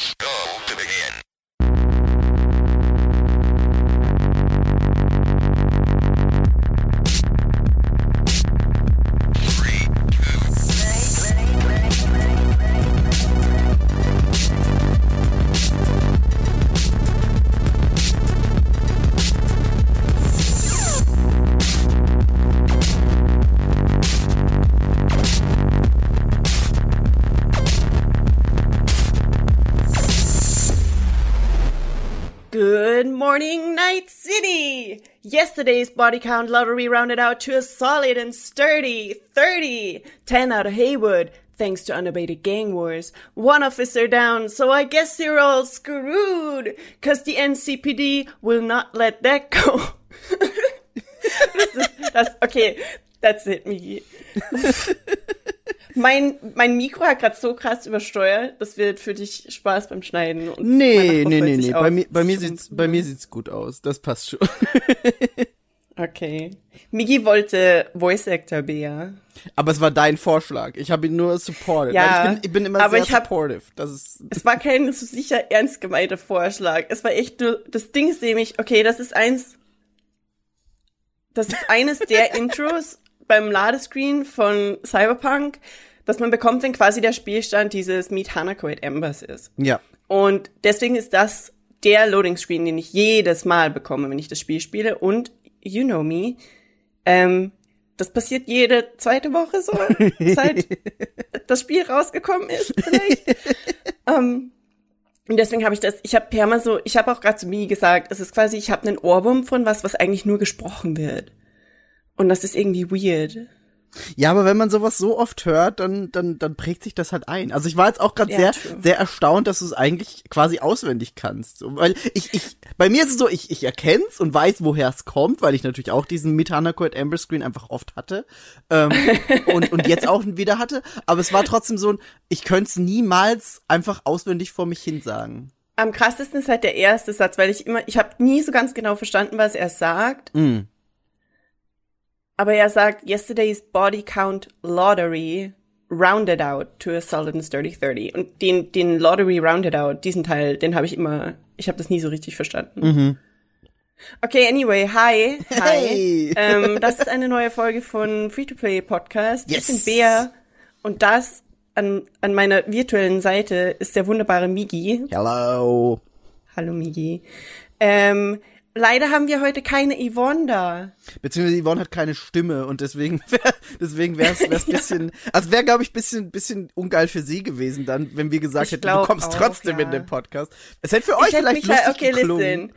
Press go Yesterday's body count lottery rounded out to a solid and sturdy 30. 10 out of Haywood, thanks to unabated gang wars. One officer down, so I guess you're all screwed, cause the NCPD will not let that go. das, okay, that's it, Migi. Mein, mein Mikro hat gerade so krass übersteuert, das wird für dich Spaß beim Schneiden. Und Nee, nee, nee, nee. Bei mir, bei mir sieht's, bei mir sieht's gut aus. Das passt schon. Okay. Migi wollte Voice Actor Bea. Aber es war dein Vorschlag. Ich habe ihn nur supported. Ja, ich, bin, ich bin immer aber sehr ich hab- supportive. Das ist, Es war kein so sicher ernst gemeinter Vorschlag. Es war echt nur, das Ding ist nämlich, okay, das ist eins, das ist eines der Intros beim Ladescreen von Cyberpunk, dass man bekommt, wenn quasi der Spielstand dieses Meet Hanako at Embers ist. ja. Und deswegen ist das der Loading Screen, den ich jedes Mal bekomme, wenn ich das Spiel spiele. Und you know me, ähm, das passiert jede zweite Woche so, seit das Spiel rausgekommen ist, vielleicht. ähm, und deswegen habe ich das, ich habe per mal so, ich habe auch gerade zu mir gesagt, es ist quasi, ich habe einen Ohrwurm von was, was eigentlich nur gesprochen wird. Und das ist irgendwie weird. Ja, aber wenn man sowas so oft hört, dann, dann, dann prägt sich das halt ein. Also ich war jetzt auch gerade Ja, sehr, true. sehr erstaunt, dass du es eigentlich quasi auswendig kannst. Weil ich, ich, bei mir ist es so, ich, ich erkenn's und weiß, woher es kommt, weil ich natürlich auch diesen at Amber Screen einfach oft hatte. Ähm, und, und jetzt auch wieder hatte. Aber es war trotzdem so ein, ich könnte es niemals einfach auswendig vor mich hin sagen. Am krassesten ist halt der erste Satz, weil ich immer, ich habe nie so ganz genau verstanden, was er sagt. Mm. Aber er sagt, yesterday's body count lottery rounded out to a solid and sturdy 30. Und den, den Lottery rounded out, diesen Teil, den habe ich immer, ich habe das nie so richtig verstanden. Okay, anyway, hi. Hi. Hey. Ähm, das ist eine neue Folge von Free-to-Play Podcast. Yes. Ich bin Bea und das an, an meiner virtuellen Seite ist der wunderbare Migi. Hello. Hallo Migi. Ähm, leider haben wir heute keine Yvonne da. Beziehungsweise Yvonne hat keine Stimme und deswegen wär, deswegen wär's wär's bisschen, also wäre glaube ich bisschen bisschen ungeil für sie gewesen dann, wenn wir gesagt Ich hätten, du kommst auch, trotzdem ja. in den Podcast. Es hätte für euch ich hätte vielleicht mich halt, lustig okay, geklungen. listen.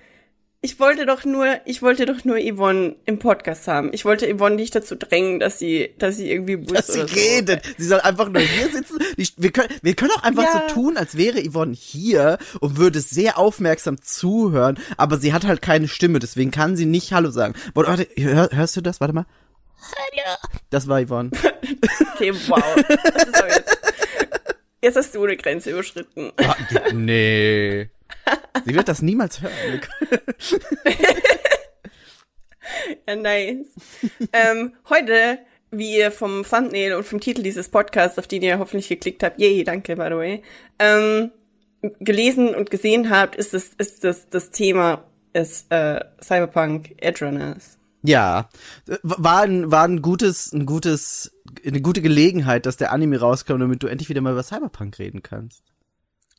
Ich wollte doch nur, ich wollte doch nur Yvonne im Podcast haben. Ich wollte Yvonne nicht dazu drängen, dass sie, dass sie irgendwie Bus Dass sie so. redet. Sie soll einfach nur hier sitzen. Wir, können, wir können auch einfach Ja. so tun, als wäre Yvonne hier und würde sehr aufmerksam zuhören, aber sie hat halt keine Stimme, deswegen kann sie nicht Hallo sagen. Warte, warte hör, hörst du das? Warte mal. Hallo. Das war Yvonne. Okay, wow. Ist aber jetzt, jetzt hast du eine Grenze überschritten. Ah, nee. Sie wird das niemals hören. Ja, nice. ähm, heute, wie ihr vom Thumbnail und vom Titel dieses Podcasts, auf den ihr hoffentlich geklickt habt, yay, danke, by the way, ähm, gelesen und gesehen habt, ist das, ist das, das Thema ist, äh, Cyberpunk Edge Runners. Ja, war ein, war ein gutes, ein gutes, eine gute Gelegenheit, dass der Anime rauskommt, damit du endlich wieder mal über Cyberpunk reden kannst.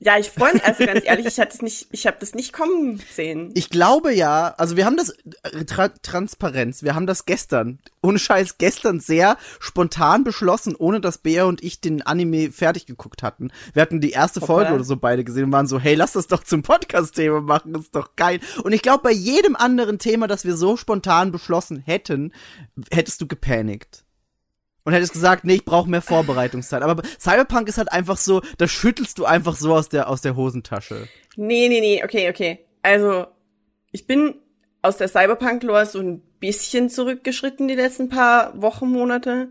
Ja, ich freue mich, also ganz ehrlich, ich hatte es nicht, ich habe das nicht kommen sehen. Ich glaube ja, also wir haben das äh, Tra Transparenz, wir haben das gestern, ohne Scheiß gestern sehr spontan beschlossen, ohne dass Bea und ich den Anime fertig geguckt hatten. Wir hatten die erste Hoppala. Folge oder so beide gesehen und waren so, hey, lass das doch zum Podcast-Thema machen, das ist doch geil. Und ich glaube, bei jedem anderen Thema, das wir so spontan beschlossen hätten, hättest du gepanikt. Und hättest gesagt, nee, ich brauche mehr Vorbereitungszeit. Aber Cyberpunk ist halt einfach so, das schüttelst du einfach so aus der, aus der Hosentasche. Nee, nee, nee, okay, okay. Also, ich bin aus der Cyberpunk-Lore so ein bisschen zurückgeschritten die letzten paar Wochen, Monate.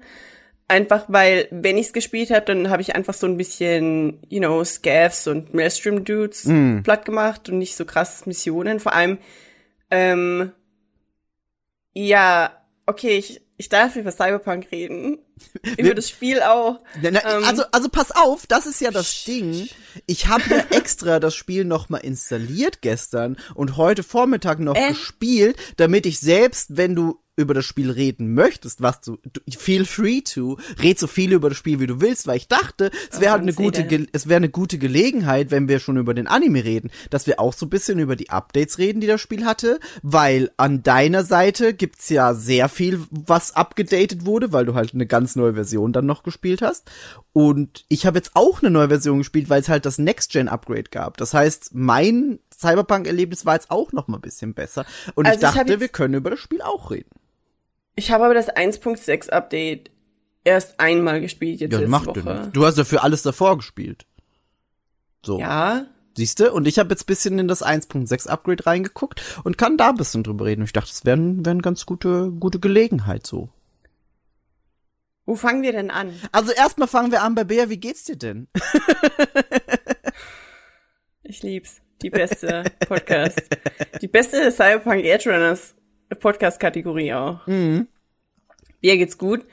Einfach weil, wenn ich's gespielt habe, dann habe ich einfach so ein bisschen, you know, Scavs und Maelstrom-Dudes platt gemacht und nicht so krass Missionen. Vor allem, ähm, ja, okay, ich, ich darf über Cyberpunk reden. über das Spiel auch. Na, na, Ähm, also, also pass auf, das ist ja das Ding. Ich habe ja extra das Spiel noch mal installiert gestern und heute Vormittag noch Äh? gespielt, damit ich selbst, wenn du über das Spiel reden möchtest, was du, du feel free to, red so viel über das Spiel, wie du willst, weil ich dachte, es wäre halt eine gute, Ge es wäre eine gute Gelegenheit, wenn wir schon über den Anime reden, dass wir auch so ein bisschen über die Updates reden, die das Spiel hatte, weil an deiner Seite gibt's ja sehr viel, was abgedatet wurde, weil du halt eine ganz neue Version dann noch gespielt hast. Und ich habe jetzt auch eine neue Version gespielt, weil es halt das Next-Gen-Upgrade gab. Das heißt, mein Cyberpunk-Erlebnis war jetzt auch noch mal ein bisschen besser. Und Also ich ich dachte, jetzt- wir können über das Spiel auch reden. Ich habe aber das 1.6 Update erst einmal gespielt jetzt Ja, letzte macht Woche. denn. Du hast dafür alles davor gespielt. So. Ja, Siehste? Und ich habe jetzt bisschen in das 1.6 Upgrade reingeguckt und kann da ein bisschen drüber reden. Ich dachte, das wäre wär eine ganz gute, gute Gelegenheit so. wo fangen wir denn an? Also erstmal fangen wir an bei Bea, wie geht's dir denn? Ich lieb's. Die beste Podcast. Die beste Cyberpunk Edge Runners Podcast Kategorie auch. Mhm. Mir geht's gut.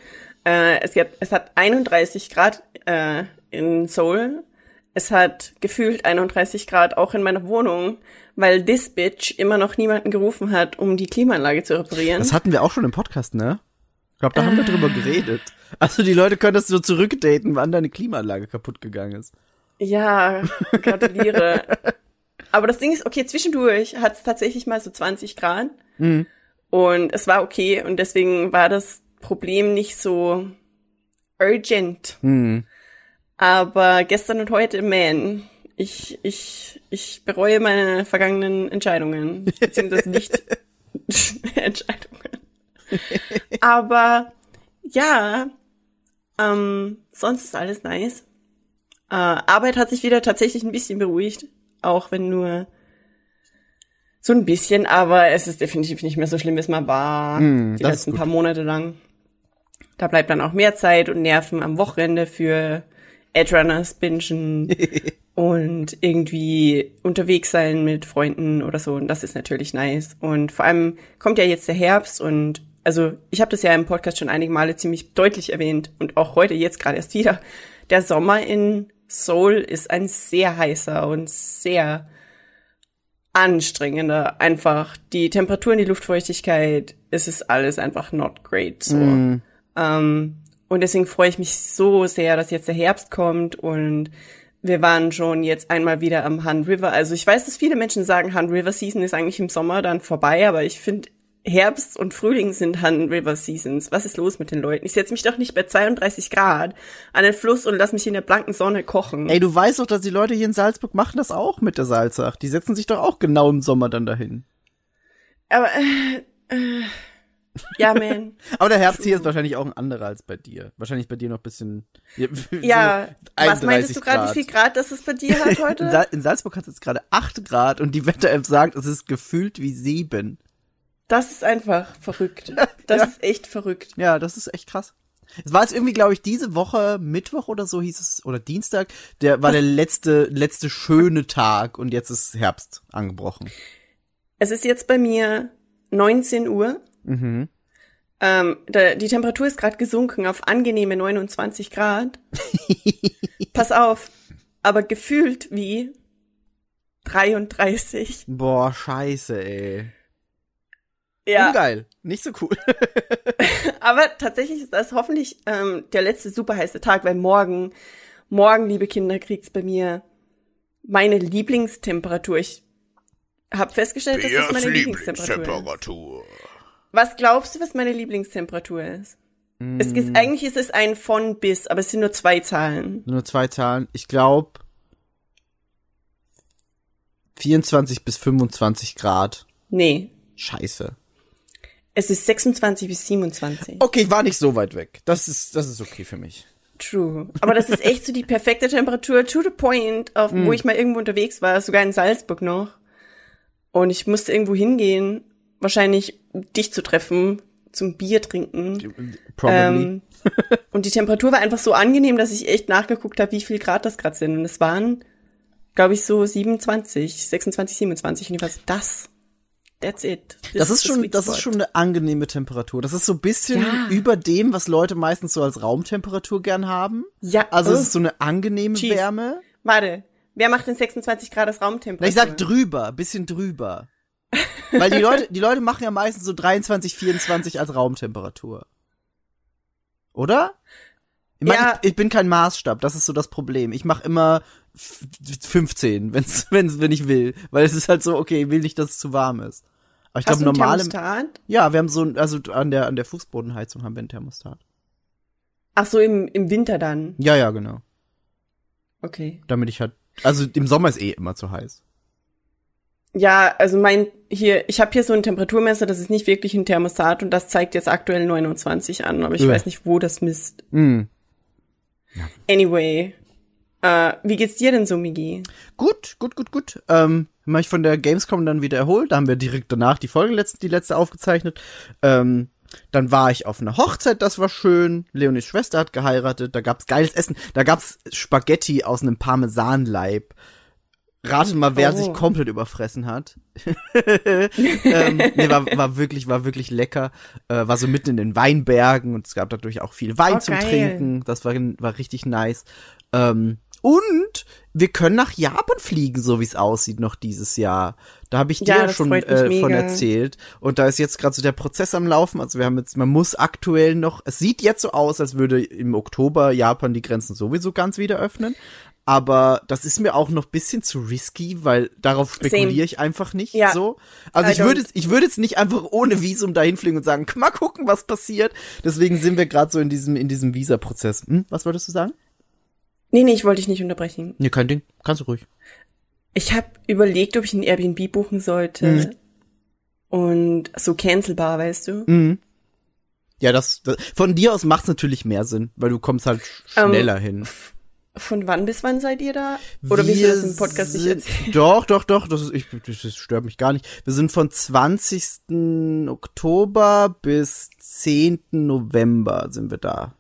Äh, es, gibt, es hat 31 Grad äh, in Seoul. Es hat gefühlt 31 Grad auch in meiner Wohnung, weil this bitch immer noch niemanden gerufen hat, um die Klimaanlage zu reparieren. Das hatten wir auch schon im Podcast, ne? Ich glaube, da haben wir drüber geredet. Also die Leute können das so zurückdaten, wann deine Klimaanlage kaputt gegangen ist. Ja, gratuliere. Aber das Ding ist, okay, zwischendurch hat es tatsächlich mal so 20 Grad. Und es war okay und deswegen war das Problem nicht so urgent. Hm. Aber gestern und heute, man, ich, ich, ich bereue meine vergangenen Entscheidungen. Beziehungsweise nicht Entscheidungen. Aber ja, ähm, sonst ist alles nice. Äh, Arbeit hat sich wieder tatsächlich ein bisschen beruhigt, auch wenn nur so ein bisschen, aber es ist definitiv nicht mehr so schlimm, wie es mal war, Mm, die letzten paar Monate lang. Da bleibt dann auch mehr Zeit und Nerven am Wochenende für Edge Runners bingen und irgendwie unterwegs sein mit Freunden oder so. Und das ist natürlich nice. Und vor allem kommt ja jetzt der Herbst und also ich habe das ja im Podcast schon einige Male ziemlich deutlich erwähnt und auch heute jetzt gerade erst wieder. Der Sommer in Seoul ist ein sehr heißer und sehr anstrengender. Einfach die Temperaturen, die Luftfeuchtigkeit, es ist alles einfach not great. So. Ähm, und deswegen freue ich mich so sehr, dass jetzt der Herbst kommt und wir waren schon jetzt einmal wieder am Han River. Also ich weiß, dass viele Menschen sagen, Han River Season ist eigentlich im Sommer dann vorbei, aber ich finde, Herbst und Frühling sind Han River Seasons. Was ist los mit den Leuten? Ich setze mich doch nicht bei 32 Grad an den Fluss und lass mich in der blanken Sonne kochen. Ey, du weißt doch, dass die Leute hier in Salzburg machen das auch mit der Salzach. Die setzen sich doch auch genau im Sommer dann dahin. Aber äh, äh, ja, man. Aber der Herbst hier ist wahrscheinlich auch ein anderer als bei dir. Wahrscheinlich bei dir noch ein bisschen. Ja, so was meintest 31 du gerade, wie viel Grad das es bei dir hat In, heute? Sal in Salzburg hat es jetzt gerade 8 Grad und die Wetter-App sagt, es ist gefühlt wie 7. Das ist einfach verrückt. Das Ja. ist echt verrückt. Ja, das ist echt krass. Es war jetzt irgendwie, glaube ich, diese Woche, Mittwoch oder so hieß es, oder Dienstag, der war der letzte, letzte schöne Tag und jetzt ist Herbst angebrochen. Es ist jetzt bei mir 19 Uhr. Mhm. Ähm, da, die Temperatur ist gerade gesunken auf angenehme 29 Grad. Pass auf, aber gefühlt wie 33. Boah, scheiße, ey. Ja, Ungeil. Nicht so cool. aber tatsächlich ist das hoffentlich ähm, der letzte super heiße Tag, weil morgen, morgen, liebe Kinder, kriegt's bei mir meine Lieblingstemperatur. Ich habe festgestellt, dass das meine Lieblingstemperatur ist. Was glaubst du, was meine Lieblingstemperatur ist? Es ist, eigentlich ist es ein von bis, aber es sind nur zwei Zahlen. Nur zwei Zahlen. Ich glaube 24 bis 25 Grad. Nee, Scheiße. Es ist 26 bis 27. Okay, ich war nicht so weit weg. Das ist, das ist okay für mich. True. Aber das ist echt so die perfekte Temperatur, to the point, auf, wo ich mal irgendwo unterwegs war, sogar in Salzburg noch. Und ich musste irgendwo hingehen, wahrscheinlich dich zu treffen, zum Bier trinken. Probably. Ähm, und die Temperatur war einfach so angenehm, dass ich echt nachgeguckt habe, wie viel Grad das gerade sind. Und es waren, glaube ich, so 27, 26, 27. Und ich war so, das That's it. This Das is ist schon, das ist schon eine angenehme Temperatur. Das ist so ein bisschen Ja. über dem, was Leute meistens so als Raumtemperatur gern haben. Ja, Also oh. es ist so eine angenehme Cheese. Wärme. Warte, wer macht denn 26 Grad als Raumtemperatur? ich sag drüber, bisschen drüber. Weil die Leute, die Leute machen ja meistens so 23, 24 als Raumtemperatur. Oder? Ich, mein, Ja. ich, ich bin kein Maßstab, das ist so das Problem. Ich mache immer 15, wenn's, wenn's, wenn ich will. Weil es ist halt so, okay, ich will nicht, dass es zu warm ist. Aber ich glaube, normale. Thermostat? Ja, wir haben so ein, also an der, an der Fußbodenheizung haben wir einen Thermostat. Ach so, im, im Winter dann. Ja, ja, genau. Okay. Damit ich halt, also im Sommer ist eh immer zu heiß. Ja, also mein, hier, ich habe hier so ein Temperaturmesser, das ist nicht wirklich ein Thermostat und das zeigt jetzt aktuell 29 an, aber ich Ja. weiß nicht, wo das misst. Mm. Anyway, äh, wie geht's dir denn so, Migi? Gut, gut, gut, gut. Ähm, ich von der Gamescom dann wieder erholt. Da haben wir direkt danach die Folge letzte, die letzte aufgezeichnet. Ähm, dann war ich auf einer Hochzeit, das war schön. Leonis Schwester hat geheiratet, da gab's geiles Essen. Da gab's Spaghetti aus einem Parmesanleib. Ratet mal, wer Oh. sich komplett überfressen hat. ähm, nee, war, war wirklich, war wirklich lecker. Äh, war so mitten in den Weinbergen und es gab dadurch auch viel Wein Oh, zum geil. Trinken. Das war, war richtig nice. Ähm, und wir können nach Japan fliegen, so wie es aussieht, noch dieses Jahr. Da habe ich dir Ja, ja schon äh, von erzählt. Und da ist jetzt gerade so der Prozess am Laufen. Also wir haben jetzt, man muss aktuell noch, es sieht jetzt so aus, als würde im Oktober Japan die Grenzen sowieso ganz wieder öffnen. Aber das ist mir auch noch bisschen zu risky, weil darauf spekuliere Same. ich einfach nicht Ja. so. Also I ich würde ich würde jetzt nicht einfach ohne Visum dahin fliegen und sagen, mal gucken, was passiert. Deswegen sind wir gerade so in diesem, in diesem Visa-Prozess. Hm? Was wolltest du sagen? Nee, nee, ich wollte dich nicht unterbrechen. Nee, kein Ding. Kannst du ruhig. Ich habe überlegt, ob ich ein Airbnb buchen sollte. Mhm. Und so cancelbar, weißt du? Mhm. Ja, das, das von dir aus macht's natürlich mehr Sinn, weil du kommst halt Ähm, schneller hin. Von wann bis wann seid ihr da? Oder willst du das im Podcast nicht sind- erzählen? Doch, doch, doch, das, ist, ich, das stört mich gar nicht. Wir sind von 20. Oktober bis 10. November sind wir da.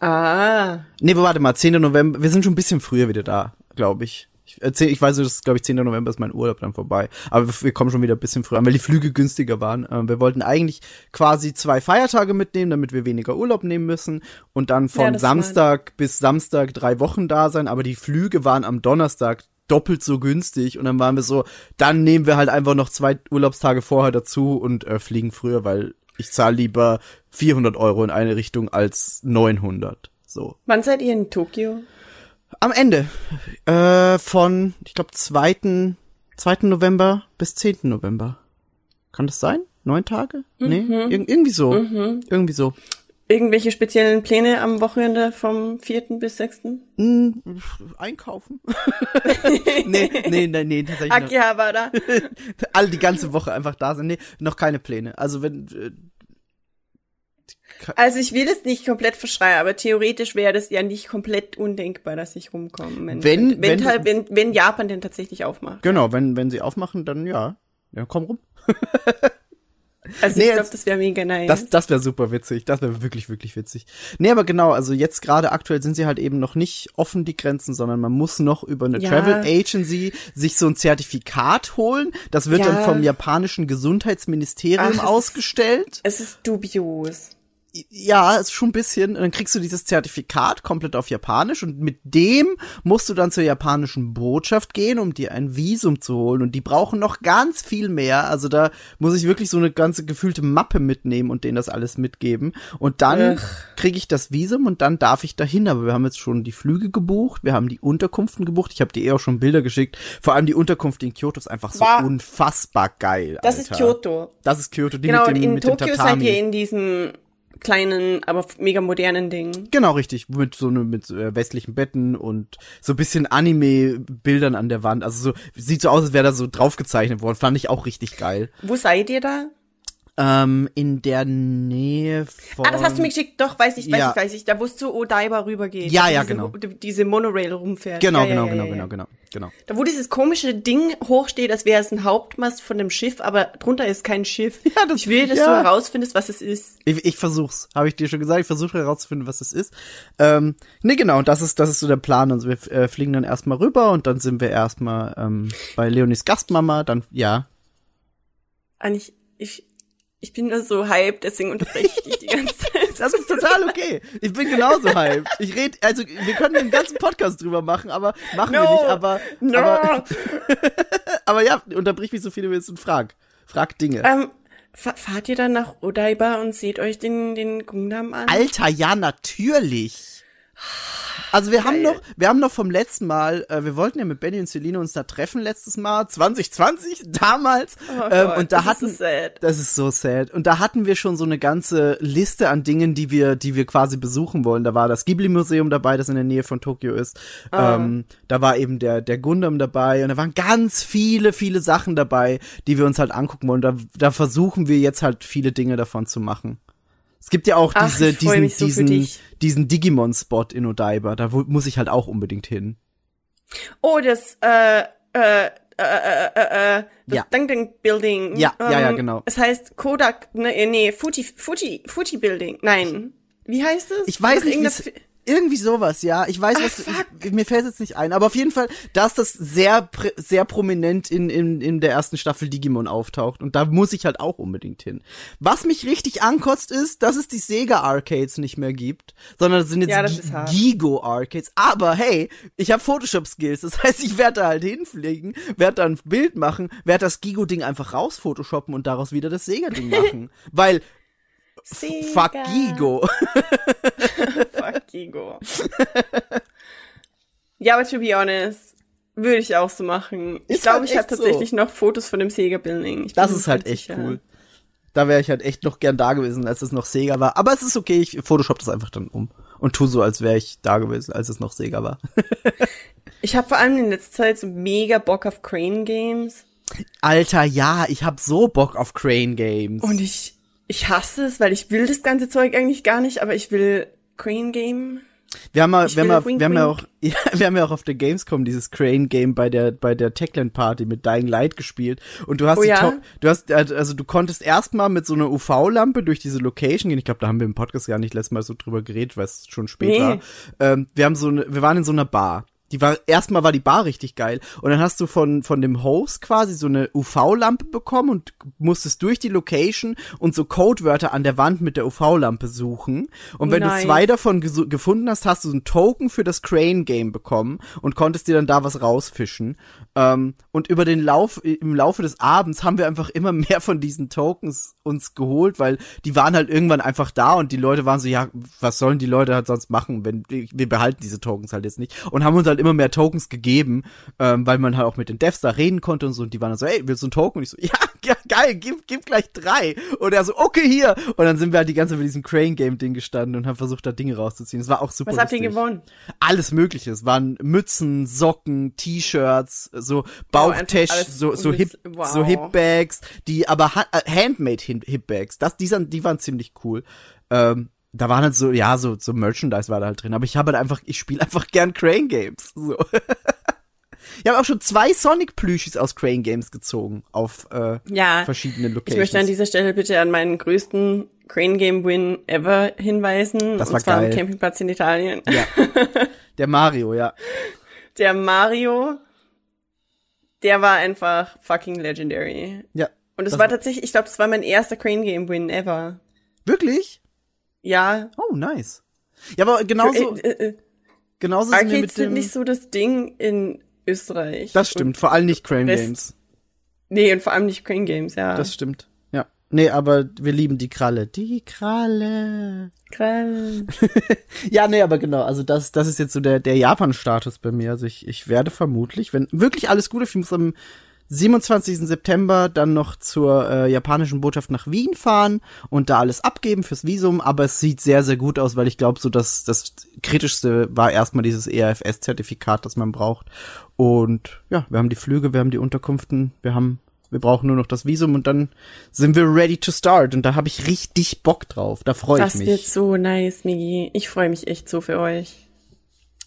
Ah, Nee, warte mal, 10. November, wir sind schon ein bisschen früher wieder da, glaube ich. Ich, erzähl, ich weiß, das ist, glaube ich, 10. November ist mein Urlaub dann vorbei. Aber wir, wir kommen schon wieder ein bisschen früher an, weil die Flüge günstiger waren. Ähm, wir wollten eigentlich quasi zwei Feiertage mitnehmen, damit wir weniger Urlaub nehmen müssen. Und dann Ja, von das ist Samstag bis Samstag drei Wochen da sein. Aber die Flüge waren am Donnerstag doppelt so günstig. Und dann waren wir so, dann nehmen wir halt einfach noch zwei Urlaubstage vorher dazu und äh, fliegen früher, weil ich zahle lieber 400 Euro in eine Richtung als 900. So. wann seid ihr in Tokio? Am Ende äh, von, ich glaube, 2. 2. November bis 10. November. Kann das sein? Neun Tage? Nee, ir irgendwie so. Irgendwie so. Irgendwelche speziellen Pläne am Wochenende vom 4. bis 6.? Hm, einkaufen? nee, nee, nee, nee, tatsächlich. Akihabara. Alle die ganze Woche einfach da sind. Nee, noch keine Pläne. Also wenn, äh, Also ich will es nicht komplett verschreien, aber theoretisch wäre das ja nicht komplett undenkbar, dass ich rumkomme. Wenn, Wenn- wenn, wenn- halt, wenn, wenn Japan denn tatsächlich aufmacht. genau, wenn, wenn sie aufmachen, dann ja. Ja, komm rum. Also Nee, ich glaube, das wäre mega nice. Das, das wäre super witzig. Das wäre wirklich, wirklich witzig. Nee, aber genau, also jetzt gerade aktuell sind sie halt eben noch nicht offen, die Grenzen, sondern man muss noch über eine Ja. Travel Agency sich so ein Zertifikat holen. Das wird Ja. dann vom japanischen Gesundheitsministerium Ach, es ist- ausgestellt. es ist dubios. Ja, ist schon ein bisschen. Und dann kriegst du dieses Zertifikat komplett auf Japanisch und mit dem musst du dann zur japanischen Botschaft gehen, um dir ein Visum zu holen. Und die brauchen noch ganz viel mehr. Also da muss ich wirklich so eine ganze gefühlte Mappe mitnehmen und denen das alles mitgeben. Und dann kriege ich das Visum und dann darf ich dahin. Aber wir haben jetzt schon die Flüge gebucht, wir haben die Unterkünften gebucht. Ich habe dir eh auch schon Bilder geschickt. Vor allem die Unterkunft in Kyoto ist einfach so War- unfassbar geil. Das Alter. ist Kyoto. Das ist Kyoto. Die Genau, mit dem, in mit dem Tokio seid Tatami. ihr in diesem kleinen, aber mega modernen Ding. Genau, richtig. Mit so ne, mit äh, westlichen Betten und so ein bisschen Anime-Bildern an der Wand. Also so, sieht so aus, als wäre da so draufgezeichnet worden. Fand ich auch richtig geil. Wo seid ihr da? Ähm, in der Nähe von. ah, das hast du mir geschickt. Doch, weiß ich, weiß Ja. ich, weiß ich. Da wo es zu Odaiba rübergeht. Ja, ja, diese, genau. Diese Monorail rumfährt. Genau, ja, genau, ja, genau, genau, genau, genau. Da wo dieses komische Ding hochsteht, als wäre es ein Hauptmast von einem Schiff, aber drunter ist kein Schiff. Ja, das- ich will, dass du herausfindest, was es ist. Ich, ich versuch's, habe ich dir schon gesagt. Ich versuche herauszufinden, was es ist. Ähm, nee, genau, und das ist, das ist so der Plan. Also wir äh, fliegen dann erstmal rüber und dann sind wir erstmal ähm, bei Leonis Gastmama. Dann, ja. Eigentlich, ich, ich bin nur so hyped, deswegen unterbreche ich dich die ganze Zeit. Das ist total okay. Ich bin genauso hyped. Ich rede, also wir können den ganzen Podcast drüber machen, aber machen wir No. nicht, aber, No! aber, aber ja, unterbrich mich so viel du willst und frag. Frag Dinge. ähm, fa- fahrt ihr dann nach Odaiba und seht euch den, den Gundam an? Alter, ja, natürlich. Also wir haben Geil. noch, wir haben noch vom letzten Mal, äh, wir wollten ja mit Benny und Celine uns da treffen letztes Mal, 2020, damals. Oh ähm, Gott, und da das ist hatten, so sad. das ist so sad. Und da hatten wir schon so eine ganze Liste an Dingen, die wir, die wir quasi besuchen wollen. Da war das Ghibli-Museum dabei, das in der Nähe von Tokio ist. Ah. Ähm, da war eben der, der Gundam dabei und da waren ganz viele, viele Sachen dabei, die wir uns halt angucken wollen. Da, da versuchen wir jetzt halt viele Dinge davon zu machen. Es gibt ja auch Ach, diese, diesen, so diesen, diesen Digimon-Spot in Odaiba. Da muss ich halt auch unbedingt hin. Oh, das, äh, äh, äh, äh, äh, äh, das Ja. Dang Dang Building. Ja, ja, ja, genau. Es heißt Kodak, ne, äh, nee, Fuji, Fuji, Fuji Building. Nein. Wie heißt es? Ich weiß nicht, irgendwie sowas, ja. Ich weiß, Ah, was fuck. ich, mir fällt jetzt nicht ein, aber auf jeden Fall, dass das sehr sehr prominent in, in in der ersten Staffel Digimon auftaucht und da muss ich halt auch unbedingt hin. Was mich richtig ankotzt ist, dass es die Sega Arcades nicht mehr gibt, sondern es sind jetzt Ja. Gigo Arcades. Aber hey, ich habe Photoshop Skills, das heißt, ich werde da halt hinfliegen, werde da ein Bild machen, werde das Gigo Ding einfach raus photoshoppen und daraus wieder das Sega Ding machen, weil Sega. Fuck Gigo. ja, aber to be honest, würde ich auch so machen. Ich Ist glaube, halt ich habe echt so. tatsächlich noch Fotos von dem Sega Building. Ich Das ist halt echt sicher. cool. Da wäre ich halt echt noch gern da gewesen, als es noch Sega war. Aber es ist okay, ich Photoshop das einfach dann um und tu so, als wäre ich da gewesen, als es noch Sega war. Ich habe vor allem in letzter Zeit so mega Bock auf Crane Games. Alter, ja, ich hab so Bock auf Crane Games. Und ich, ich hasse es, weil ich will das ganze Zeug eigentlich gar nicht, aber ich will Crane Game. wir haben, mal, wir, haben mal, wink, wir, haben ja auch, ja, wir haben ja auch auf der Gamescom dieses Crane Game bei der bei der Techland Party mit Dying Light gespielt und du hast Oh die ja? To- du hast also du konntest erstmal mit so einer UV-Lampe durch diese Location gehen. Ich glaube, da haben wir im Podcast gar nicht letztes Mal so drüber geredet, weil es schon spät Nee. war. Ähm, wir haben so eine, wir waren in so einer Bar. Die war erstmal war die Bar richtig geil und dann hast du von von dem Host quasi so eine UV-Lampe bekommen und musstest durch die Location und so Codewörter an der Wand mit der UV-Lampe suchen und wenn Nice. du zwei davon gefunden hast, hast du so einen Token für das Crane Game bekommen und konntest dir dann da was rausfischen. Ähm, und über den Lauf, im Laufe des Abends haben wir einfach immer mehr von diesen Tokens uns geholt, weil die waren halt irgendwann einfach da und die Leute waren so, ja, was sollen die Leute halt sonst machen, wenn wir behalten diese Tokens halt jetzt nicht und haben uns halt immer mehr Tokens gegeben, ähm, weil man halt auch mit den Devs da reden konnte und so und die waren dann so, ey, willst du einen Token? Und ich so, ja, ja geil, gib, gib gleich drei. Und er so, okay, hier. Und dann sind wir halt die ganze Zeit bei diesem Crane Game Ding gestanden und haben versucht, da Dinge rauszuziehen. Es war auch super Was habt ihr gewonnen? Alles mögliche. Es waren Mützen, Socken, T-Shirts, so Bauchtash, so, so Hip, wow. so Hip-Bags, die aber äh, Handmade Hip-Bags. Das, die, sind, die waren ziemlich cool. Ähm, da waren halt so, ja, so, so Merchandise war da halt drin. Aber ich habe halt einfach, ich spiele einfach gern Crane Games. So. ich habe auch schon zwei Sonic-Plüschis aus Crane Games gezogen auf äh, Ja. verschiedenen Ich Locations. möchte an dieser Stelle bitte an meinen größten Crane Game Win ever hinweisen. Das war und zwar geil. am Campingplatz in Italien. ja. Der Mario, ja. Der Mario, der war einfach fucking legendary. Ja. Und es war war- tatsächlich, ich glaube, das war mein erster Crane Game Win ever. Wirklich? Ja. Oh, nice. Ja, aber genauso, äh, äh, genauso sind wir Arcades mit sind dem, nicht so das Ding in Österreich. Das stimmt, vor allem nicht Crane Games. Nee, und vor allem nicht Crane Games, ja. Das stimmt. Ja. Nee, aber wir lieben die Kralle. Die Kralle. Krall. Ja, nee, aber genau, also das, das ist jetzt so der, der Japan-Status bei mir. Also ich, ich werde vermutlich, wenn wirklich alles Gute, ich muss am 27. September dann noch zur äh, japanischen Botschaft nach Wien fahren und da alles abgeben fürs Visum, aber es sieht sehr, sehr gut aus, weil ich glaube, so das, das Kritischste war erstmal dieses ERFS-Zertifikat, das man braucht. Und ja, wir haben die Flüge, wir haben die Unterkünften, wir haben, wir brauchen nur noch das Visum und dann sind wir ready to start. Und da habe ich richtig Bock drauf. Da freue ich Das mich. wird so nice, Migi. Ich freue mich echt so für euch.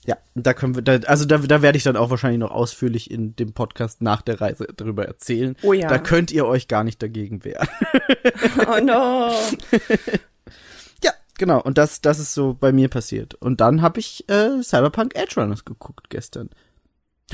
Ja, da können wir, da, also da, da werde ich dann auch wahrscheinlich noch ausführlich in dem Podcast nach der Reise darüber erzählen. Oh ja. Da könnt ihr euch gar nicht dagegen wehren. Oh no. ja, genau. Und das, das ist so bei mir passiert. Und dann habe ich äh, Cyberpunk Edge Runners geguckt gestern.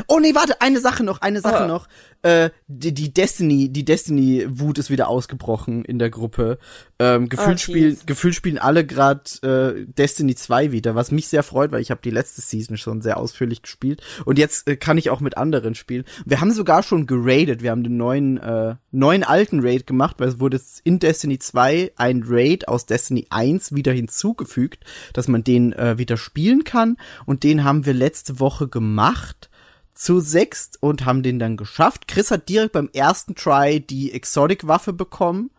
Oh nee, warte, eine Sache noch, eine Sache Oh. noch. Äh, die, die Destiny, die Destiny-Wut ist wieder ausgebrochen in der Gruppe. Ähm, gefühlt, Oh, spielen, gefühlt spielen alle gerade äh, Destiny 2 wieder, was mich sehr freut, weil ich habe die letzte Season schon sehr ausführlich gespielt. Und jetzt äh, kann ich auch mit anderen spielen. Wir haben sogar schon geradet. Wir haben den neuen, äh, neuen alten Raid gemacht, weil es wurde in Destiny 2 ein Raid aus Destiny 1 wieder hinzugefügt, dass man den äh, wieder spielen kann. Und den haben wir letzte Woche gemacht zu sechst und haben den dann geschafft. Chris hat direkt beim ersten Try die Exotic-Waffe bekommen,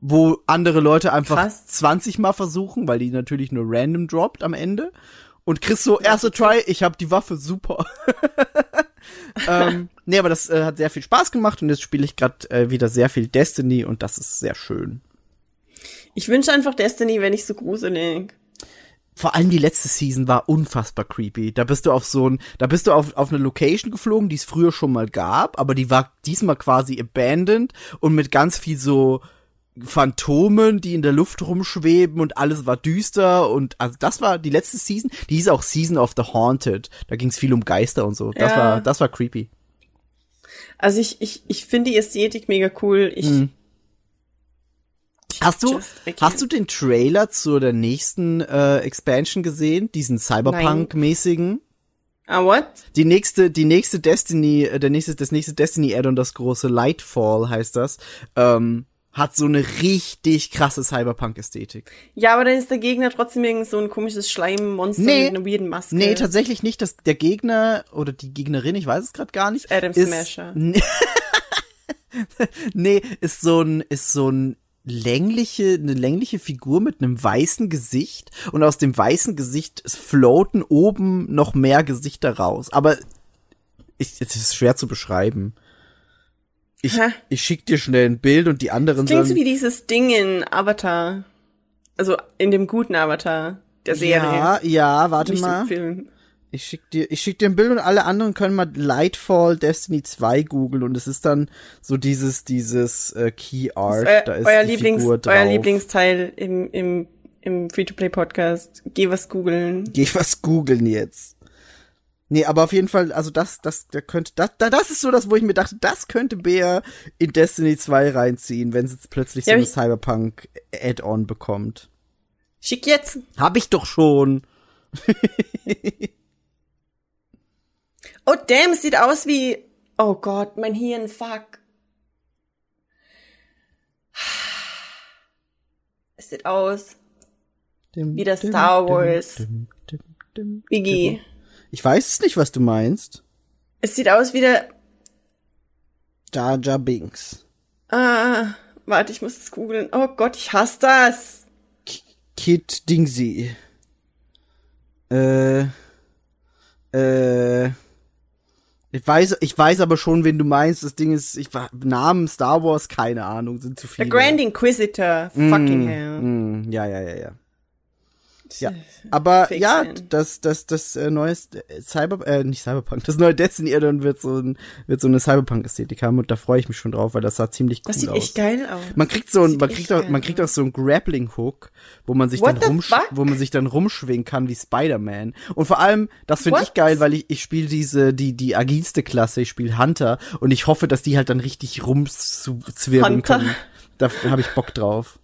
wo andere Leute einfach Krass. 20 Mal versuchen, weil die natürlich nur random droppt am Ende. Und Chris so, erster Try, ich hab die Waffe, super. ähm, nee, aber das äh, hat sehr viel Spaß gemacht und jetzt spiele ich gerade äh, wieder sehr viel Destiny und das ist sehr schön. Ich wünsche einfach Destiny, wenn nicht so gruselig. Vor allem die letzte Season war unfassbar creepy. Da bist du auf so ein, da bist du auf, auf eine Location geflogen, die es früher schon mal gab, aber die war diesmal quasi abandoned und mit ganz viel so Phantomen, die in der Luft rumschweben und alles war düster und also das war die letzte Season, die hieß auch Season of the Haunted. Da ging es viel um Geister und so. Das Ja. war, das war creepy. Also ich, ich, ich finde die Ästhetik mega cool. Ich, Mhm. Hast du, hast du den Trailer zu der nächsten äh, Expansion gesehen? Diesen Cyberpunk-mäßigen? Ah, what? Die nächste, die nächste Destiny, äh, der nächste, das nächste Destiny Add-on, das große Lightfall heißt das, ähm, hat so eine richtig krasse Cyberpunk-Ästhetik. Ja, aber dann ist der Gegner trotzdem irgend so ein komisches Schleimmonster Nee. mit einer weirden Maske. Nee, tatsächlich nicht, dass der Gegner oder die Gegnerin, ich weiß es gerade gar nicht. Adam ist, Smasher. Nee, nee, ist so ein, ist so ein längliche, eine längliche Figur mit einem weißen Gesicht und aus dem weißen Gesicht floaten oben noch mehr Gesichter raus. Aber ich, es ist schwer zu beschreiben. Ich, Hä? ich schick dir schnell ein Bild und die anderen Klingt so wie dieses Ding in Avatar. Also in dem guten Avatar der Serie. Ja, ja, warte nicht mal. im Film. Ich schick dir, ich schick dir ein Bild und alle anderen können mal Lightfall Destiny 2 googeln und es ist dann so dieses, dieses äh, Key Art. Eu da ist euer, Lieblings, euer Lieblingsteil im, im, im Free-to-Play-Podcast. Geh was googeln. Geh was googeln jetzt. Nee, aber auf jeden Fall, also das, das, der könnte, das, da- das ist so das, wo ich mir dachte, das könnte Bea in Destiny 2 reinziehen, wenn sie jetzt plötzlich Ja, so eine ich- Cyberpunk Add-on bekommt. Schick jetzt. Hab ich doch schon. Oh, damn, es sieht aus wie. Oh Gott, mein Hirn, fuck. Es sieht aus wie das Star Wars. Iggy. Ich weiß es nicht, was du meinst. Es sieht aus wie der. Jar Jar Binks. Ah, warte, ich muss es googeln. Oh Gott, ich hasse das. Kid Dingsy. Äh, äh, ich weiß, ich weiß aber schon, wen du meinst. Das Ding ist, ich war, Namen Star Wars, keine Ahnung, sind zu viele. Grand Inquisitor. Fucking hell. Mm, ja, ja, ja, ja. Ja, aber Fake ja, Fan. das, das, das äh, neue äh, Cyber, äh, nicht Cyberpunk, das neue Destiny Addon wird so ein, wird so eine Cyberpunk-Ästhetik haben und da freue ich mich schon drauf, weil das sah ziemlich cool Das sieht aus. echt geil aus. Man kriegt so ein, man kriegt auch, man kriegt auch aus. so ein Grappling Hook, wo man sich What dann rumsch fuck? wo man sich dann rumschwingen kann wie Spider-Man. Und vor allem, das finde ich geil, weil ich, ich spiele diese, die, die agilste Klasse, ich spiele Hunter und ich hoffe, dass die halt dann richtig rumzwirbeln können. Da habe ich Bock drauf.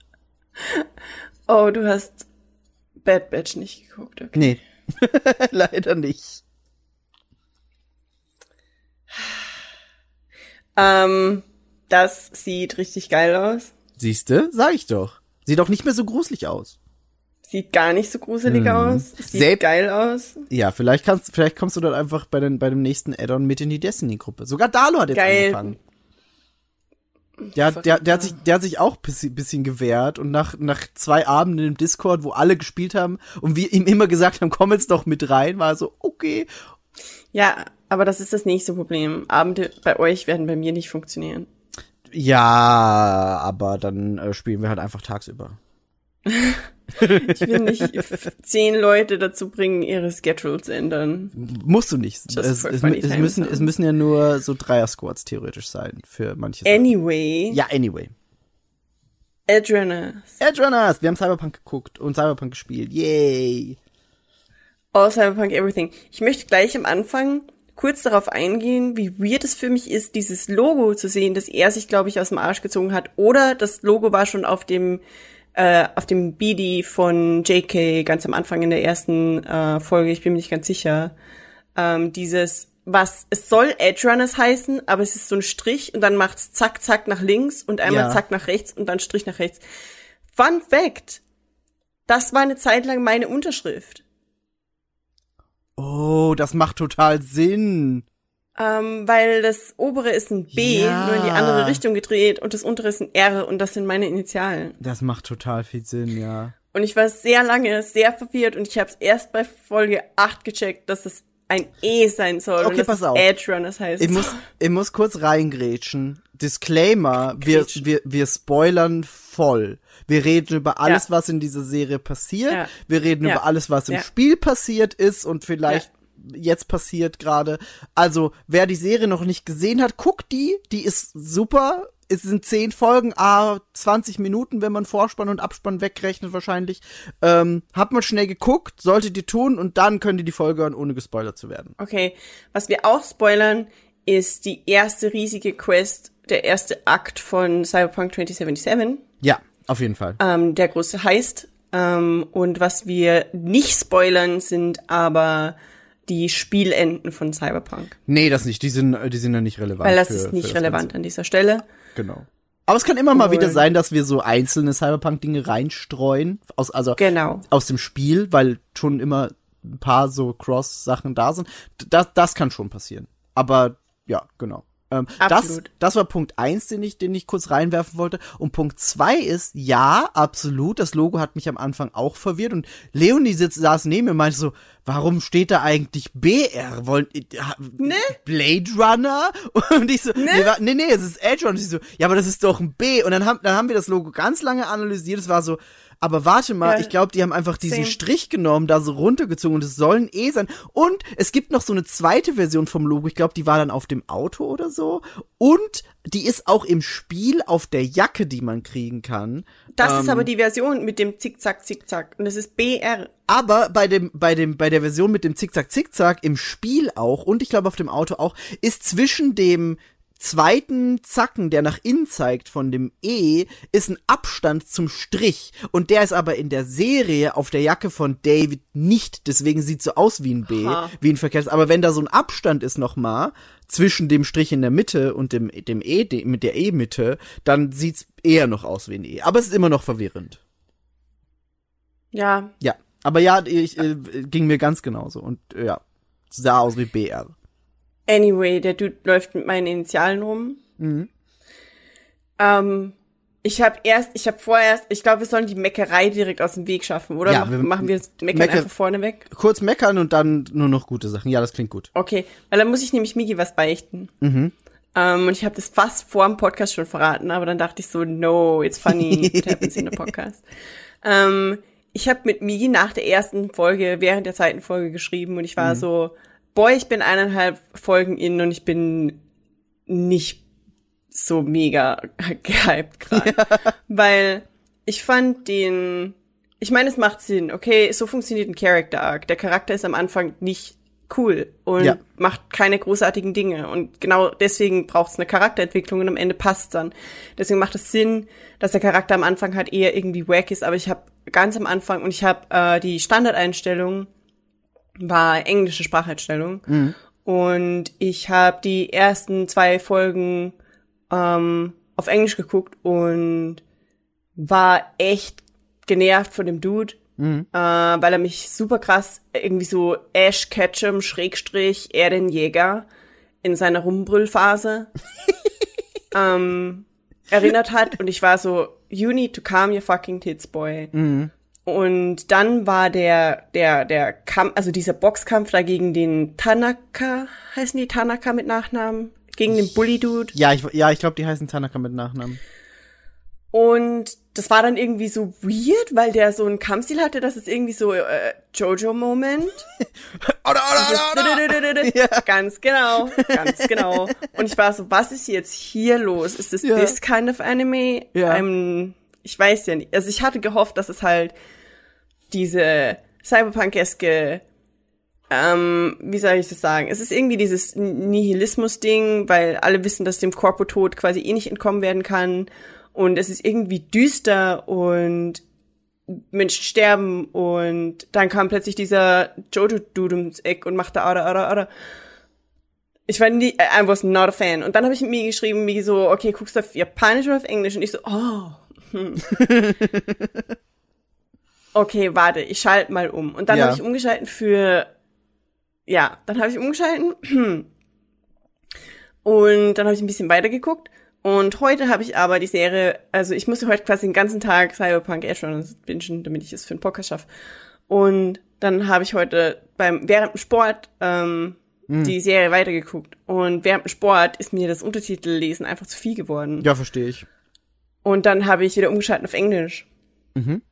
Oh, du hast Bad Batch nicht geguckt. Okay. Nee. Leider nicht. Ähm, das sieht richtig geil aus. Siehste, sag ich doch. Sieht doch nicht mehr so gruselig aus. Sieht gar nicht so gruselig aus. Sieht Selbst- geil aus. Ja, vielleicht kannst, vielleicht kommst du dann einfach bei, den, bei dem nächsten Add-on mit in die Destiny-Gruppe. Sogar Dalo hat jetzt Geil. angefangen. Der, der, der, hat sich, der hat sich auch bisschen, bisschen gewehrt und nach, nach zwei Abenden im Discord, wo alle gespielt haben und wir ihm immer gesagt haben, komm jetzt doch mit rein, war so, okay. Ja, aber das ist das nächste Problem. Abende bei euch werden bei mir nicht funktionieren. Ja, aber dann äh, spielen wir halt einfach tagsüber. Ich will nicht zehn Leute dazu bringen, ihre Schedules zu ändern. Musst du nicht. Es, es, es, müssen, ja. es müssen ja nur so Dreier-Squads theoretisch sein für manche Sachen. Anyway, Ja, anyway. Edrunners. Edrunners, wir haben Cyberpunk geguckt und Cyberpunk gespielt. Yay. All Cyberpunk Everything. Ich möchte gleich am Anfang kurz darauf eingehen, wie weird es für mich ist, dieses Logo zu sehen, das er sich, glaube ich, aus dem Arsch gezogen hat. Oder das Logo war schon auf dem äh, auf dem BD von JK ganz am Anfang in der ersten äh, Folge, ich bin mir nicht ganz sicher. Ähm, dieses, was, es soll Edge Runners heißen, aber es ist so ein Strich und dann macht's zack, zack nach links und einmal Ja. zack nach rechts und dann Strich nach rechts. Fun Fact. Das war eine Zeit lang meine Unterschrift. Oh, das macht total Sinn. Ähm, weil das obere ist ein B, Ja. nur in die andere Richtung gedreht und das untere ist ein R und das sind meine Initialen. Das macht total viel Sinn, ja. Und ich war sehr lange sehr verwirrt und ich habe es erst bei Folge 8 gecheckt, dass es ein E sein soll Okay, und pass auf. Edge Runners heißt. Ich muss, ich muss kurz reingrätschen. Disclaimer, wir, Grätschen. wir, wir spoilern voll. Wir reden über alles, Ja. was in dieser Serie passiert. Ja. Wir reden Ja. über alles, was im. Spiel passiert ist und vielleicht jetzt passiert gerade. Also, wer die Serie noch nicht gesehen hat, guckt die. Die ist super. Es sind zehn Folgen, ah, 20 Minuten, wenn man Vorspann und Abspann wegrechnet wahrscheinlich. Ähm, habt mal schnell geguckt, solltet ihr tun und dann könnt ihr die Folge hören, ohne gespoilert zu werden. Okay, was wir auch spoilern, ist die erste riesige Quest, der erste Akt von Cyberpunk 2077, Ja, auf jeden Fall. ähm, der große heißt. Ähm, und was wir nicht spoilern, sind aber die Spielenden von Cyberpunk. Nee, das nicht. Die sind, die sind ja nicht relevant. Weil das für- ist nicht relevant an dieser Stelle. Ganze. Genau. Aber es kann immer mal Und- wieder sein, dass wir so einzelne Cyberpunk-Dinge reinstreuen. Aus, also Genau. aus dem Spiel, weil schon immer ein paar so Cross-Sachen da sind. Das, das kann schon passieren. Aber ja, genau. Ähm, das, Absolut. das war Punkt eins, den ich, den ich kurz reinwerfen wollte. Und Punkt zwei ist, ja, absolut, das Logo hat mich am Anfang auch verwirrt. Und Leonie sitzt, saß neben mir und meinte so, warum steht da eigentlich BR? Wollen, Ne? Blade Runner? Und ich so, nee, wa- nee, nee, es ist Edge Runner. Und ich so, ja, aber das ist doch ein B. Und dann haben, dann haben wir das Logo ganz lange analysiert. Es war so, aber warte mal, Ja. ich glaube, die haben einfach diesen Same. Strich genommen, da so runtergezogen und es soll ein E sein. Und es gibt noch so eine zweite Version vom Logo. Ich glaube, die war dann auf dem Auto oder so. Und die ist auch im Spiel auf der Jacke, die man kriegen kann. Das Ähm, ist aber die Version mit dem Zickzack, Zickzack. Und das ist BR. aber bei dem, bei dem, bei der Version mit dem Zickzack Zickzack im Spiel auch und ich glaube auf dem Auto auch, ist zwischen dem zweiten Zacken, der nach innen zeigt von dem E, ist ein Abstand zum Strich. Und der ist aber in der Serie auf der Jacke von David nicht. Deswegen sieht so aus wie ein B, Ha. wie ein Verkehrs. Aber wenn da so ein Abstand ist nochmal zwischen dem Strich in der Mitte und dem, dem E, dem, mit der E-Mitte, dann sieht's eher noch aus wie ein E. Aber es ist immer noch verwirrend. Ja, Ja, aber ja, ich, äh, ging mir ganz genauso und äh, ja, sah aus wie BR. Anyway, der Dude läuft mit meinen Initialen rum. Mhm. Ähm, ich habe erst, ich habe vorerst, ich glaube, wir sollen die Meckerei direkt aus dem Weg schaffen, oder? Ja, Mach, wir- machen wir das Meckern Mecker- einfach vorne weg? Kurz meckern und dann nur noch gute Sachen. Ja, das klingt gut. Okay, weil dann muss ich nämlich Migi was beichten. Mhm. Ähm, und ich habe das fast vor dem Podcast schon verraten, aber dann dachte ich so, no, it's funny, it happens in the podcast. Ähm, ich habe mit Migi nach der ersten Folge, während der zweiten Folge geschrieben und ich Mhm. war so, boy, ich bin eineinhalb Folgen in und ich bin nicht so mega gehypt gerade. Weil ich fand den, ich meine, es macht Sinn, okay, so funktioniert ein Character Arc. Der Charakter ist am Anfang nicht cool und Ja. macht keine großartigen Dinge. Und genau deswegen braucht es eine Charakterentwicklung und am Ende passt dann. Deswegen macht es Sinn, dass der Charakter am Anfang halt eher irgendwie wack ist. Aber ich habe ganz am Anfang und ich habe äh, die Standardeinstellung war englische Spracheinstellung. Und ich habe die ersten zwei Folgen ähm, auf Englisch geguckt und war echt genervt von dem Dude, äh, weil er mich super krass irgendwie so Ash Ketchum Schrägstrich Erden Jäger in seiner Rumbrüllphase ähm, erinnert hat und ich war so, you need to calm your fucking tits, boy. Und dann war der, der, der Kampf, also dieser Boxkampf da gegen den Tanaka, heißen die Tanaka mit Nachnamen? Gegen den Bully-Dude. Ja, ich, ja, ich glaube, die heißen Tanaka mit Nachnamen. Und das war dann irgendwie so weird, weil der so einen Kampfstil hatte, dass es irgendwie so äh, Jojo-Moment. Oder, oder, Ja. Ganz genau, ganz genau. Und ich war so, was ist jetzt hier los? Ist es Ja. this kind of anime? Ja. Ich weiß ja nicht. Also ich hatte gehofft, dass es halt diese Cyberpunk-eske ähm, wie soll ich das sagen? Es ist irgendwie dieses Nihilismus-Ding, weil alle wissen, dass dem Korpotod quasi eh nicht entkommen werden kann. Und es ist irgendwie düster und Menschen sterben und dann kam plötzlich dieser Jojo-Dude ums Eck und machte Ara, Ara, Ara. Ich war nie, I was not a fan. Und dann habe ich mit mir geschrieben, wie so, okay, guckst du auf Japanisch oder auf Englisch? Und ich so, oh. Hm. okay, warte, ich schalte mal um. Und dann Ja. habe ich umgeschalten für, ja, dann habe ich umgeschalten. Und dann habe ich ein bisschen weitergeguckt. Und heute habe ich aber die Serie, also ich musste heute quasi den ganzen Tag Cyberpunk Edge Runners bingen, damit ich es für den Podcast schaffe. Und dann habe ich heute beim während dem Sport ähm, die Serie weitergeguckt. Und während dem Sport ist mir das Untertitellesen einfach zu viel geworden. Ja, verstehe ich. Und dann habe ich wieder umgeschaltet auf Englisch. Mhm.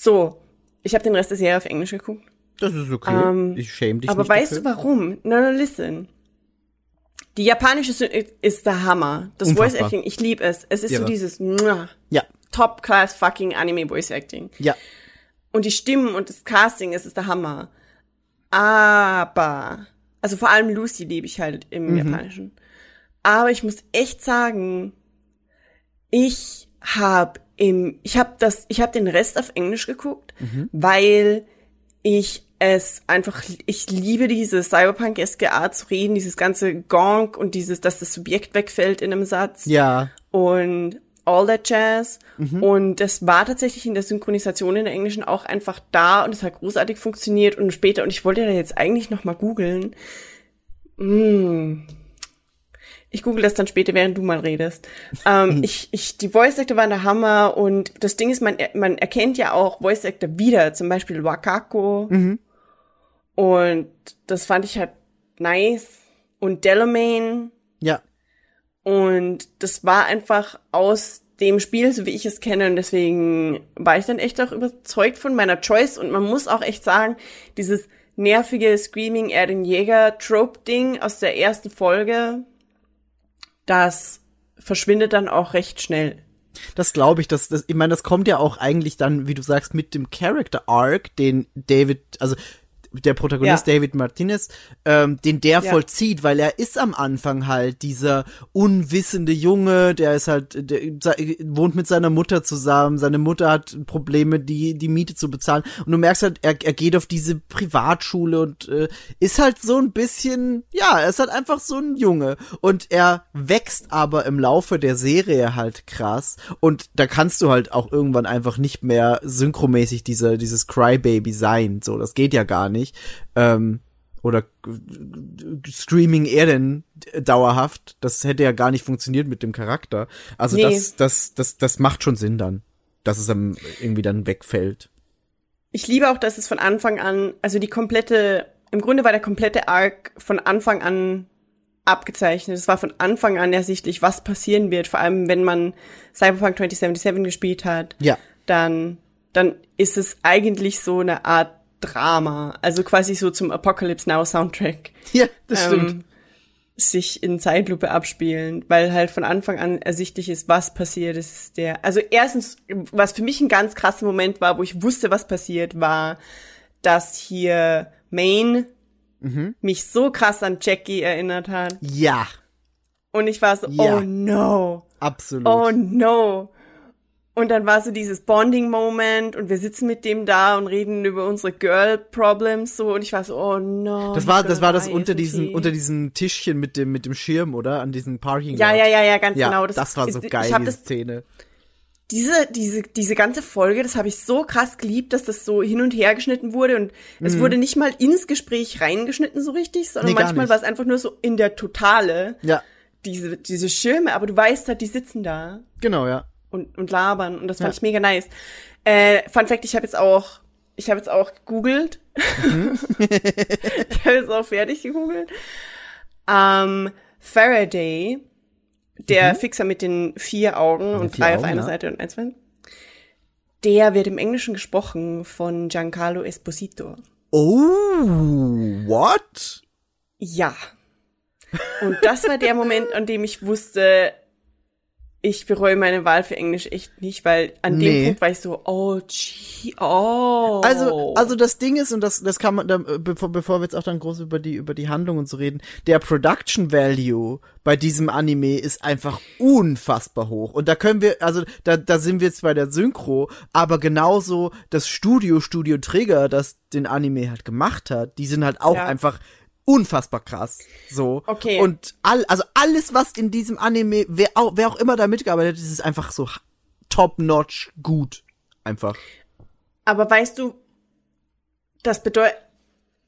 So, ich habe den Rest der Serie auf Englisch geguckt. Das ist okay. Ähm, ich schäme dich Aber nicht weißt dafür. du warum? No, no, listen. Die japanische ist der Hammer. Das Voice Unfassbar. Acting, ich liebe es. Es ist Irre. so dieses Ja, Top-Class fucking Anime Voice Acting. ja. Und die Stimmen und das Casting, es ist der Hammer. Aber, also vor allem Lucy liebe ich halt im Japanischen. Aber ich muss echt sagen, ich habe im, ich habe das, ich habe den Rest auf Englisch geguckt, weil ich es einfach, ich liebe diese Cyberpunk-eske Art zu reden, dieses ganze Gonk und dieses, dass das Subjekt wegfällt in einem Satz Ja, und all that Jazz. Und das war tatsächlich in der Synchronisation in der Englischen auch einfach da und es hat großartig funktioniert und später, und ich wollte da jetzt eigentlich noch mal googeln. Mm. Ich google das dann später, während du mal redest. Ähm, ich, ich, die Voice Actor waren der Hammer und das Ding ist, man, man erkennt ja auch Voice Actor wieder, zum Beispiel Wakako. Und das fand ich halt nice. Und Delamain. ja. Und das war einfach aus dem Spiel, so wie ich es kenne. Und deswegen war ich dann echt auch überzeugt von meiner Choice. Und man muss auch echt sagen, dieses nervige Screaming er den Jäger Trope Ding aus der ersten Folge, das verschwindet dann auch recht schnell. Das glaube ich, das, das, ich meine, das kommt ja auch eigentlich dann, wie du sagst, mit dem Character Arc, den David, also der Protagonist Ja. David Martinez, ähm, den der Ja. vollzieht, weil er ist am Anfang halt dieser unwissende Junge, der ist halt, der wohnt mit seiner Mutter zusammen, seine Mutter hat Probleme, die, die Miete zu bezahlen und du merkst halt, er, er geht auf diese Privatschule und äh, ist halt so ein bisschen, ja, er ist halt einfach so ein Junge und er wächst aber im Laufe der Serie halt krass und da kannst du halt auch irgendwann einfach nicht mehr synchromäßig dieser, dieses Crybaby sein, so, das geht ja gar nicht. Ähm, oder Screaming er denn dauerhaft, das hätte ja gar nicht funktioniert mit dem Charakter. Also Nee. das, das, das, das macht schon Sinn dann, dass es dann irgendwie dann wegfällt. Ich liebe auch, dass es von Anfang an, also die komplette, im Grunde war der komplette Arc von Anfang an abgezeichnet. Es war von Anfang an ersichtlich, was passieren wird. Vor allem, wenn man Cyberpunk 2077 gespielt hat, Ja. dann, dann ist es eigentlich so eine Art Drama. Also quasi so zum Apocalypse Now Soundtrack. Ja, das stimmt. ähm, sich in Zeitlupe abspielen, weil halt von Anfang an ersichtlich ist, was passiert. Ist der, also erstens, was für mich ein ganz krasser Moment war, wo ich wusste, was passiert, war, dass hier Maine Mhm. mich so krass an Jackie erinnert hat. Ja, Und ich war so, Ja. oh no, absolut. oh no. Und dann war so dieses Bonding-Moment und wir sitzen mit dem da und reden über unsere Girl-Problems so und ich war so, oh no. das war, das war das unter diesem, unter diesem Tischchen mit dem, mit dem Schirm, oder? An diesem Parking. Ja, ja, ja, ja, ganz Ja, genau. das, war so geil, diese das, Szene. diese, diese, diese ganze Folge, das habe ich so krass geliebt, dass das so hin und her geschnitten wurde und es wurde nicht mal ins Gespräch reingeschnitten so richtig, sondern Mhm. Nee, manchmal war es einfach nur so in der Totale, Ja, diese, diese Schirme, aber du weißt halt, die sitzen da genau, ja. Und, und labern und das fand Ja. ich mega nice. Äh, Fun Fact, ich habe jetzt auch, ich habe jetzt auch gegoogelt. Mhm. ich habe jetzt auch fertig gegoogelt. Ähm, Faraday, der Fixer mit den vier Augen und Mhm. vier drei auf Augen, einer ja. Seite und eins auf der wird im Englischen gesprochen von Giancarlo Esposito. Oh, what? Ja. Und das war der Moment, an dem ich wusste, ich bereue meine Wahl für Englisch echt nicht, weil an Nee. dem Punkt war ich so, oh, gee, oh. Also, also das Ding ist, und das, das kann man, da, bevor, bevor wir jetzt auch dann groß über die, über die Handlung und so reden, der Production Value bei diesem Anime ist einfach unfassbar hoch. Und da können wir, also da, da sind wir jetzt bei der Synchro, aber genauso das Studio, Studio Trigger, das den Anime halt gemacht hat, die sind halt auch Ja. einfach unfassbar krass. So. Okay. Und all, also alles, was in diesem Anime, wer auch, wer auch immer da mitgearbeitet hat, ist einfach so top-notch gut. Einfach. Aber weißt du, das bedeutet,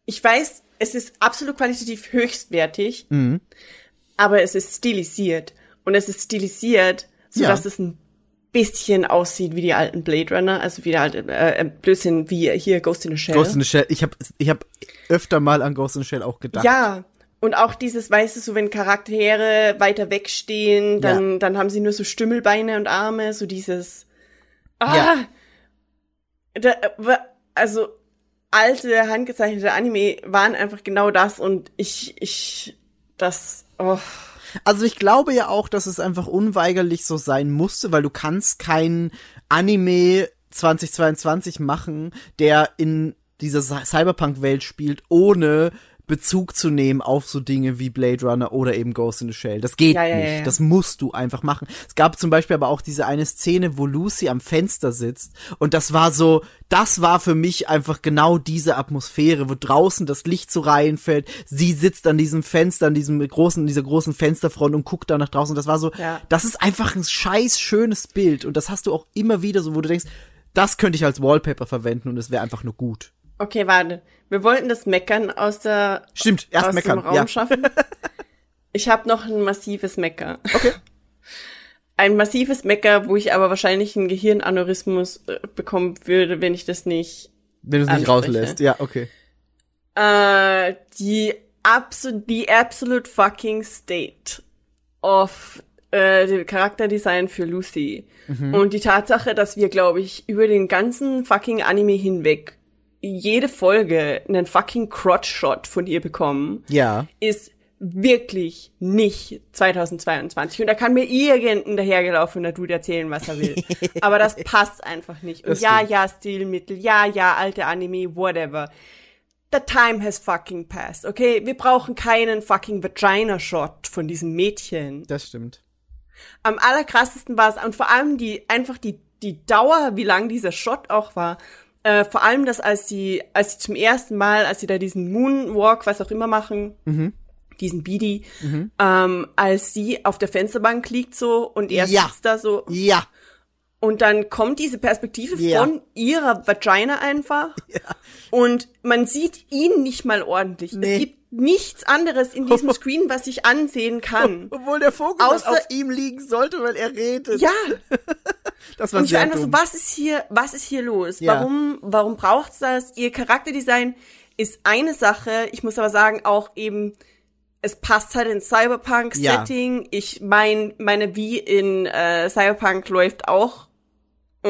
ich weiß, es ist absolut qualitativ höchstwertig, Mhm. aber es ist stilisiert. Und es ist stilisiert, sodass Ja. es ein bisschen aussieht wie die alten Blade Runner, also wie der alte, äh, äh, Blödsinn, wie hier Ghost in the Shell. Ghost in the Shell. Ich habe ich hab öfter mal an Ghost in the Shell auch gedacht. Ja, und auch dieses, weißt du, so wenn Charaktere weiter wegstehen, dann, dann haben sie nur so Stümmelbeine und Arme, so dieses. Ah! Ja. Da, äh, also alte handgezeichnete Anime waren einfach genau das und ich, ich, das, oh. Also ich glaube ja auch, dass es einfach unweigerlich so sein musste, weil du kannst kein Anime 2022 machen, der in dieser Cy- Cyberpunk-Welt spielt, ohne Bezug zu nehmen auf so Dinge wie Blade Runner oder eben Ghost in the Shell. Das geht Ja, ja, nicht. ja. Das musst du einfach machen. Es gab zum Beispiel aber auch diese eine Szene, wo Lucy am Fenster sitzt und das war so, das war für mich einfach genau diese Atmosphäre, wo draußen das Licht so reinfällt. Sie sitzt an diesem Fenster, an diesem großen, dieser großen Fensterfront und guckt da nach draußen. Das war so, das ist einfach ein scheiß schönes Bild und das hast du auch immer wieder so, wo du denkst, das könnte ich als Wallpaper verwenden und es wäre einfach nur gut. Okay, warte. Wir wollten das Meckern aus der Stimmt, erst aus meckern. dem Raum ja. schaffen. Ich habe noch ein massives Mecker. Okay. Ein massives Mecker, wo ich aber wahrscheinlich einen Gehirnaneurysmus äh, bekommen würde, wenn ich das nicht. Wenn du es nicht rauslässt. Ja, okay. Äh, die absolute, die absolute fucking state of äh, Charakterdesign für Lucy. Und die Tatsache, dass wir, glaube ich, über den ganzen fucking Anime hinweg jede Folge einen fucking Crotch-Shot von ihr bekommen, Ja. ist wirklich nicht 2022. Und da kann mir irgendein dahergelaufener Dude erzählen, was er will. Aber das passt einfach nicht. Und Das ja, stimmt. ja, Stilmittel, ja, ja, alte Anime, whatever. The time has fucking passed, okay? Wir brauchen keinen fucking Vagina-Shot von diesem Mädchen. Das stimmt. Am allerkrassesten war es, und vor allem die, einfach die, die Dauer, wie lang dieser Shot auch war. Äh, vor allem, dass als sie, als sie zum ersten Mal, als sie da diesen Moonwalk, was auch immer machen, Mhm. diesen Beady, ähm, als sie auf der Fensterbank liegt so und er Ja. sitzt da so Ja. und dann kommt diese Perspektive Ja. von ihrer Vagina einfach und man sieht ihn nicht mal ordentlich. Nee. Es gibt nichts anderes in diesem Screen, was ich ansehen kann. Obwohl der Fokus Außer- auf ihm liegen sollte, weil er redet. Ja, das war und ich war sehr einfach so, was ist hier, was ist hier los? Ja. Warum, warum braucht's das? Ihr Charakterdesign ist eine Sache. Ich muss aber sagen, auch eben, es passt halt ins Cyberpunk-Setting. Ich mein, meine, wie in äh, Cyberpunk läuft auch äh,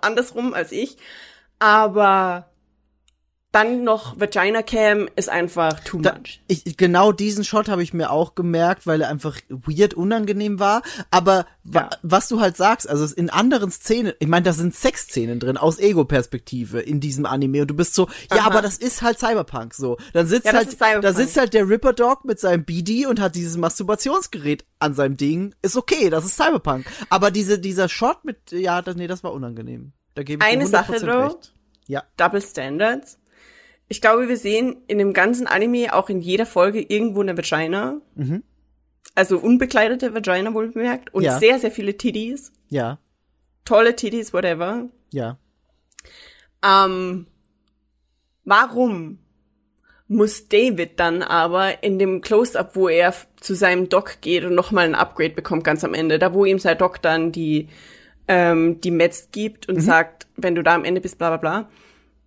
andersrum als ich. Aber dann noch Vagina Cam ist einfach too Da, much. ich, genau diesen Shot habe ich mir auch gemerkt, weil er einfach weird unangenehm war. Aber Ja. was du halt sagst, also in anderen Szenen, ich meine, da sind Sexszenen drin aus Ego-Perspektive in diesem Anime und du bist so, ja, Aha. aber das ist halt Cyberpunk so. Dann sitzt Ja, halt, da sitzt halt der Ripper Dog mit seinem BD und hat dieses Masturbationsgerät an seinem Ding. Ist okay, das ist Cyberpunk. Aber diese dieser Shot mit, ja, das, nee, das war unangenehm. Da gebe ich Eine dir 100% Sache, recht. Ja, Double Standards. Ich glaube, wir sehen in dem ganzen Anime auch in jeder Folge irgendwo eine Vagina. Also unbekleidete Vagina wohl bemerkt. Und Ja. sehr, sehr viele Titties. ja, Tolle Titties, whatever. ja. Ähm, warum muss David dann aber in dem Close-Up, wo er zu seinem Doc geht und nochmal ein Upgrade bekommt ganz am Ende, da wo ihm sein Doc dann die, ähm, die Meds gibt und sagt, wenn du da am Ende bist, bla bla bla.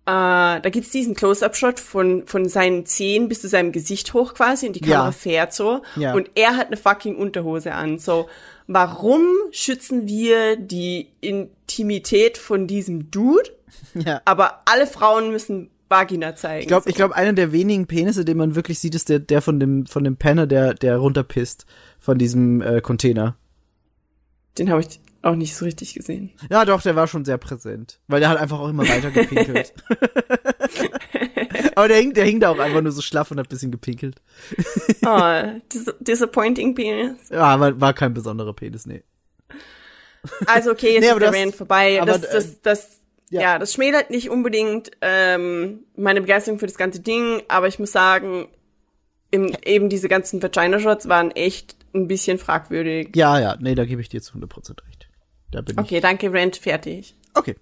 Äh, da gibt's diesen Close-Up-Shot von, von seinen Zehen bis zu seinem Gesicht hoch quasi und die Ja. Kamera fährt so. Ja. Und er hat eine fucking Unterhose an. So, warum schützen wir die Intimität von diesem Dude? Ja. Aber alle Frauen müssen Vagina zeigen. Ich glaube, ich glaube, einer der wenigen Penisse, den man wirklich sieht, ist der, der von dem, von dem Penner, der, der runterpisst von diesem äh, Container. den habe ich auch nicht so richtig gesehen. Ja, doch, der war schon sehr präsent. Weil der hat einfach auch immer weiter gepinkelt. Aber der hing, der hing da auch einfach nur so schlaff und hat ein bisschen gepinkelt. Oh, dis disappointing penis. Ja, war, war kein besonderer Penis, nee. Also okay, jetzt Nee, ist der das- Rand vorbei. aber, das, das, das, ja. ja. das schmälert nicht unbedingt ähm, meine Begeisterung für das ganze Ding, aber ich muss sagen, im, eben diese ganzen Vagina-Shots waren echt ein bisschen fragwürdig. Ja, ja, nee, da gebe ich dir zu 100% recht. Da bin ich. Okay, danke, Rand, fertig. Okay.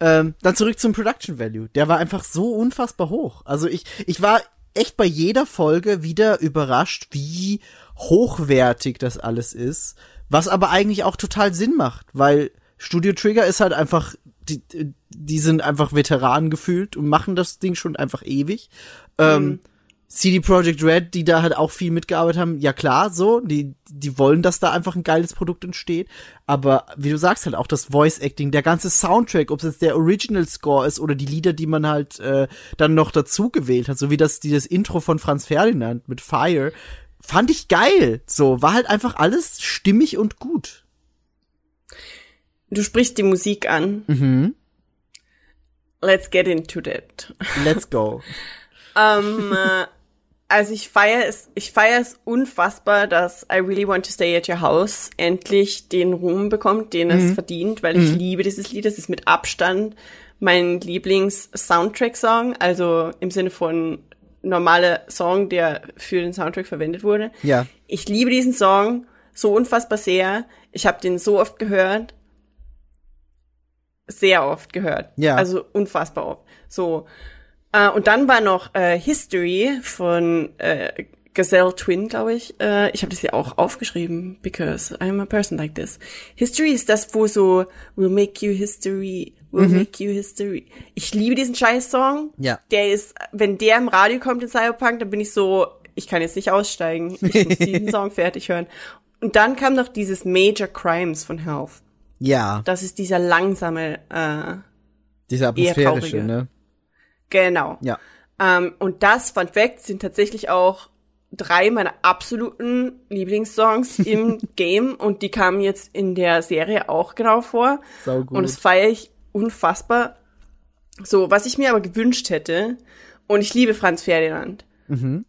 Ähm, dann zurück zum Production Value. Der war einfach so unfassbar hoch. Also ich, ich war echt bei jeder Folge wieder überrascht, wie hochwertig das alles ist. Was aber eigentlich auch total Sinn macht, weil Studio Trigger ist halt einfach, die, die sind einfach Veteranen gefühlt und machen das Ding schon einfach ewig. Ähm, CD Projekt Red, die da halt auch viel mitgearbeitet haben, ja klar, so, die, die wollen, dass da einfach ein geiles Produkt entsteht. Aber wie du sagst, halt auch das Voice Acting, der ganze Soundtrack, ob es jetzt der Original Score ist oder die Lieder, die man halt äh, dann noch dazu gewählt hat, so wie das, dieses Intro von Franz Ferdinand mit Fire, fand ich geil. So, war halt einfach alles stimmig und gut. Du sprichst die Musik an. Mhm. Let's get into that. Let's go. ähm, äh, also ich feiere es, ich feiere es unfassbar, dass I Really Want to Stay at Your House endlich den Ruhm bekommt, den es verdient, weil ich liebe dieses Lied. Es ist mit Abstand mein Lieblings-Soundtrack-Song, also im Sinne von normaler Song, der für den Soundtrack verwendet wurde. Ja. Ich liebe diesen Song so unfassbar sehr. Ich habe den so oft gehört. Sehr oft gehört. Ja. Also unfassbar oft. So. Äh, und dann war noch äh, History von äh, Gazelle Twin, glaube ich. Äh, ich habe das hier auch aufgeschrieben, because I'm a person like this. History ist das, wo so We'll make you history, we'll make you history. Ich liebe diesen Scheiß-Song. Ja. Der ist, wenn der im Radio kommt in Cyberpunk, dann bin ich so, ich kann jetzt nicht aussteigen. Ich muss diesen Song fertig hören. Und dann kam noch dieses Major Crimes von Health. Ja, Das ist dieser langsame, äh, dieser atmosphärische, ne? Genau. Ja. Ähm, und das, Fun Fact, sind tatsächlich auch drei meiner absoluten Lieblingssongs im Game und die kamen jetzt in der Serie auch genau vor. Sau gut. Und das feiere ich unfassbar. So, was ich mir aber gewünscht hätte, und ich liebe Franz Ferdinand. Mhm.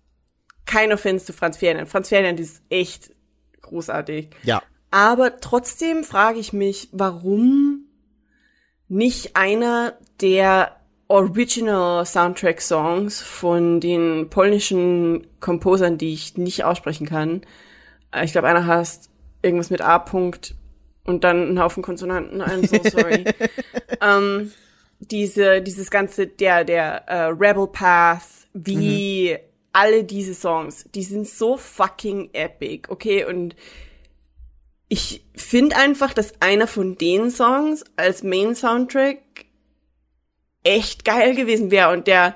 Kein Offense zu Franz Ferdinand. Franz Ferdinand ist echt großartig. Ja. Aber trotzdem frage ich mich, warum nicht einer der Original Soundtrack Songs von den polnischen Komposern, die ich nicht aussprechen kann. Äh, Ich glaube, einer heißt irgendwas mit A. -Punkt und dann ein Haufen Konsonanten. I'm so sorry. ähm, diese, dieses ganze, der, der äh, Rebel Path, wie alle diese Songs, die sind so fucking epic, okay? Und ich finde einfach, dass einer von den Songs als Main Soundtrack echt geil gewesen wäre und der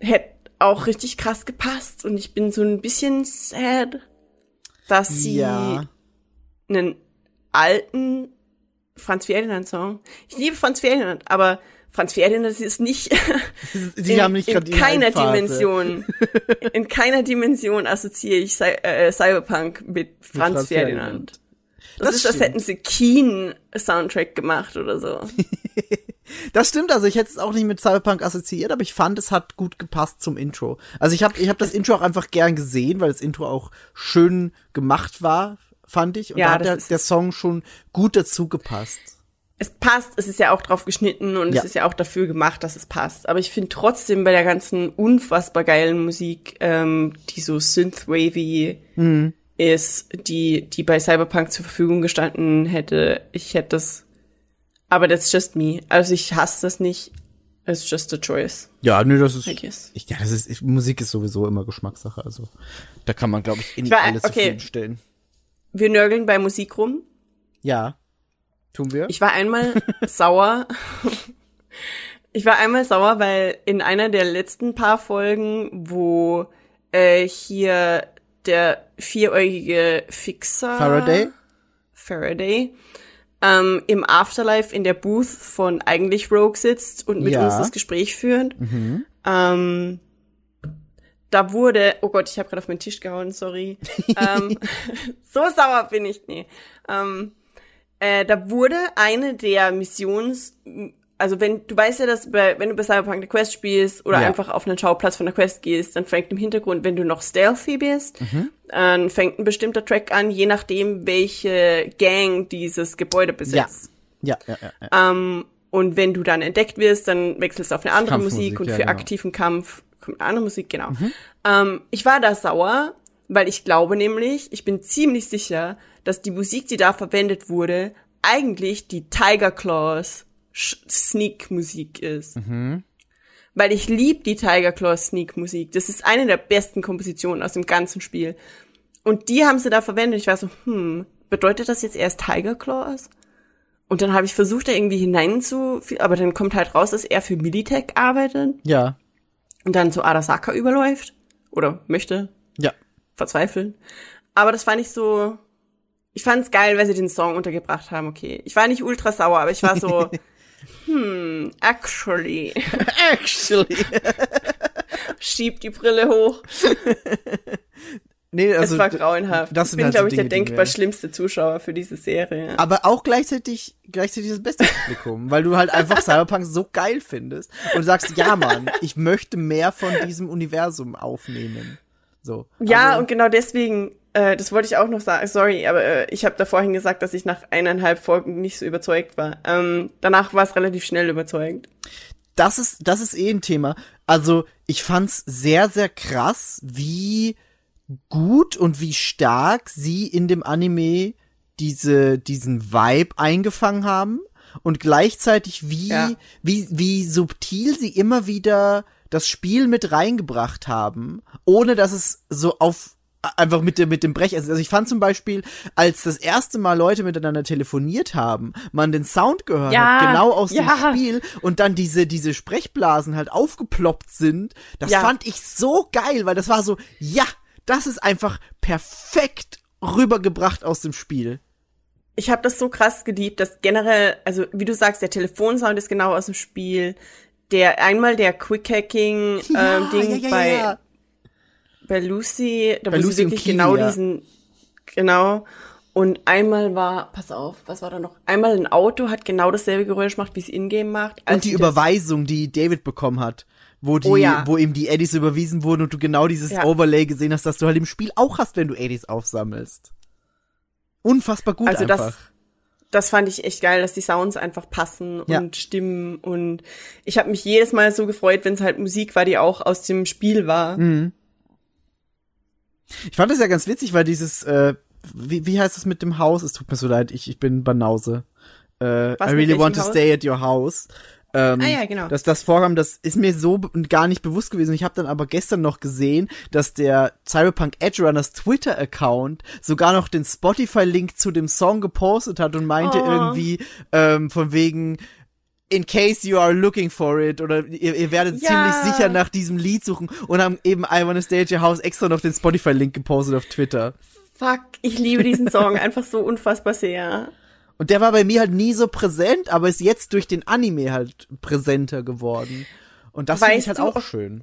hätte auch richtig krass gepasst und ich bin so ein bisschen sad, dass sie Ja. einen alten Franz Ferdinand Song. Ich liebe Franz Ferdinand, aber Franz Ferdinand ist nicht Sie in, haben nicht in keiner Hype-Phase. Dimension in keiner Dimension assoziiere ich Cy äh, Cyberpunk mit Franz, Franz Ferdinand. Ferdinand. Das, Das ist, als stimmt. hätten sie Keen Soundtrack gemacht oder so. Das stimmt, also ich hätte es auch nicht mit Cyberpunk assoziiert, aber ich fand, es hat gut gepasst zum Intro. Also ich habe ich hab das Intro auch einfach gern gesehen, weil das Intro auch schön gemacht war, fand ich. Und Ja, da hat der, der Song schon gut dazu gepasst. es passt, es ist ja auch drauf geschnitten und Ja. es ist ja auch dafür gemacht, dass es passt. Aber ich finde trotzdem bei der ganzen unfassbar geilen Musik, ähm, die so synthwavy Mhm. ist, die, die bei Cyberpunk zur Verfügung gestanden hätte, ich hätte das. Aber that's just me. Also ich hasse das nicht. It's just a choice, Ja, nö, das ist. Ich, ja, das ist, ich, Musik ist sowieso immer Geschmackssache, also da kann man, glaube ich, eh nicht alles okay. zufriedenstellen. Wir nörgeln bei Musik rum. Ja. Tun wir? Ich war einmal sauer. Ich war einmal sauer, weil in einer der letzten paar Folgen, wo äh, hier der vieräugige Fixer Faraday? Faraday ähm, im Afterlife in der Booth von eigentlich Rogue sitzt und mit Ja. uns das Gespräch führt. Ähm, da wurde, oh Gott, ich habe gerade auf meinen Tisch gehauen, sorry. ähm, so sauer bin ich, nee. Ähm, Äh, da wurde eine der Missions, also wenn, du weißt ja, dass bei, wenn du bei Cyberpunk eine Quest spielst oder Ja. einfach auf einen Schauplatz von der Quest gehst, dann fängt im Hintergrund, wenn du noch stealthy bist, dann fängt ein bestimmter Track an, je nachdem, welche Gang dieses Gebäude Ja. besitzt. Ja, ja, ja. ja. Ähm, und wenn du dann entdeckt wirst, dann wechselst du auf eine andere Musik und ja, für genau. aktiven Kampf kommt eine andere Musik, genau. Ähm, ich war da sauer, weil ich glaube nämlich, ich bin ziemlich sicher, dass die Musik, die da verwendet wurde, eigentlich die Tiger Claws Sch- Sneak Musik ist. Weil ich lieb die Tiger Claws Sneak Musik. Das ist eine der besten Kompositionen aus dem ganzen Spiel. Und die haben sie da verwendet. Ich war so, hm, bedeutet das jetzt erst Tiger Claws? Und dann habe ich versucht, da irgendwie hinein zu, aber dann kommt halt raus, dass er für Militech arbeitet Ja. und dann zu Arasaka überläuft. Oder möchte, Ja. verzweifeln. Aber das fand ich so, ich fand's geil, weil sie den Song untergebracht haben, okay. Ich war nicht ultra sauer, aber ich war so, hm, actually, Actually. schieb die Brille hoch. Nee, also es war grauenhaft. das ich bin, halt so glaube ich, der denkbar schlimmste Zuschauer für diese Serie. aber auch gleichzeitig gleichzeitig das beste Publikum, weil du halt einfach Cyberpunk so geil findest und sagst, ja Mann, ich möchte mehr von diesem Universum aufnehmen. So. Ja, also, und genau deswegen, äh, das wollte ich auch noch sagen, sorry, aber äh, ich habe da vorhin gesagt, dass ich nach eineinhalb Folgen nicht so überzeugt war. Ähm, danach war es relativ schnell überzeugend. das ist das ist eh ein Thema. Also, ich fand's sehr sehr krass, wie gut und wie stark sie in dem Anime diese diesen Vibe eingefangen haben und gleichzeitig wie Ja. wie wie subtil sie immer wieder das Spiel mit reingebracht haben, ohne dass es so auf einfach mit dem mit dem Brech also ich fand zum Beispiel als das erste Mal Leute miteinander telefoniert haben man den Sound gehört Ja, hat genau aus dem ja. Spiel und dann diese diese Sprechblasen halt aufgeploppt sind das Ja. fand ich so geil weil das war so ja das ist einfach perfekt rübergebracht aus dem Spiel Ich habe das so krass geliebt, dass generell, also wie du sagst, der Telefonsound ist genau aus dem Spiel. Der einmal der Quick-Hacking ähm, Ding bei bei Lucy, da Bei Lucy wirklich Kili, genau ja. diesen, genau. Und einmal war, pass auf, was war da noch? Einmal ein Auto hat genau dasselbe Geräusch gemacht, wie es in-game macht. und die das- Überweisung, die David bekommen hat, wo die, Oh ja. wo ihm die Eddies überwiesen wurden und du genau dieses Ja. Overlay gesehen hast, das du halt im Spiel auch hast, wenn du Eddies aufsammelst. Unfassbar gut Also das- einfach. das fand ich echt geil, dass die Sounds einfach passen Ja. und stimmen und ich habe mich jedes Mal so gefreut, wenn es halt Musik war, die auch aus dem Spiel war. Mhm. Ich fand das ja ganz witzig, weil dieses, äh, wie, wie heißt es mit dem Haus? Es tut mir so leid, ich, ich bin Banause. Äh, I really want to Haus? stay at your house. Ähm, Ah ja, genau. Dass das Vorhaben, das ist mir so gar nicht bewusst gewesen. Ich habe dann aber gestern noch gesehen, dass der Cyberpunk Edge Runners Twitter-Account sogar noch den Spotify-Link zu dem Song gepostet hat und meinte Oh. irgendwie ähm, von wegen in case you are looking for it oder ihr, ihr werdet Ja. ziemlich sicher nach diesem Lied suchen und haben eben I Wanna Stay at Your House extra noch den Spotify-Link gepostet auf Twitter. Fuck, ich liebe diesen Song einfach so unfassbar sehr. Und der war bei mir halt nie so präsent, aber ist jetzt durch den Anime halt präsenter geworden. Und das finde ich halt auch schön.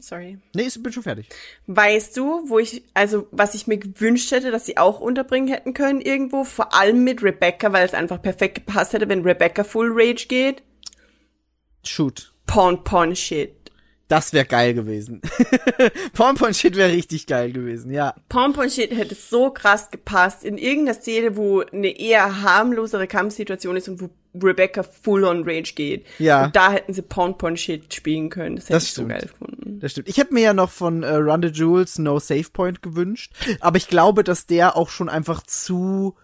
Sorry. Nee, ich bin schon fertig. Weißt du, wo ich, also was ich mir gewünscht hätte, dass sie auch unterbringen hätten können irgendwo, vor allem mit Rebecca, weil es einfach perfekt gepasst hätte, wenn Rebecca Full Rage geht. Shoot. Porn, Porn, Shit. Das wäre geil gewesen. Pompon Shit wäre richtig geil gewesen, ja. Pomp und Shit hätte so krass gepasst in irgendeiner Szene, wo eine eher harmlosere Kampfsituation ist und wo Rebecca full on Rage geht. Ja. Und da hätten sie Pomp und Shit spielen können. Das hätte Das ich so geil gefunden. Das stimmt. Ich hätte mir ja noch von äh, Run the Jewels No Save Point gewünscht, aber ich glaube, dass der auch schon einfach zu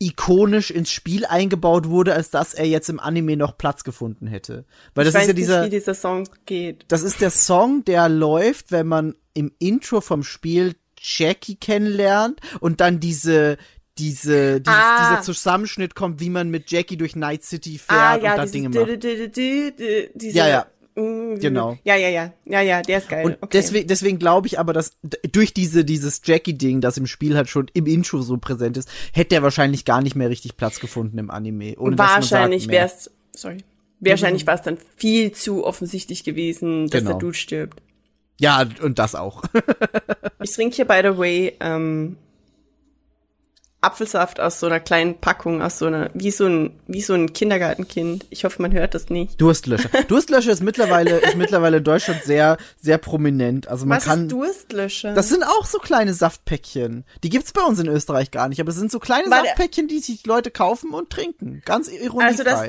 ikonisch ins Spiel eingebaut wurde, als dass er jetzt im Anime noch Platz gefunden hätte. Weil das ich ist weiß ja dieser nicht, wie dieser Song geht. Das ist der Song, der läuft, wenn man im Intro vom Spiel Jackie kennenlernt und dann diese diese dieses, Ah. dieser Zusammenschnitt kommt, wie man mit Jackie durch Night City fährt Ah, und ja, da dieses Dinge macht. Ja, ja. Mm, Genau. Ja, ja, ja. Ja, ja, der ist geil. Und okay. deswegen, deswegen glaube ich aber, dass durch diese, dieses Jackie-Ding, das im Spiel halt schon im Intro so präsent ist, hätte er wahrscheinlich gar nicht mehr richtig Platz gefunden im Anime. Wahrscheinlich wäre es, sorry. Wahrscheinlich war es dann viel zu offensichtlich gewesen, dass Genau. der Dude stirbt. Ja, und das auch. Ich trinke hier, by the way, ähm, Apfelsaft aus so einer kleinen Packung, aus so einer, wie so ein, wie so ein Kindergartenkind. Ich hoffe, man hört das nicht. Durstlöscher. Durstlöscher ist mittlerweile, ist mittlerweile in Deutschland sehr, sehr prominent. Also man Was kann. ist Durstlöscher? Das sind auch so kleine Saftpäckchen. Die gibt's bei uns in Österreich gar nicht, aber es sind so kleine Warte. Saftpäckchen, die sich Leute kaufen und trinken. Ganz ironiefrei. Also das-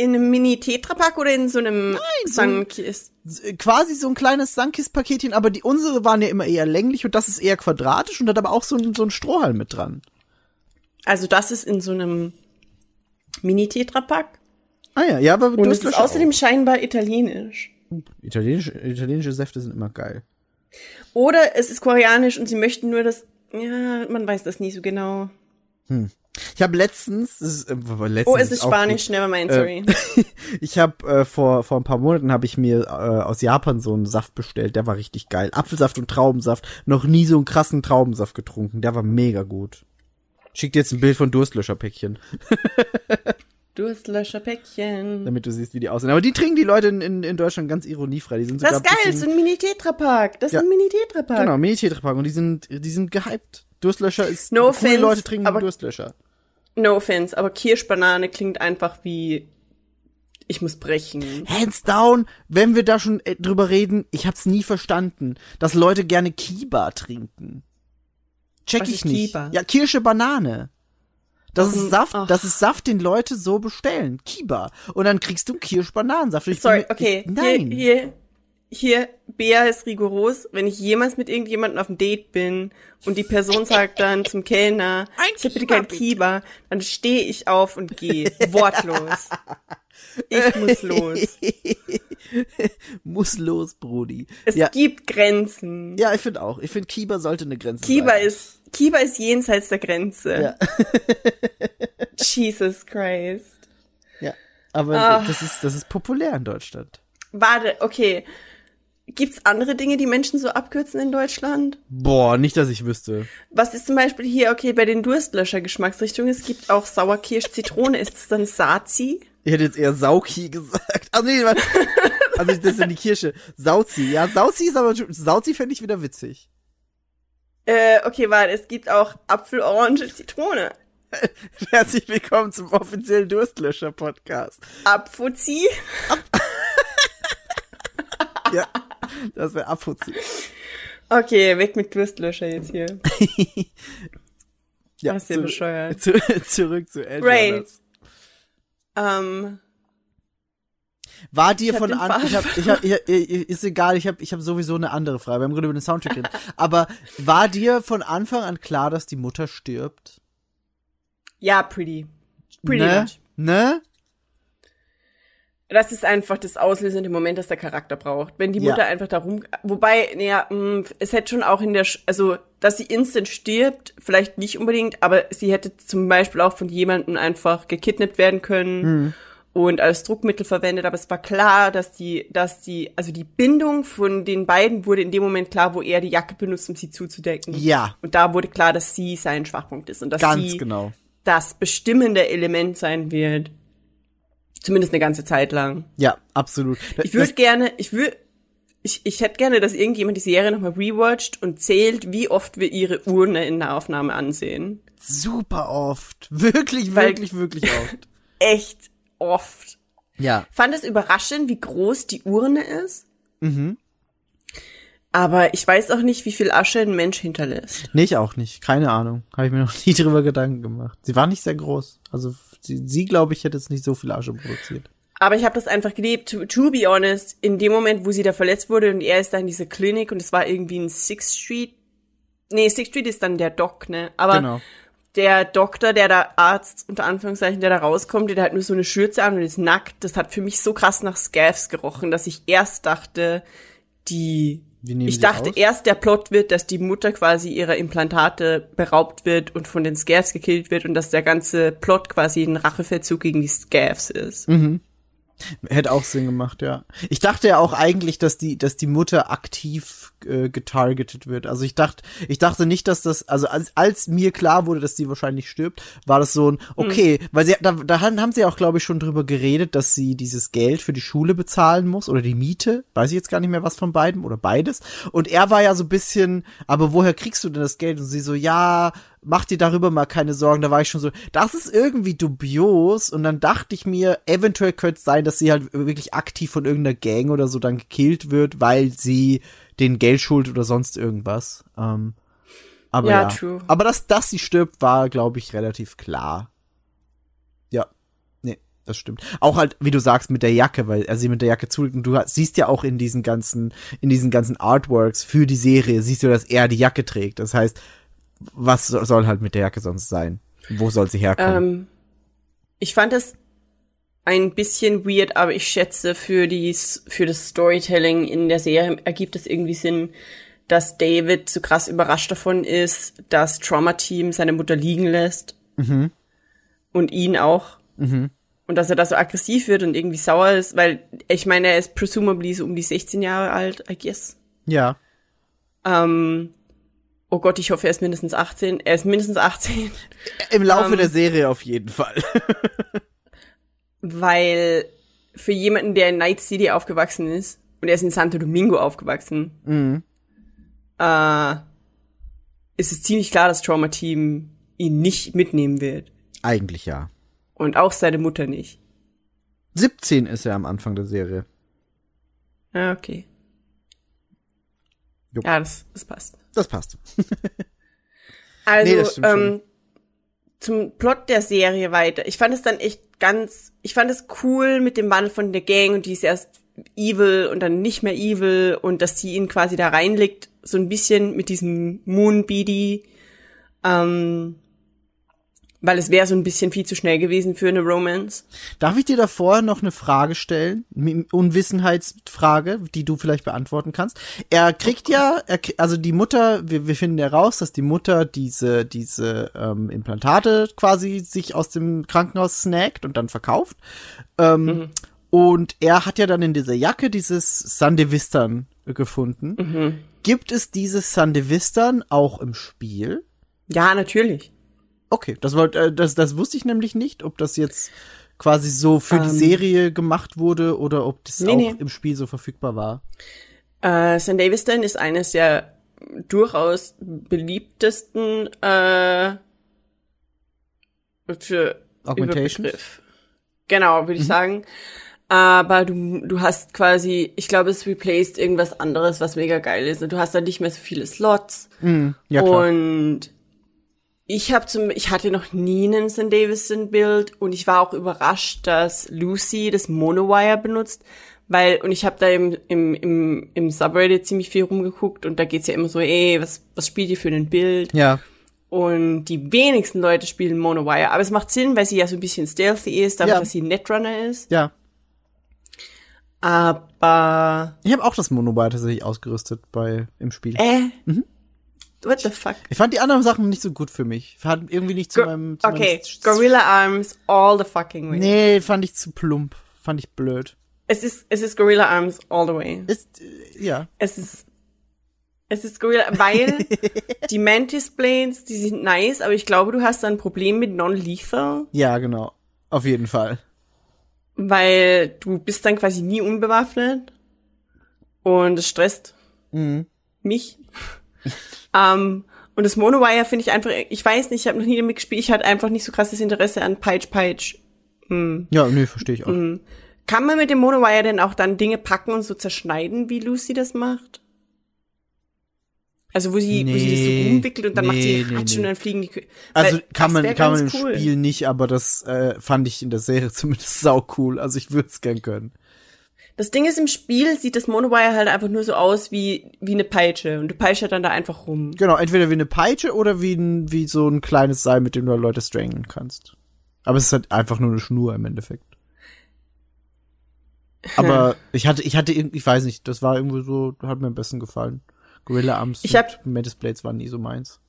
in einem Mini-Tetrapack oder in so einem so ein- Sunkist? quasi so ein kleines Sankis-Paketchen, aber die unsere waren ja immer eher länglich und das ist eher quadratisch und hat aber auch so ein, so ein Strohhalm mit dran. Also das ist in so einem Mini-Tetrapack. Ah ja, ja, aber Und es ist außerdem scheinbar italienisch. auch. Italienische, italienische Säfte sind immer geil. Oder es ist koreanisch und sie möchten nur das, ja, man weiß das nie so genau. Ich habe letztens, das ist, äh, letztens Oh, es ist auch Spanisch, never mind, sorry. Äh, ich habe äh, vor vor ein paar Monaten habe ich mir äh, aus Japan so einen Saft bestellt, der war richtig geil. Apfelsaft und Traubensaft. Noch nie so einen krassen Traubensaft getrunken. Der war mega gut. Schick dir jetzt ein Bild von Durstlöscherpäckchen, Durstlöscherpäckchen. damit du siehst, wie die aussehen. Aber die trinken die Leute in, in, in Deutschland ganz ironiefrei. Die sind Das sogar ist geil, das ist ein Mini-Tetrapack. Das ist Ja. ein Mini-Tetrapack. Genau, Mini-Tetrapack. Und die sind, die sind gehypt. Durstlöscher ist, No offense, Leute trinken aber- Durstlöscher. No offense, aber Kirschbanane klingt einfach wie, ich muss brechen. Hands down, wenn wir da schon äh, drüber reden, ich hab's nie verstanden, dass Leute gerne Kiba trinken. Check Was ich nicht. Kiba? Ja, Kirsche Banane. Das ist Saft, ach. das ist Saft, den Leute so bestellen. Kiba. Und dann kriegst du Kirschbananensaft. Ich Sorry, okay. Ich, nein. Hier, hier, hier, Bea ist rigoros. Wenn ich jemals mit irgendjemandem auf dem Date bin und die Person sagt dann zum Kellner, Ein ich hätte bitte kein. Kiba, dann stehe ich auf und gehe. Wortlos. Ich muss los. Muss los, Brudi. Es ja, gibt Grenzen. ja, ich finde auch. Ich finde, Kiba sollte eine Grenze Kiba sein. ist, Kiba ist jenseits der Grenze. Ja. Jesus Christ. Ja. Aber Ah. das ist, das ist populär in Deutschland. Warte, okay. Gibt's andere Dinge, die Menschen so abkürzen in Deutschland? Boah, nicht, dass ich wüsste. Was ist zum Beispiel hier, okay, bei den Durstlöscher-Geschmacksrichtungen, es gibt auch Sauerkirsch-Zitrone, ist das dann Sazi? Ich hätte jetzt eher Sauki gesagt. Ach nee, warte. also das ist ja die Kirsche. Sauzi. Ja, Sauzi ist aber Sauzi fände ich wieder witzig. Äh, okay, warte, es gibt auch Apfel, Orange, Zitrone. Herzlich willkommen zum offiziellen Durstlöscher-Podcast. Apfuzi? Ja, das wäre Apfuzzi. Okay, weg mit Durstlöscher jetzt hier. Ja, Das ist ja zu- bescheuert. Zu, zurück zu Edge. Ray. Ähm, War dir von an, ich hab, ich hab, ich, ich, ist egal, ich habe ich hab sowieso eine andere Frage. Wir haben gerade über den Soundtrack geredet. Aber war dir von Anfang an klar, dass die Mutter stirbt? ja, pretty. Pretty ne? much. Ne? Das ist einfach das auslösende Moment, das der Charakter braucht. Wenn die Ja. Mutter einfach da rum, wobei, naja, mh, es hätte schon auch in der, Sch also, dass sie instant stirbt, vielleicht nicht unbedingt, aber sie hätte zum Beispiel auch von jemandem einfach gekidnappt werden können Hm. und als Druckmittel verwendet, aber es war klar, dass die, dass die, also die Bindung von den beiden wurde in dem Moment klar, wo er die Jacke benutzt, um sie zuzudecken. Ja, Und da wurde klar, dass sie sein Schwachpunkt ist und dass ganz sie genau. das bestimmende Element sein wird. Zumindest eine ganze Zeit lang. Ja, absolut. Ich würde gerne, ich würde, ich, ich hätte gerne, dass irgendjemand die Serie nochmal rewatcht und zählt, wie oft wir ihre Urne in der Aufnahme ansehen. super oft. Wirklich, Weil- wirklich, wirklich oft. Echt oft. Ja. Fand es überraschend, wie groß die Urne ist. Mhm. Aber ich weiß auch nicht, wie viel Asche ein Mensch hinterlässt. Nee, ich auch nicht. Keine Ahnung. Habe ich mir noch nie drüber Gedanken gemacht. Sie war nicht sehr groß. Also sie, sie glaube ich, hätte jetzt nicht so viel Asche produziert. Aber ich habe das einfach geliebt. To, to be honest, in dem Moment, wo sie da verletzt wurde und er ist da in dieser Klinik und es war irgendwie ein Sixth Street. Nee, Sixth Street ist dann der Doc, ne? Aber Genau. der Doktor, der da Arzt, unter Anführungszeichen, der da rauskommt, der hat nur so eine Schürze an und ist nackt. Das hat für mich so krass nach Scavs gerochen, dass ich erst dachte, die, ich dachte aus? erst der Plot wird, dass die Mutter quasi ihrer Implantate beraubt wird und von den Scavs gekillt wird und dass der ganze Plot quasi ein Rachefeldzug gegen die Scavs ist. Mhm. Hätte auch Sinn gemacht, ja. Ich dachte ja auch eigentlich, dass die, dass die Mutter aktiv äh, getargetet wird. Also ich dachte, ich dachte nicht, dass das, also als, als mir klar wurde, dass sie wahrscheinlich stirbt, war das so ein, okay, weil sie, da, da haben sie auch, glaube ich, schon drüber geredet, dass sie dieses Geld für die Schule bezahlen muss oder die Miete. Weiß ich jetzt gar nicht mehr was von beiden oder beides. Und er war ja so ein bisschen, aber woher kriegst du denn das Geld? Und sie so, ja, mach dir darüber mal keine Sorgen. Da war ich schon so, das ist irgendwie dubios. Und dann dachte ich mir, eventuell könnte es sein, dass sie halt wirklich aktiv von irgendeiner Gang oder so dann gekillt wird, weil sie den Geld schuldet oder sonst irgendwas. Ähm, aber Ja, ja, true. Aber dass, dass sie stirbt, war, glaube ich, relativ klar. Ja. Nee, das stimmt. Auch halt, wie du sagst, mit der Jacke, weil er sie mit der Jacke zulegt und du siehst ja auch in diesen ganzen, in diesen ganzen Artworks für die Serie, siehst du, dass er die Jacke trägt. Das heißt, was so- soll halt mit der Jacke sonst sein? Wo soll sie herkommen? Ähm, ich fand es ein bisschen weird, aber ich schätze, für, die, für das Storytelling in der Serie ergibt es irgendwie Sinn, dass David so krass überrascht davon ist, dass Trauma Team seine Mutter liegen lässt. Und ihn auch. Und dass er da so aggressiv wird und irgendwie sauer ist, weil ich meine, er ist presumably so um die 16 Jahre alt, I guess. ja. Ähm, oh Gott, ich hoffe, er ist mindestens 18. Er ist mindestens 18. Im Laufe ähm, der Serie auf jeden Fall. weil für jemanden, der in Night City aufgewachsen ist, und er ist in Santo Domingo aufgewachsen, Mhm. äh, ist es ziemlich klar, dass Trauma Team ihn nicht mitnehmen wird. Eigentlich ja. Und auch seine Mutter nicht. 17 ist er am Anfang der Serie. Ah, okay. Jupp. Ja, das, das passt. Das passt. Also, Nee, das ähm, zum Plot der Serie weiter. Ich fand es dann echt ganz, ich fand es cool mit dem Wandel von der Gang und die ist erst evil und dann nicht mehr evil und dass sie ihn quasi da reinlegt, so ein bisschen mit diesem Moonbeady, ähm, weil es wäre so ein bisschen viel zu schnell gewesen für eine Romance. Darf ich dir davor noch eine Frage stellen? Unwissenheitsfrage, die du vielleicht beantworten kannst. Er kriegt ja, er, also die Mutter, wir, wir finden ja raus, dass die Mutter diese, diese ähm, Implantate quasi sich aus dem Krankenhaus snackt und dann verkauft. Ähm, Und er hat ja dann in dieser Jacke dieses Sandevistan gefunden. Gibt es dieses Sandevistan auch im Spiel? Ja, natürlich. Okay, das, wollt, äh, das, das wusste ich nämlich nicht, ob das jetzt quasi so für die Ähm. Serie gemacht wurde oder ob das Nee, auch nee. im Spiel so verfügbar war. Äh, St. Daviston ist eines der durchaus beliebtesten äh, für Augmentations? Genau, würde ich sagen. Aber du, du hast quasi, ich glaube, es replaced irgendwas anderes, was mega geil ist. Und du hast dann nicht mehr so viele Slots. Ja, klar. Und ich habe zum, ich hatte noch nie einen St. Davison-Bild und ich war auch überrascht, dass Lucy das Monowire benutzt, weil, und ich habe da im, im, im, im Subreddit ziemlich viel rumgeguckt und da geht's ja immer so, ey, was, was spielt ihr für ein Bild? ja, Und die wenigsten Leute spielen Monowire, aber es macht Sinn, weil sie ja so ein bisschen stealthy ist, dadurch, Ja. dass sie Netrunner ist. ja. Aber, Ich habe auch das Monobile tatsächlich ausgerüstet bei im Spiel. äh, what the fuck? Ich fand die anderen Sachen nicht so gut für mich. Hat irgendwie nicht zu Go- meinem. Zu okay, meinem Gorilla Arms all the fucking way. Nee, fand ich zu plump. Fand ich blöd. Es ist, es ist Gorilla Arms all the way. Ist, äh, ja. Es ist, es ist Gorilla, weil die Mantis Blades, die sind nice, aber ich glaube, du hast da ein Problem mit Non-Lethal, Ja, genau. Auf jeden Fall. weil du bist dann quasi nie unbewaffnet und es stresst Mhm. mich. ähm, und das Monowire finde ich einfach, ich weiß nicht, ich habe noch nie damit gespielt, ich hatte einfach nicht so krasses Interesse an Peitsch Peitsch. Ja, nee, verstehe ich auch. Mhm. Kann man mit dem Monowire denn auch dann Dinge packen und so zerschneiden, wie Lucy das macht? Also wo sie, wo sie das Nee, so umwickelt und dann macht sie nee, nee, Ratsch nee. und dann fliegen die Also Weil kann man, kann man im cool. Spiel nicht, aber das äh, fand ich in der Serie zumindest sau cool. Also ich würde es gern können. Das Ding ist, im Spiel sieht das Monowire halt einfach nur so aus wie, wie eine Peitsche und du peitscht halt dann da einfach rum. Genau, entweder wie eine Peitsche oder wie, ein, wie so ein kleines Seil, mit dem du Leute strangeln kannst. Aber es ist halt einfach nur eine Schnur im Endeffekt. Aber ich hatte, ich hatte, ich weiß nicht, das war irgendwie so, hat mir am besten gefallen. Gorilla Arms Ich hab- und Mantis Blades waren nie so meins.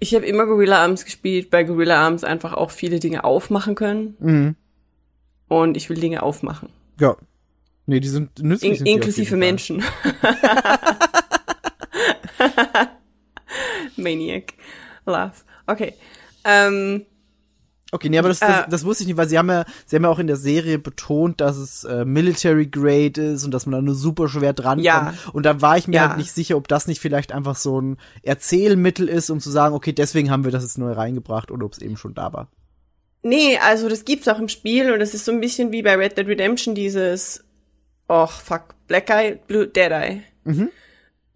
Ich habe immer Gorilla Arms gespielt, weil Gorilla Arms einfach auch viele Dinge aufmachen können Mhm. und ich will Dinge aufmachen. Ja. Nee, die sind nützlich. In inklusive. Menschen. Maniac. Laugh. Okay. Ähm, Okay, nee, aber das, das, Äh. das wusste ich nicht, weil sie haben ja, sie haben ja auch in der Serie betont, dass es äh, Military Grade ist und dass man da nur super schwer drankommt. Ja. Und da war ich mir Ja. halt nicht sicher, ob das nicht vielleicht einfach so ein Erzählmittel ist, um zu sagen, okay, deswegen haben wir das jetzt neu reingebracht oder ob es eben schon da war. Nee, also das gibt's auch im Spiel und das ist so ein bisschen wie bei Red Dead Redemption dieses, oh fuck, Black Eye, Blue, Dead Eye. Mhm.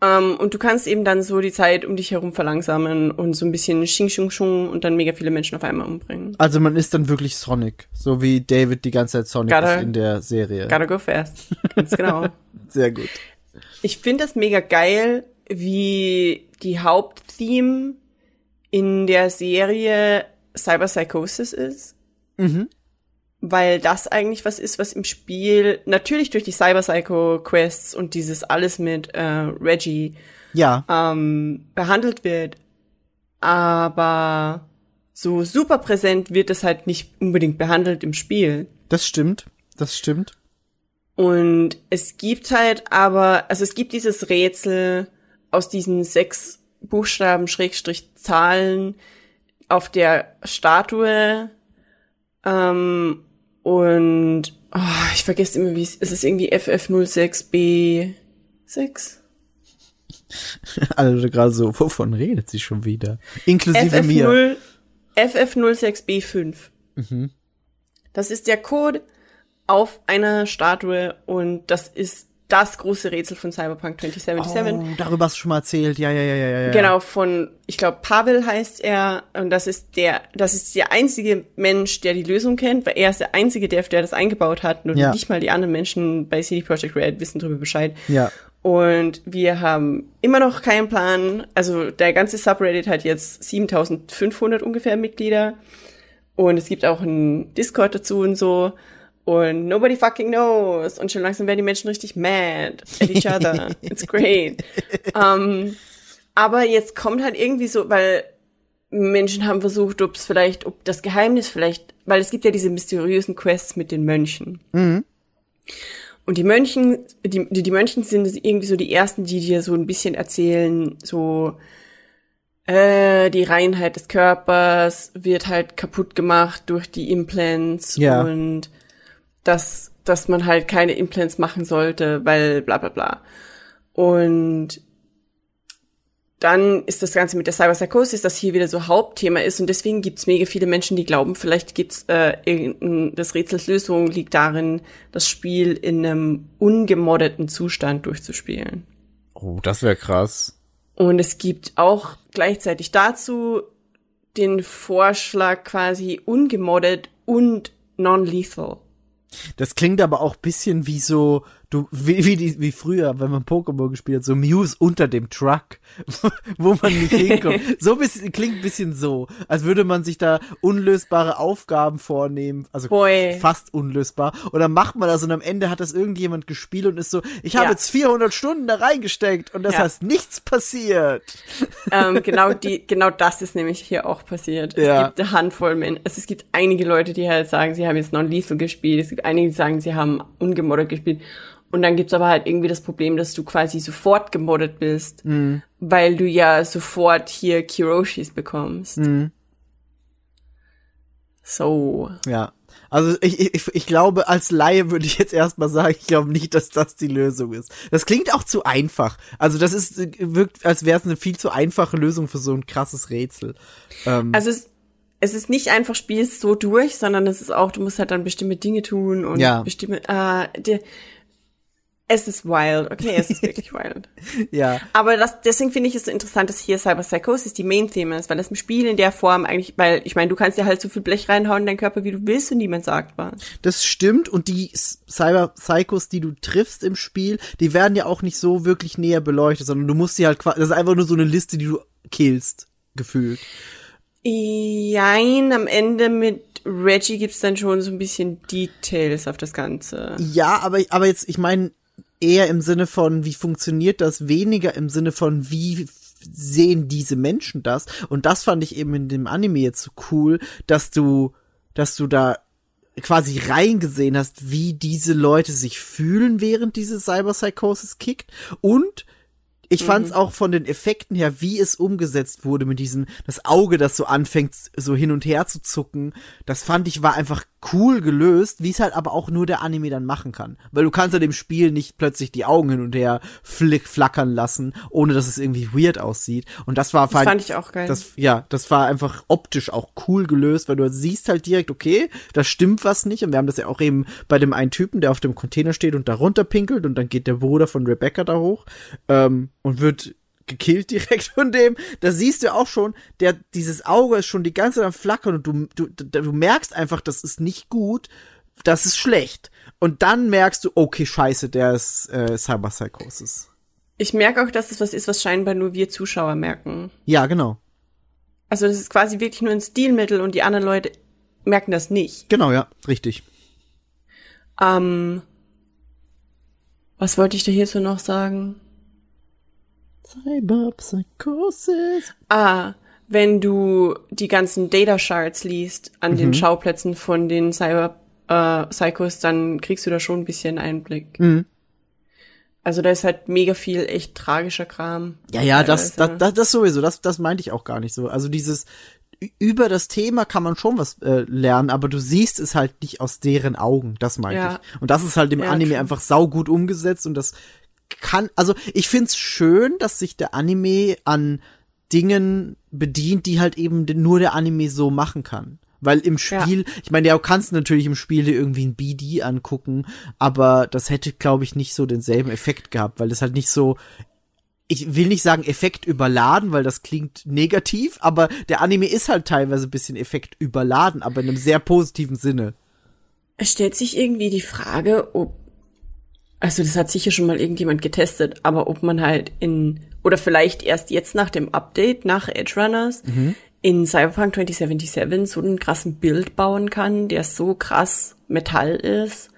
Ähm, und du kannst eben dann so die Zeit um dich herum verlangsamen und so ein bisschen Xing Xung Xung und dann mega viele Menschen auf einmal umbringen. Also man ist dann wirklich Sonic, so wie David die ganze Zeit Sonic Gotta- ist in der Serie. Gotta go fast. Ganz genau. Sehr gut. Ich finde das mega geil, wie die Haupttheme in der Serie Cyber Psychosis ist. Mhm. Weil das eigentlich was ist, was im Spiel natürlich durch die Cyber Psycho Quests und dieses alles mit äh, Reggie Ja, ähm, behandelt wird. Aber so super präsent wird es halt nicht unbedingt behandelt im Spiel. das stimmt. Das stimmt. Und es gibt halt aber, also es gibt dieses Rätsel aus diesen sechs Buchstaben Schrägstrich Zahlen auf der Statue. Ähm, und oh, ich vergesse immer, wie es ist. Es ist irgendwie FF06B6? Alle gerade so, wovon redet sie schon wieder? Inklusive mir. FF0, FF06B5. Mhm. Das ist der Code auf einer Statue und das ist das große Rätsel von Cyberpunk 2077. Oh, darüber hast du schon mal erzählt. Ja, ja, ja, ja, ja. Genau, von, ich glaube, Pavel heißt er, und das ist der, das ist der einzige Mensch, der die Lösung kennt, weil er ist der einzige, der, der das eingebaut hat, und Ja. nicht mal die anderen Menschen bei CD Projekt Red wissen darüber Bescheid. Ja. Und wir haben immer noch keinen Plan. Also der ganze Subreddit hat jetzt 7500 ungefähr Mitglieder. Und es gibt auch einen Discord dazu und so. Und nobody fucking knows. Und schon langsam werden die Menschen richtig mad at each other. It's great. um, aber jetzt kommt halt irgendwie so, weil Menschen haben versucht, ob es vielleicht, ob das Geheimnis vielleicht, weil es gibt ja diese mysteriösen Quests mit den Mönchen. Und die Mönchen, die, die, die Mönchen sind irgendwie so die ersten, die dir so ein bisschen erzählen, so, äh, die Reinheit des Körpers wird halt kaputt gemacht durch die Implants Ja. und dass, dass man halt keine Implants machen sollte, weil bla bla bla. Und dann ist das Ganze mit der Cyberpsychosis, das hier wieder so Hauptthema ist und deswegen gibt's mega viele Menschen, die glauben, vielleicht gibt's äh, irgendein, das Rätsels Lösung liegt darin, das Spiel in einem ungemoddeten Zustand durchzuspielen. Oh, das wäre krass. Und es gibt auch gleichzeitig dazu den Vorschlag quasi ungemoddet und non-lethal. Das klingt aber auch bisschen wie so, du, wie, wie, die, wie früher, wenn man Pokémon gespielt hat, so Muse unter dem Truck, wo man nicht hinkommt. So bisschen, klingt ein bisschen so, als würde man sich da unlösbare Aufgaben vornehmen, also Boy. fast unlösbar. Und dann macht man das und am Ende hat das irgendjemand gespielt und ist so, ich habe Ja. jetzt 400 Stunden da reingesteckt und das Ja. heißt nichts passiert. ähm, genau die, genau das ist nämlich hier auch passiert. Es Ja. gibt eine Handvoll Menschen, also es gibt einige Leute, die halt sagen, sie haben jetzt non-lethal gespielt. Es gibt einige, die sagen, sie haben ungemoddet gespielt. Und dann gibt's aber halt irgendwie das Problem, dass du quasi sofort gemoddet bist, Mhm. weil du ja sofort hier Kiroshis bekommst. Mhm. So. Ja. Also ich, ich, ich glaube, als Laie würde ich jetzt erstmal sagen, ich glaube nicht, dass das die Lösung ist. Das klingt auch zu einfach. Also das ist, äh, wirkt, als wäre es eine viel zu einfache Lösung für so ein krasses Rätsel. Ähm, Also es, es ist nicht einfach, spielst so durch, sondern es ist auch, du musst halt dann bestimmte Dinge tun und Ja. bestimmte, ah, der, es ist wild, okay, es ist wirklich wild. ja. Aber das, deswegen finde ich es so interessant, dass hier Cyber Psychosis die Main-Theme ist, weil das im Spiel in der Form eigentlich, weil ich meine, du kannst ja halt so viel Blech reinhauen in deinen Körper, wie du willst und niemand sagt was. Das stimmt und die Cyber Psychos, die du triffst im Spiel, die werden ja auch nicht so wirklich näher beleuchtet, sondern du musst sie halt quasi, das ist einfach nur so eine Liste, die du killst, gefühlt. Jein, am Ende mit Reggie gibt's dann schon so ein bisschen Details auf das Ganze. Ja, aber, aber jetzt, ich meine, eher im Sinne von, wie funktioniert das, weniger im Sinne von, wie sehen diese Menschen das. Und das fand ich eben in dem Anime jetzt so cool, dass du, dass du da quasi reingesehen hast, wie diese Leute sich fühlen, während diese Cyberpsychosis kickt und Ich fand's auch von den Effekten her, wie es umgesetzt wurde mit diesem, das Auge, das so anfängt, so hin und her zu zucken. Das fand ich war einfach cool gelöst, wie es halt aber auch nur der Anime dann machen kann. Weil du kannst ja dem Spiel nicht plötzlich die Augen hin und her flick, flackern lassen, ohne dass es irgendwie weird aussieht. Und das war Das fand ich auch geil. Das, ja, das war einfach optisch auch cool gelöst, weil du siehst halt direkt, okay, da stimmt was nicht. Und wir haben das ja auch eben bei dem einen Typen, der auf dem Container steht und da runter pinkelt und dann geht der Bruder von Rebecca da hoch ähm, und wird gekillt direkt von dem. Da siehst du auch schon, der, dieses Auge ist schon die ganze Zeit am Flackern und du, du, du merkst einfach, das ist nicht gut, das ist schlecht. Und dann merkst du, okay, scheiße, der ist äh, Cyberpsychosis. Ich merke auch, dass es was ist, was scheinbar nur wir Zuschauer merken. Ja, genau. Also das ist quasi wirklich nur ein Stilmittel und die anderen Leute merken das nicht. Genau, ja, richtig. Ähm, was wollte ich dir hierzu noch sagen? Cyberpsychosis. Ah, wenn du die ganzen Data Shards liest an den Schauplätzen von den Cyber äh, Psychos, dann kriegst du da schon ein bisschen Einblick. Mhm. Also da ist halt mega viel echt tragischer Kram. Ja, ja, das, das, das, das sowieso, das, das meinte ich auch gar nicht so. Also dieses, über das Thema kann man schon was äh, lernen, aber du siehst es halt nicht aus deren Augen, das meinte Ja. ich. Und das ist halt im Ja, Anime true. einfach saugut umgesetzt und das kann, also ich find's schön, dass sich der Anime an Dingen bedient, die halt eben nur der Anime so machen kann. Weil im Spiel, ich meine, ja, du kannst natürlich im Spiel dir irgendwie ein BD angucken, aber das hätte, glaube ich, nicht so denselben Effekt gehabt, weil das halt nicht so, ich will nicht sagen Effekt überladen, weil das klingt negativ, aber der Anime ist halt teilweise ein bisschen Effekt überladen, aber in einem sehr positiven Sinne. Es stellt sich irgendwie die Frage, ob, also das hat sicher schon mal irgendjemand getestet, aber ob man halt in, oder vielleicht erst jetzt nach dem Update, nach Edge Runners, in Cyberpunk 2077 so einen krassen Bild bauen kann, der so krass Metall ist,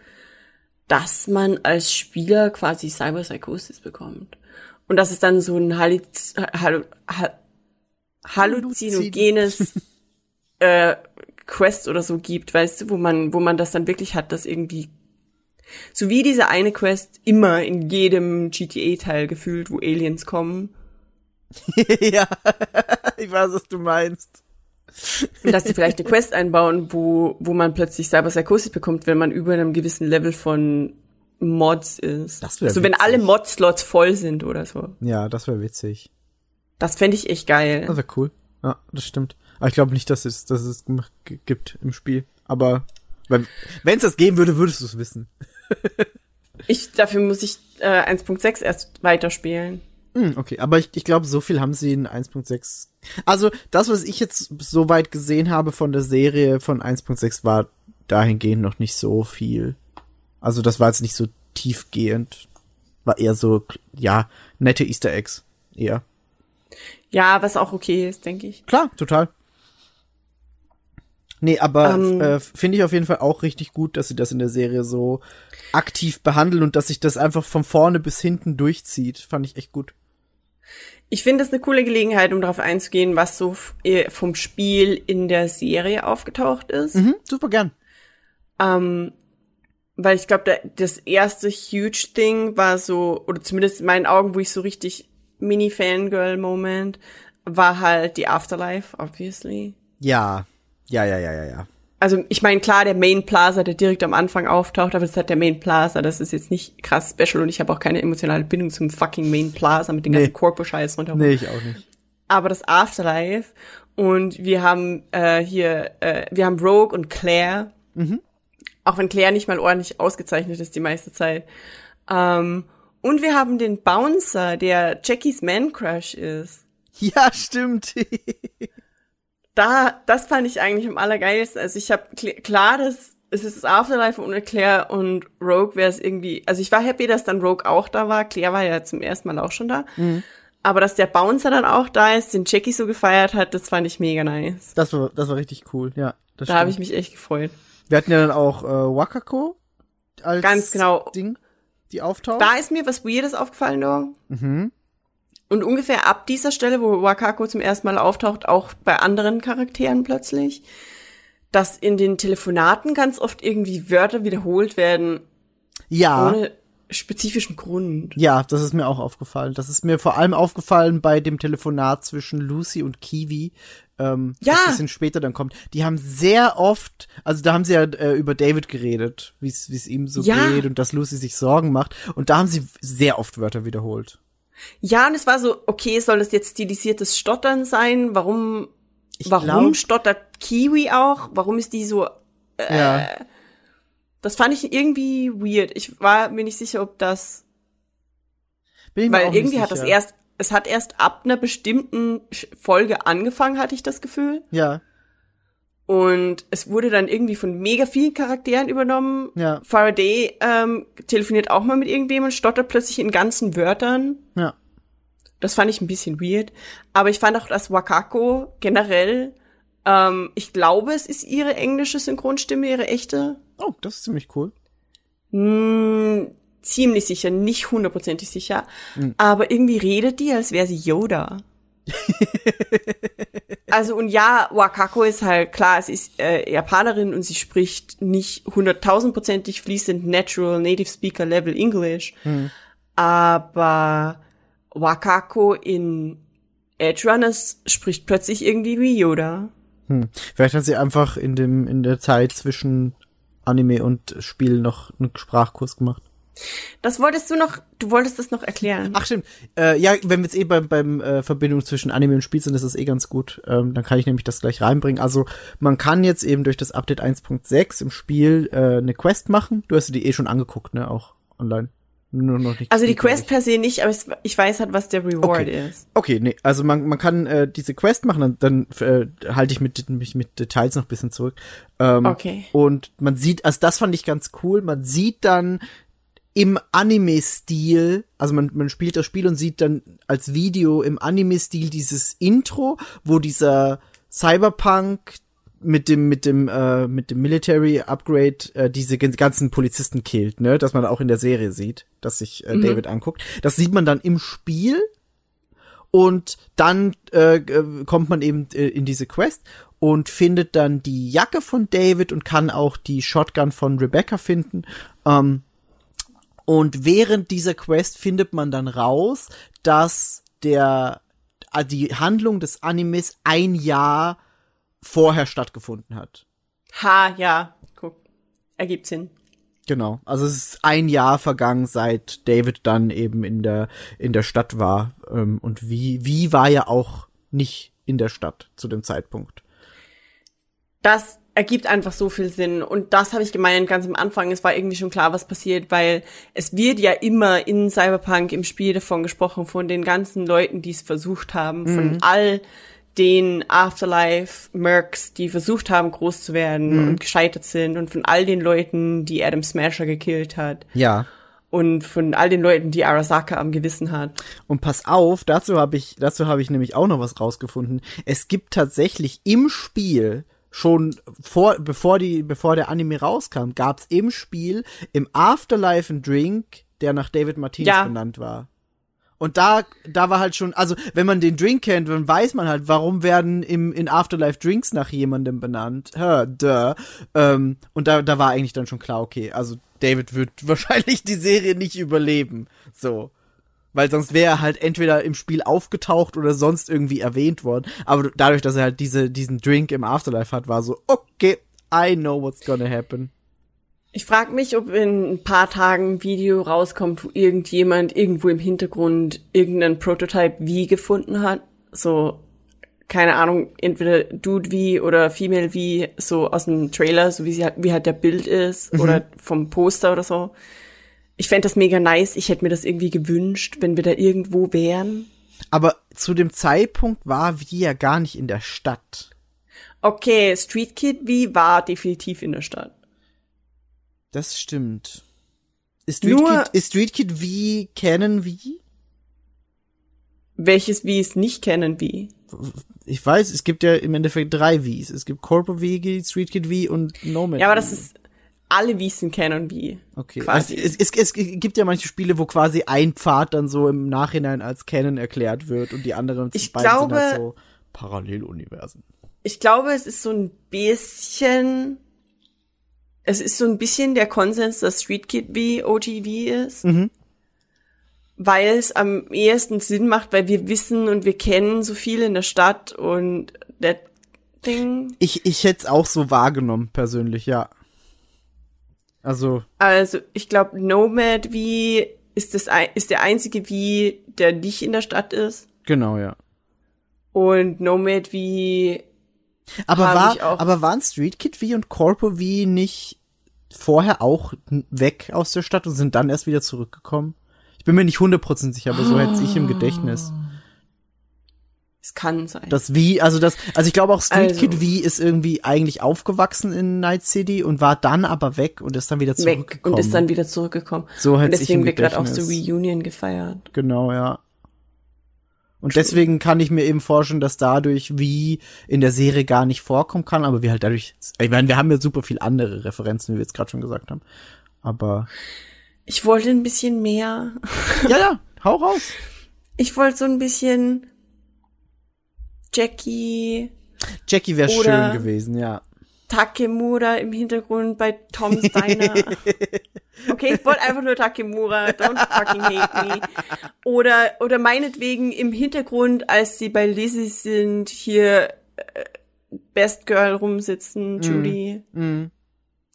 dass man als Spieler quasi Cyberpsychosis bekommt. Und dass es dann so ein Halluz Hallu Hall halluzinogenes äh, Quest oder so gibt, weißt du, wo man, wo man das dann wirklich hat, dass irgendwie so wie diese eine Quest immer in jedem GTA-Teil gefühlt, wo Aliens kommen. ja, ich weiß, was du meinst. Und dass die vielleicht eine Quest einbauen, wo, wo man plötzlich Cyberpsychosis bekommt, wenn man über einem gewissen Level von Mods ist. Das wär also wenn witzig. alle Mod-Slots voll sind oder so. Ja, das wäre witzig. Das fände ich echt geil. Das wäre cool. Ja, das stimmt. Aber ich glaube nicht, dass es, dass es gibt im Spiel. Aber wenn es das geben würde, würdest du es wissen. Ich, dafür muss ich äh, 1.6 erst weiterspielen. Hm, okay, aber ich, ich glaube, so viel haben sie in 1.6. Also, das, was ich jetzt soweit gesehen habe von der Serie von 1.6, war dahingehend noch nicht so viel. Also, das war jetzt nicht so tiefgehend. War eher so, ja, nette Easter Eggs. Eher. Ja, was auch okay ist, denke ich. Klar, total. Nee, aber Ähm. äh, finde ich auf jeden Fall auch richtig gut, dass sie das in der Serie so aktiv behandeln und dass sich das einfach von vorne bis hinten durchzieht. Fand ich echt gut. Ich finde es eine coole Gelegenheit, um darauf einzugehen, was so vom Spiel in der Serie aufgetaucht ist. Mhm, super gern. Ähm, weil ich glaube, das erste huge Ding war so, oder zumindest in meinen Augen, wo ich so richtig Mini-Fangirl-Moment, war halt die Afterlife, obviously. Ja. Ja, ja, ja, ja, ja. Also ich meine, klar, der Main Plaza, der direkt am Anfang auftaucht, aber das ist halt der Main Plaza, das ist jetzt nicht krass special und ich habe auch keine emotionale Bindung zum fucking Main Plaza mit den Nee. ganzen Corpo-Scheiß rundherum. Nee, ich auch nicht. aber das Afterlife und wir haben äh, hier, äh, wir haben Rogue und Claire, auch wenn Claire nicht mal ordentlich ausgezeichnet ist die meiste Zeit. Ähm, und wir haben den Bouncer, der Jackies Man Crush ist. Ja, stimmt. Da, das fand ich eigentlich am allergeilsten. Also ich habe klar, das es ist das Afterlife ohne Claire und Rogue wäre es irgendwie. Also ich war happy, dass dann Rogue auch da war. Claire war ja zum ersten Mal auch schon da. Aber dass der Bouncer dann auch da ist, den Jackie so gefeiert hat, das fand ich mega nice. Das war, das war richtig cool, ja. Das Da habe ich mich echt gefreut. Wir hatten ja dann auch äh, Wakako als Ganz genau. Ding, die auftaucht. Da ist mir was Weirdes aufgefallen, da. Mhm. Und ungefähr ab dieser Stelle, wo Wakako zum ersten Mal auftaucht, auch bei anderen Charakteren plötzlich, dass in den Telefonaten ganz oft irgendwie Wörter wiederholt werden, ja, ohne spezifischen Grund. Ja, das ist mir auch aufgefallen. Das ist mir vor allem aufgefallen bei dem Telefonat zwischen Lucy und Kiwi, ähm, Ja. das ein bisschen später dann kommt. Die haben sehr oft, also da haben sie ja äh, über David geredet, wie es wie es ihm so Ja. geht und dass Lucy sich Sorgen macht. Und da haben sie sehr oft Wörter wiederholt. Ja, und es war so, okay, soll das jetzt stilisiertes Stottern sein? Warum, Ich warum glaub- stottert Kiwi auch? Warum ist die so, Ja. das fand ich irgendwie weird. Ich war mir nicht sicher, ob das, weil irgendwie hat das erst, es hat erst ab einer bestimmten Folge angefangen, hatte ich das Gefühl. Ja, Und es wurde dann irgendwie von mega vielen Charakteren übernommen. Ja. Faraday ähm, telefoniert auch mal mit irgendwem und stottert plötzlich in ganzen Wörtern. ja. Das fand ich ein bisschen weird. Aber ich fand auch, dass Wakako generell, ähm, ich glaube, es ist ihre englische Synchronstimme, ihre echte. Oh, das ist ziemlich cool. Hm, ziemlich sicher, nicht hundertprozentig sicher. Aber irgendwie redet die, als wäre sie Yoda. also und ja, Wakako ist halt klar, sie ist äh, Japanerin und sie spricht nicht hunderttausendprozentig fließend Natural Native Speaker Level English. Aber Wakako in Edge Runners spricht plötzlich irgendwie wie Yoda. Hm. Vielleicht hat sie einfach in dem in der Zeit zwischen Anime und Spiel noch einen Sprachkurs gemacht. Das wolltest du noch, du wolltest das noch erklären. Ach stimmt. Äh, ja, wenn wir jetzt eh beim, beim äh, Verbindung zwischen Anime und Spiel sind, ist das eh ganz gut. Ähm, dann kann ich nämlich das gleich reinbringen. Also man kann jetzt eben durch das Update 1.6 im Spiel äh, eine Quest machen. Du hast dir die eh schon angeguckt, ne? Auch online. Nur noch nicht. Also die Quest per se nicht, aber ich- ich weiß halt, was der Reward Okay. ist. Okay, nee, also man, man kann äh, diese Quest machen, dann, dann äh, halte ich mit, mich mit Details noch ein bisschen zurück. Ähm, Okay. Und man sieht, also das fand ich ganz cool, man sieht dann im Anime-Stil, also man, man spielt das Spiel und sieht dann als Video im Anime-Stil dieses Intro, wo dieser Cyberpunk mit dem mit dem äh, mit dem Military Upgrade äh, diese ganzen Polizisten killt, ne, dass man auch in der Serie sieht, dass sich äh, David anguckt. Das sieht man dann im Spiel und dann äh, äh, kommt man eben äh, in diese Quest und findet dann die Jacke von David und kann auch die Shotgun von Rebecca finden. Ähm, und während dieser Quest findet man dann raus, dass der äh, die Handlung des Animes ein Jahr vorher stattgefunden hat. Ha, ja, guck. Ergibt Sinn. Genau. Also es ist ein Jahr vergangen, seit David dann eben in der in der Stadt war. Ähm, und wie wie war ja auch nicht in der Stadt zu dem Zeitpunkt. Das ergibt einfach so viel Sinn. Und das habe ich gemeint ganz am Anfang. Es war irgendwie schon klar, was passiert, weil es wird ja immer in Cyberpunk im Spiel davon gesprochen, von den ganzen Leuten, die es versucht haben, von all den Afterlife-Mercs, die versucht haben, groß zu werden und gescheitert sind und von all den Leuten, die Adam Smasher gekillt hat Ja. und von all den Leuten, die Arasaka am Gewissen hat. Und pass auf, dazu habe ich dazu habe ich nämlich auch noch was rausgefunden. Es gibt tatsächlich im Spiel schon vor bevor die bevor der Anime rauskam, gab's im Spiel im Afterlife einen Drink, der nach David Martinez Ja. benannt war. Und da, da war halt schon, also wenn man den Drink kennt, dann weiß man halt, warum werden im, in Afterlife Drinks nach jemandem benannt. Hä, duh. Ähm, und da, da war eigentlich dann schon klar, okay, also David wird wahrscheinlich die Serie nicht überleben. So. Weil sonst wäre er halt entweder im Spiel aufgetaucht oder sonst irgendwie erwähnt worden. Aber dadurch, dass er halt diese, diesen Drink im Afterlife hat, war so, okay, I know what's gonna happen. Ich frage mich, ob in ein paar Tagen ein Video rauskommt, wo irgendjemand irgendwo im Hintergrund irgendeinen Prototype wie gefunden hat. So, keine Ahnung, entweder Dude wie oder Female wie, so aus dem Trailer, so wie sie wie halt der Bild ist oder vom Poster oder so. Ich fänd das mega nice. Ich hätte mir das irgendwie gewünscht, wenn wir da irgendwo wären. Aber zu dem Zeitpunkt war wir ja gar nicht in der Stadt. Okay, Street Kid wie war definitiv in der Stadt. Das stimmt. Ist Street, Nur- Kid, ist Street Kid wie kennen wie? Welches wie es nicht kennen wie. Ich weiß, es gibt ja im Endeffekt drei Vs. Es gibt Corpo V, Street Kid V und Nomad. Ja, aber das ist alle Wiesen kennen wie. Okay. Quasi. Also, es, es, es gibt ja manche Spiele, wo quasi ein Pfad dann so im Nachhinein als Canon erklärt wird und die anderen Ich glaube- sind halt so Paralleluniversen. Ich glaube, es ist so ein bisschen es ist so ein bisschen der Konsens, dass Street Kid wie OGV ist. Mhm. Weil es am ehesten Sinn macht, weil wir wissen und wir kennen so viel in der Stadt und that thing. Ich, ich hätte es auch so wahrgenommen, persönlich, ja. Also, Also, ich glaube, Nomad wie ist das ein- ist der einzige wie, der nicht in der Stadt ist. genau, ja. Und Nomad wie Aber, war, auch. aber waren Street Kid V und Corpo V nicht vorher auch weg aus der Stadt und sind dann erst wieder zurückgekommen? Ich bin mir nicht 100% sicher, aber so hätte ich im Gedächtnis. Es kann sein. Das V, also das, also ich glaube auch Street Also. Kid V ist irgendwie eigentlich aufgewachsen in Night City und war dann aber weg und ist dann wieder weg zurückgekommen. und ist dann wieder zurückgekommen. So und ich im deswegen wird gerade auch so. Reunion gefeiert. Genau, ja. Und deswegen kann ich mir eben vorstellen, dass dadurch wie in der Serie gar nicht vorkommen kann, aber wir halt dadurch, ich meine, wir haben ja super viel andere Referenzen, wie wir jetzt gerade schon gesagt haben. Aber Ich wollte ein bisschen mehr. ja, ja, hau raus. Ich wollte so ein bisschen Jackie Jackie wäre schön gewesen, ja. Takemura im Hintergrund bei Tom's Diner. Okay, ich wollte einfach nur Takemura. Don't fucking hate me. Oder, oder meinetwegen im Hintergrund, als sie bei Lizzie sind, hier äh, Best Girl rumsitzen, Judy. Mhm.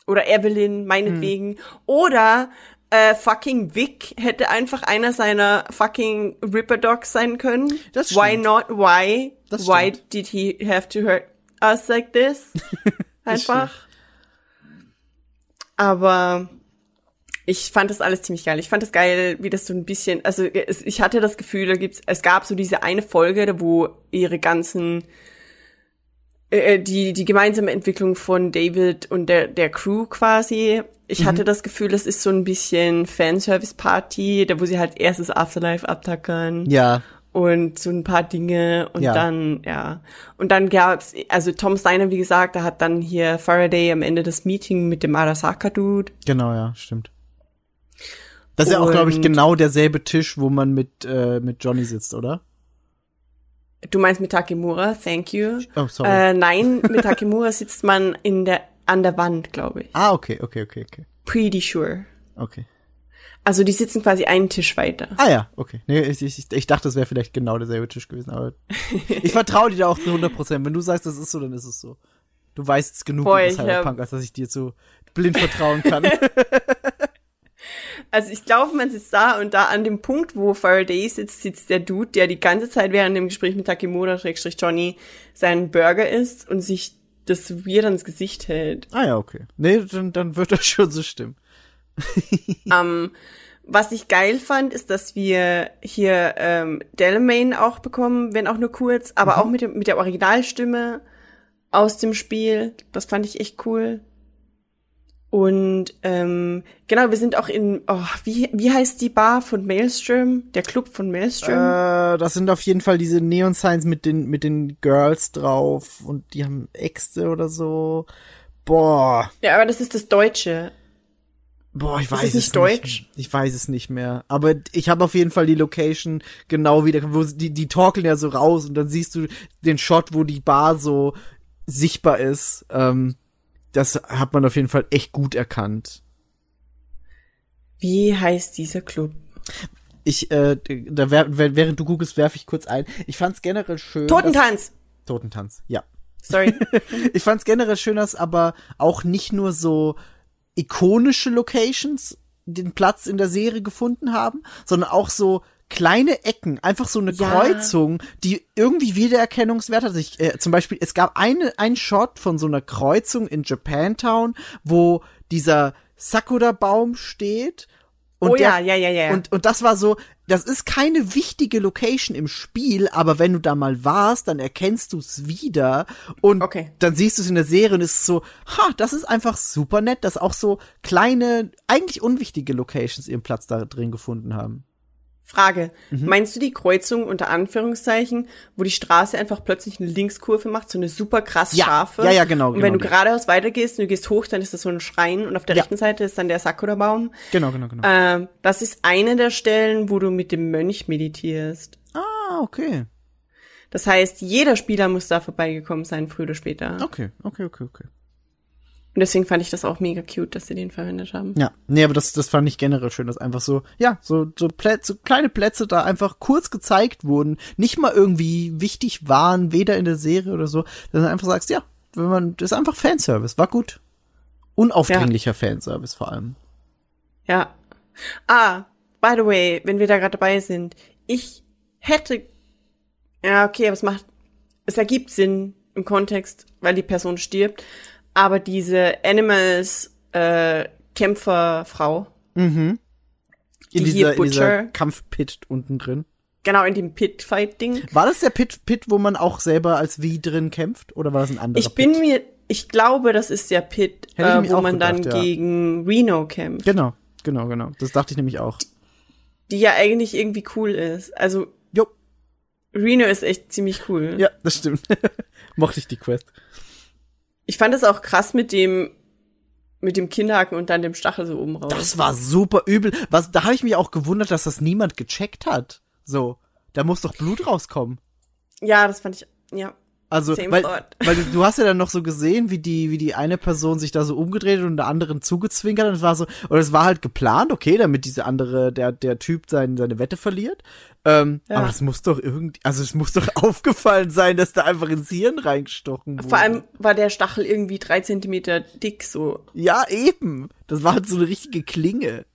Oder Evelyn, meinetwegen. Oder äh, fucking Vic hätte einfach einer seiner fucking Ripper Dogs sein können. Das Why stimmt. not? Why? Das Why stimmt. did he have to hurt us like this? Einfach. Aber ich fand das alles ziemlich geil. Ich fand das geil, wie das so ein bisschen, also es, ich hatte das Gefühl, da gibt's, es gab so diese eine Folge, wo ihre ganzen äh, die die gemeinsame Entwicklung von David und der der Crew quasi. Ich hatte das Gefühl, das ist so ein bisschen Fanservice Party, da wo sie halt erstes Afterlife abtackern Ja, und so ein paar Dinge und Ja. dann, ja. Und dann gab's, also Tom Steiner, wie gesagt, da hat dann hier Faraday am Ende das Meeting mit dem Arasaka-Dude. genau, ja, stimmt. Das ist ja auch, glaube ich, Und- genau derselbe Tisch, wo man mit, äh, mit Johnny sitzt, oder? Du meinst mit Takemura, thank you. Oh, sorry. Äh, nein, mit Takemura sitzt man in der, an der Wand, glaube ich. Ah, okay, okay, okay, okay. Pretty sure. Okay. Also die sitzen quasi einen Tisch weiter. Ah ja, okay. Nee, ich, ich, ich dachte, das wäre vielleicht genau derselbe Tisch gewesen, aber ich vertraue dir da auch zu 100 Prozent. Wenn du sagst, das ist so, dann ist es so. Du weißt es genug Boah, über ich hab- Cyberpunk, als dass ich dir so blind vertrauen kann. Also ich glaube, man sitzt da und da an dem Punkt, wo Faraday sitzt, sitzt der Dude, der die ganze Zeit während dem Gespräch mit Takemura, Schrägstrich Johnny, seinen Burger isst und sich das weird ans Gesicht hält. ah ja, okay. Nee, dann, dann wird das schon so stimmen. Ähm, was ich geil fand, ist, dass wir hier ähm, Delamain auch bekommen, wenn auch nur kurz, aber auch mit, dem, mit der Originalstimme aus dem Spiel. Das fand ich echt cool. Und ähm, genau, wir sind auch in, oh, wie, wie heißt die Bar von Maelstrom? Der Club von Maelstrom? Äh, das sind auf jeden Fall diese Neon Signs mit den, mit den Girls drauf und die haben Äxte oder so. Boah. ja, aber das ist das Deutsche. Boah, ich Ist weiß es es nicht deutsch? Ich weiß es nicht mehr. Aber ich habe auf jeden Fall die Location genau wieder, wo die, die torkeln ja so raus und dann siehst du den Shot, wo die Bar so sichtbar ist. Ähm, das hat man auf jeden Fall echt gut erkannt. Wie heißt dieser Club? Ich, äh, da während du googelst, werfe ich kurz ein. Ich fand's generell schön. dass- Totentanz! Totentanz, ja. Sorry. Ich fand's generell schön, dass aber auch nicht nur so ikonische Locations den Platz in der Serie gefunden haben, sondern auch so kleine Ecken, einfach so eine Ja. Kreuzung, die irgendwie Wiedererkennungswert hat. Ich, äh, zum Beispiel, es gab eine, ein Shot von so einer Kreuzung in Japantown, wo dieser Sakura-Baum steht. Und oh der, ja, ja, ja, ja. und, und das war so, das ist keine wichtige Location im Spiel, aber wenn du da mal warst, dann erkennst du es wieder und Okay. dann siehst du es in der Serie und es ist so, ha, das ist einfach super nett, dass auch so kleine, eigentlich unwichtige Locations ihren Platz da drin gefunden haben. Frage. Mhm. Meinst du die Kreuzung unter Anführungszeichen, wo die Straße einfach plötzlich eine Linkskurve macht, so eine super krass Ja, scharfe? ja, ja, genau, Und wenn genau du die. geradeaus weitergehst und du gehst hoch, dann ist das so ein Schrein und auf der Ja. rechten Seite ist dann der Sakura-Baum. Genau, genau, genau. Ähm, das ist eine der Stellen, wo du mit dem Mönch meditierst. ah, okay. Das heißt, jeder Spieler muss da vorbeigekommen sein, früher oder später. Okay, okay, okay, okay. Und deswegen fand ich das auch mega cute, dass sie den verwendet haben. Ja, nee, aber das, das fand ich generell schön, dass einfach so, ja, so, so, Plätze, so kleine Plätze da einfach kurz gezeigt wurden, nicht mal irgendwie wichtig waren, weder in der Serie oder so, dass du einfach sagst, ja, wenn man, das ist einfach Fanservice, war gut. Unaufdringlicher Fanservice vor allem. Ja. Ah, by the way, wenn wir da gerade dabei sind, ich hätte. Ja, okay, aber es macht. Es ergibt Sinn im Kontext, weil die Person stirbt. Aber diese Animals äh, Kämpferfrau, In Die dieser, hier in dieser Kampfpit unten drin. genau in dem Pit-Fight-Ding. War das der Pit, Pit, wo man auch selber als wie drin kämpft? Oder war das ein anderer Ich bin Pit? mir, ich glaube, das ist der Pit, äh, wo man dann gedacht, ja. gegen Reno kämpft, Genau, genau, genau. Das dachte ich nämlich auch. die ja eigentlich irgendwie cool ist. Also Jo, Reno ist echt ziemlich cool. ja, das stimmt. Mochte ich die Quest. Ich fand es auch krass mit dem mit dem Kinnhaken und dann dem Stachel so oben raus. Das war super übel. Was, da habe ich mich auch gewundert, dass das niemand gecheckt hat. So, da muss doch Blut rauskommen. ja, das fand ich ja. Also, Same weil, thought. weil du, du hast ja dann noch so gesehen, wie die, wie die eine Person sich da so umgedreht und der anderen zugezwinkert und es war so, und es war halt geplant, okay, damit diese andere, der, der Typ sein, seine Wette verliert. Ähm, Ja. Aber es muss doch irgendwie, also es muss doch aufgefallen sein, dass da einfach ins Hirn reingestochen wurde. Vor allem war der Stachel irgendwie drei Zentimeter dick so. Ja, eben. Das war halt so eine richtige Klinge.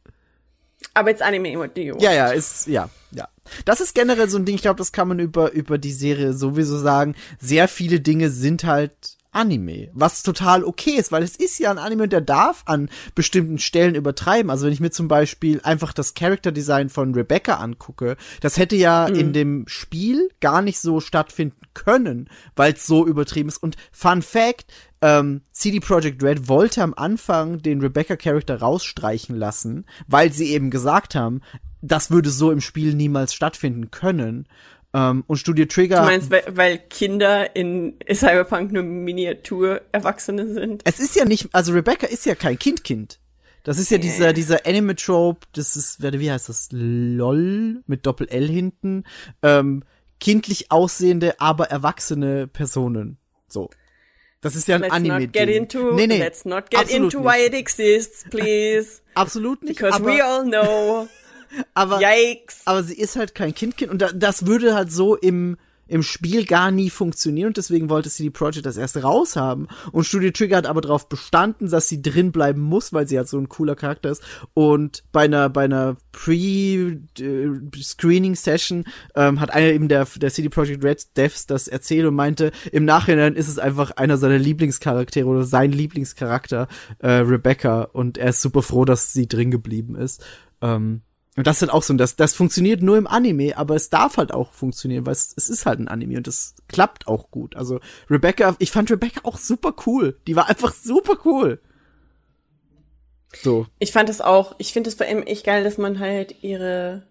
Aber jetzt Anime what do you want? Ja, ja, ist, ja, ja. Das ist generell so ein Ding, ich glaube, das kann man über, über die Serie sowieso sagen. Sehr viele Dinge sind halt Anime, was total okay ist, weil es ist ja ein Anime und der darf an bestimmten Stellen übertreiben. Also wenn ich mir zum Beispiel einfach das Character Design von Rebecca angucke, das hätte ja in dem Spiel gar nicht so stattfinden können, weil es so übertrieben ist. Und Fun Fact, ähm, CD Projekt Red wollte am Anfang den Rebecca-Charakter rausstreichen lassen, weil sie eben gesagt haben, das würde so im Spiel niemals stattfinden können. Ähm, und Studio Trigger. Du meinst, weil, weil Kinder in Cyberpunk nur Miniatur-Erwachsene sind? es ist ja nicht, also Rebecca ist ja kein Kind-Kind. Das ist ja dieser, dieser Anime-Trope, das ist, wie heißt das? LOL mit Doppel-L hinten. Ähm, kindlich aussehende, aber erwachsene Personen. So. Das ist ja ein Let's Anime. not get into, nee, nee, let's not get absolut into nicht. why it exists, please. Absolut nicht. Because aber, we all know. aber, Yikes. aber sie ist halt kein Kindkind und da, das würde halt so im im Spiel gar nie funktionieren und deswegen wollte CD Projekt das erst raushaben. Und Studio Trigger hat aber darauf bestanden, dass sie drin bleiben muss, weil sie halt so ein cooler Charakter ist. Und bei einer bei einer Pre-Screening Session ähm, hat einer eben der der CD Projekt Red Devs das erzählt und meinte im Nachhinein ist es einfach einer seiner Lieblingscharaktere oder sein Lieblingscharakter äh, Rebecca. Und er ist super froh, dass sie drin geblieben ist. Ähm, und das ist halt auch so, das, das funktioniert nur im Anime, aber es darf halt auch funktionieren, weil es, es ist halt ein Anime und es klappt auch gut. Also Rebecca, ich fand Rebecca auch super cool. Die war einfach super cool. So. Ich fand es auch, ich finde es vor allem echt geil, dass man halt ihre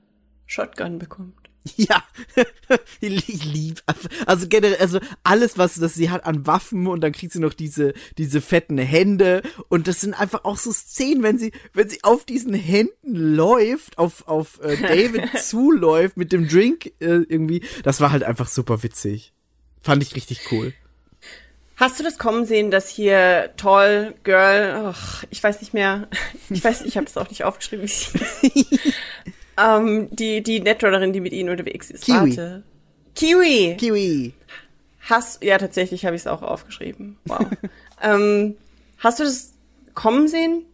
Shotgun bekommt. Ja, ich lieb, also generell, also alles, was das sie hat an Waffen und dann kriegt sie noch diese, diese fetten Hände und das sind einfach auch so Szenen, wenn sie, wenn sie auf diesen Händen läuft, auf, auf äh, David zuläuft mit dem Drink äh, irgendwie, das war halt einfach super witzig. Fand ich richtig cool. Hast du das kommen sehen, dass hier Tall Girl, ach, ich weiß nicht mehr, ich weiß, ich habe das auch nicht aufgeschrieben, wie sie hieß. Ähm, die die Netrunnerin, die mit ihnen unterwegs ist. Kiwi. Warte. Kiwi. Kiwi. Hast ja tatsächlich habe ich es auch aufgeschrieben. Wow. ähm, hast du das kommen sehen?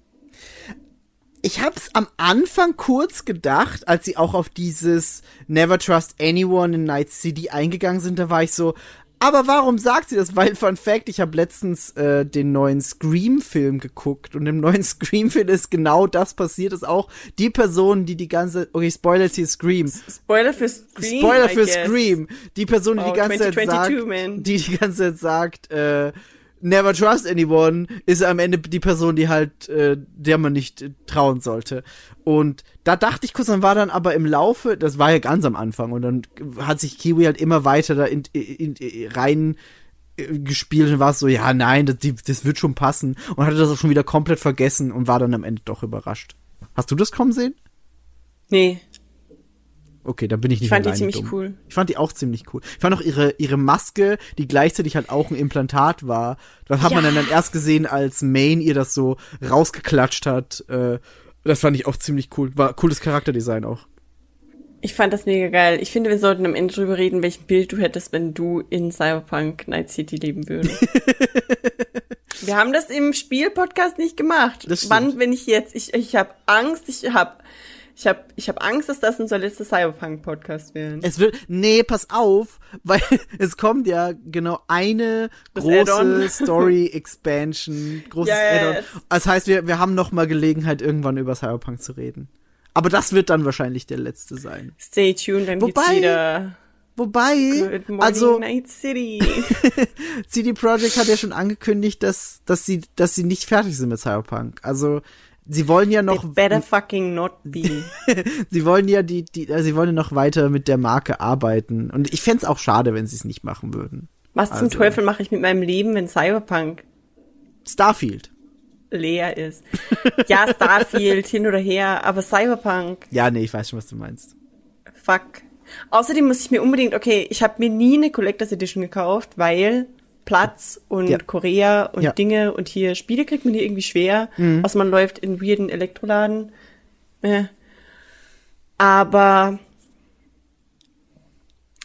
Ich hab's am Anfang kurz gedacht, als sie auch auf dieses Never Trust Anyone in Night City eingegangen sind, da war ich so, aber warum sagt sie das? Weil, Fun Fact, ich habe letztens äh, den neuen Scream-Film geguckt und im neuen Scream-Film ist genau das passiert, ist auch die Person, die die ganze, okay, Spoiler jetzt hier Scream, Spoiler für Scream. Spoiler für. Scream, die Person, die Wow, die ganze Zeit 2022, sagt, man. die die ganze Zeit sagt, äh, Never trust anyone, ist am Ende die Person, die halt, äh, der man nicht äh, trauen sollte. Und da dachte ich kurz, dann war dann aber im Laufe, das war ja ganz am Anfang, und dann hat sich Kiwi halt immer weiter da in, in, in, rein äh, gespielt und war so, ja, nein, das, die, das wird schon passen. Und hatte das auch schon wieder komplett vergessen und war dann am Ende doch überrascht. Hast du das kommen sehen? Nee. Okay, dann bin ich nicht Ich fand die ziemlich dumm. cool. Ich fand die auch ziemlich cool. Ich fand auch ihre, ihre Maske, die gleichzeitig halt auch ein Implantat war. Das hat man Ja. dann, dann erst gesehen, als Maine ihr das so rausgeklatscht hat. Äh, das fand ich auch ziemlich cool. War cooles Charakterdesign auch. Ich fand das mega geil. Ich finde, wir sollten am Ende drüber reden, welchen Bild du hättest, wenn du in Cyberpunk Night City leben würdest. wir haben das im Spiel-Podcast nicht gemacht. Das. Wann, wenn ich jetzt? Ich, ich habe Angst, ich habe ich hab, ich hab Angst, dass das unser letzter Cyberpunk-Podcast wird. Es wird, nee, pass auf, weil es kommt ja genau eine Das große. Story-Expansion, großes ja, Add-on. Das heißt, wir, wir haben noch mal Gelegenheit, irgendwann über Cyberpunk zu reden. Aber das wird dann wahrscheinlich der letzte sein. Stay tuned, dann geht's Wobei- wieder. Wobei, Good morning, also Night City. CD Projekt hat ja schon angekündigt, dass, dass sie, dass sie nicht fertig sind mit Cyberpunk. Also, sie wollen ja noch, It better fucking not be. sie wollen ja die, die, äh, sie wollen ja noch weiter mit der Marke arbeiten. Und ich fänd's auch schade, wenn sie es nicht machen würden. Was zum Also- Teufel mache ich mit meinem Leben, wenn Cyberpunk Starfield. leer ist? Ja, Starfield, hin oder her, aber Cyberpunk, Ja, nee, ich weiß schon, was du meinst. fuck. Außerdem muss ich mir unbedingt, okay, ich habe mir nie eine Collectors Edition gekauft, weil Platz und Ja. Korea und Ja. Mhm. Dinge und hier Spiele kriegt man hier irgendwie schwer, außer man läuft in weirden Elektroladen. Äh. Aber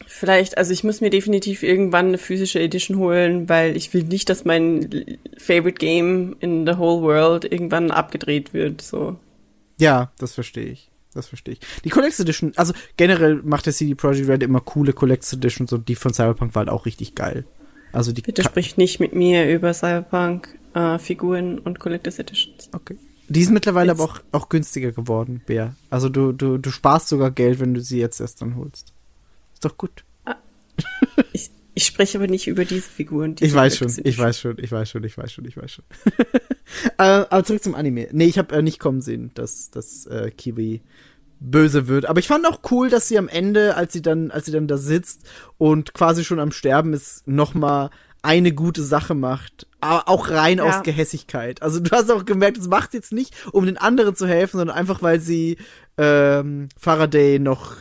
vielleicht, also ich muss mir definitiv irgendwann eine physische Edition holen, weil ich will nicht, dass mein favorite Game in the whole world irgendwann abgedreht wird, so. Ja, das verstehe ich. Das verstehe ich. Die Collectors Edition, also generell macht der CD Projekt Red immer coole Collectors Editions und die von Cyberpunk war halt auch richtig geil. Also die Bitte ka- sprich nicht mit mir über Cyberpunk, äh, und Collectors Editions. Okay. Die sind mittlerweile Jetzt- aber auch, auch günstiger geworden, Bär. Also du, du, du sparst sogar Geld, wenn du sie jetzt erst dann holst. Ist doch gut. Ich, ich spreche aber nicht über diese Figuren. Ich diese weiß schon, ich weiß schon, ich weiß schon, ich weiß schon, ich weiß schon. äh, aber zurück zum Anime. Nee, ich habe äh, nicht kommen sehen, dass, dass äh, Kiwi böse wird. Aber ich fand auch cool, dass sie am Ende, als sie dann, als sie dann da sitzt und quasi schon am Sterben ist, noch mal eine gute Sache macht. Aber auch rein Ja. aus Gehässigkeit. Also du hast auch gemerkt, es macht jetzt nicht, um den anderen zu helfen, sondern einfach, weil sie ähm, Faraday noch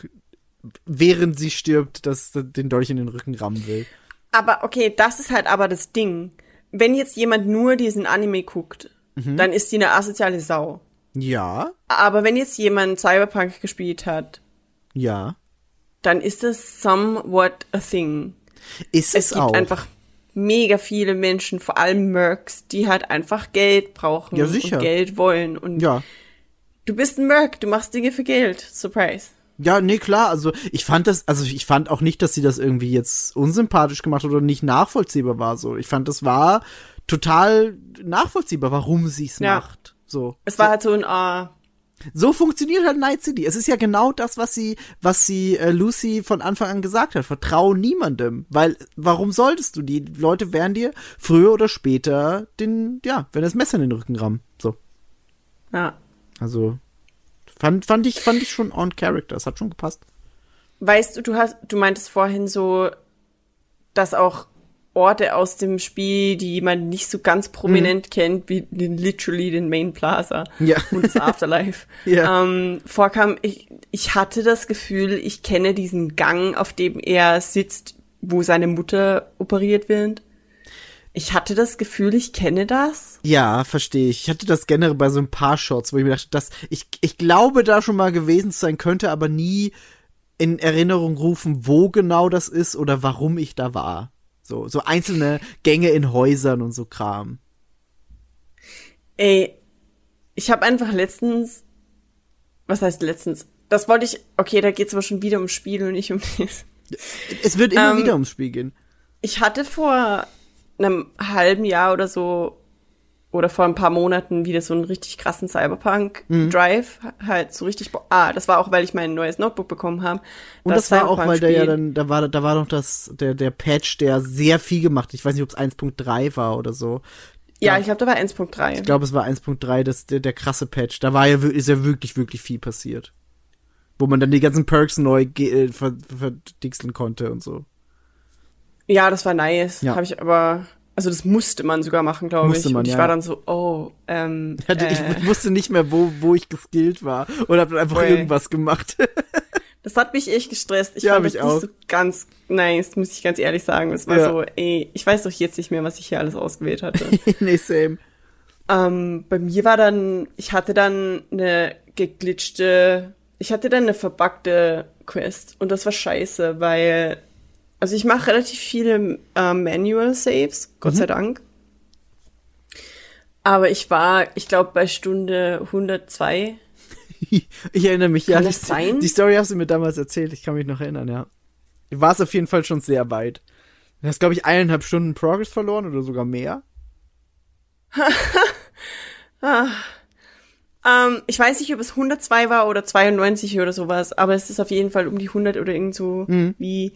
während sie stirbt, das, den Dolch in den Rücken rammen will. Aber okay, das ist halt aber das Ding. Wenn jetzt jemand nur diesen Anime guckt, Mhm. dann ist die eine asoziale Sau. Ja, Aber wenn jetzt jemand Cyberpunk gespielt hat, ja. dann ist das somewhat a thing. Ist es, Es gibt auch. einfach mega viele Menschen, vor allem Mercs, die halt einfach Geld brauchen Ja, sicher. und Geld wollen. Und Ja. du bist ein Merc, du machst Dinge für Geld. Surprise. Ja, nee, klar, also ich fand das, also ich fand auch nicht, dass sie das irgendwie jetzt unsympathisch gemacht oder nicht nachvollziehbar war so. Ich fand, das war total nachvollziehbar, warum sie es Ja. macht. So. Es war halt so ein, ah, So funktioniert halt Night City. Es ist ja genau das, was sie, was sie äh, Lucy von Anfang an gesagt hat. Vertrau niemandem. Weil, warum solltest du? Die Leute werden dir früher oder später den, ja, wenn das Messer in den Rücken rammen. So. ja. Also, fand, fand ich, fand ich schon on character. Es hat schon gepasst. Weißt du, du hast, du meintest vorhin so, dass auch Orte aus dem Spiel, die man nicht so ganz prominent kennt, wie den, literally den Main Plaza Ja. und das Afterlife, Ja. ähm, vorkam. Ich, ich hatte das Gefühl, ich kenne diesen Gang, auf dem er sitzt, wo seine Mutter operiert wird. Ich hatte das Gefühl, ich kenne das. Ja, verstehe ich. Ich hatte das generell bei so ein paar Shots, wo ich mir dachte, dass ich, ich glaube, da schon mal gewesen zu sein könnte, aber nie in Erinnerung rufen, wo genau das ist oder warum ich da war. So, so einzelne Gänge in Häusern und so Kram. Ey, ich habe einfach letztens, was heißt letztens? Das wollte ich, okay, da geht's aber schon wieder ums Spiel und nicht um das. Es wird immer Ähm, wieder ums Spiel gehen. Ich hatte vor einem halben Jahr oder so oder vor ein paar Monaten wieder so einen richtig krassen Cyberpunk-Drive. Halt so richtig. Ah, das war auch, weil ich mein neues Notebook bekommen habe. Und das, war auch, weil der ja dann, da war, da war noch das, der, der Patch, der sehr viel gemacht hat. Ich weiß nicht, ob es 1.3 war oder so. Ja, ich glaube, da war 1.3. Ich glaube, es war 1.3, das, der, der krasse Patch. Da war ja, ist ja wirklich, wirklich viel passiert. Wo man dann die ganzen Perks neu äh, ver- verdixeln konnte und so. Ja, das war nice. Ja. Habe ich aber. Also das musste man sogar machen, glaube Musste ich. man, und ich ja. war dann so, oh, ähm, Ich, hatte, äh, ich wusste nicht mehr, wo, wo ich geskillt war. Und hab dann einfach Ui. irgendwas gemacht. Das hat mich echt gestresst. Ich Ja, fand mich das auch. nicht so ganz nice, muss ich ganz ehrlich sagen. Es war Ja. so, ey, ich weiß doch jetzt nicht mehr, was ich hier alles ausgewählt hatte. nee, same. ähm, bei mir war dann, ich hatte dann eine geglitschte, ich hatte dann eine verbuggte Quest und das war scheiße, weil, also ich mache relativ viele ähm, Manual Saves, Gott sei Dank. Aber ich war, ich glaube, bei Stunde 102 Ich erinnere mich, ja. Kann Die, das sein? die Story hast du mir damals erzählt, ich kann mich noch erinnern, ja. Du warst auf jeden Fall schon sehr weit. Du hast, glaube ich, eineinhalb Stunden Progress verloren oder sogar mehr. Ähm, ich weiß nicht, ob es 102 war oder 92 oder sowas, aber es ist auf jeden Fall um die 100 oder irgend so wie.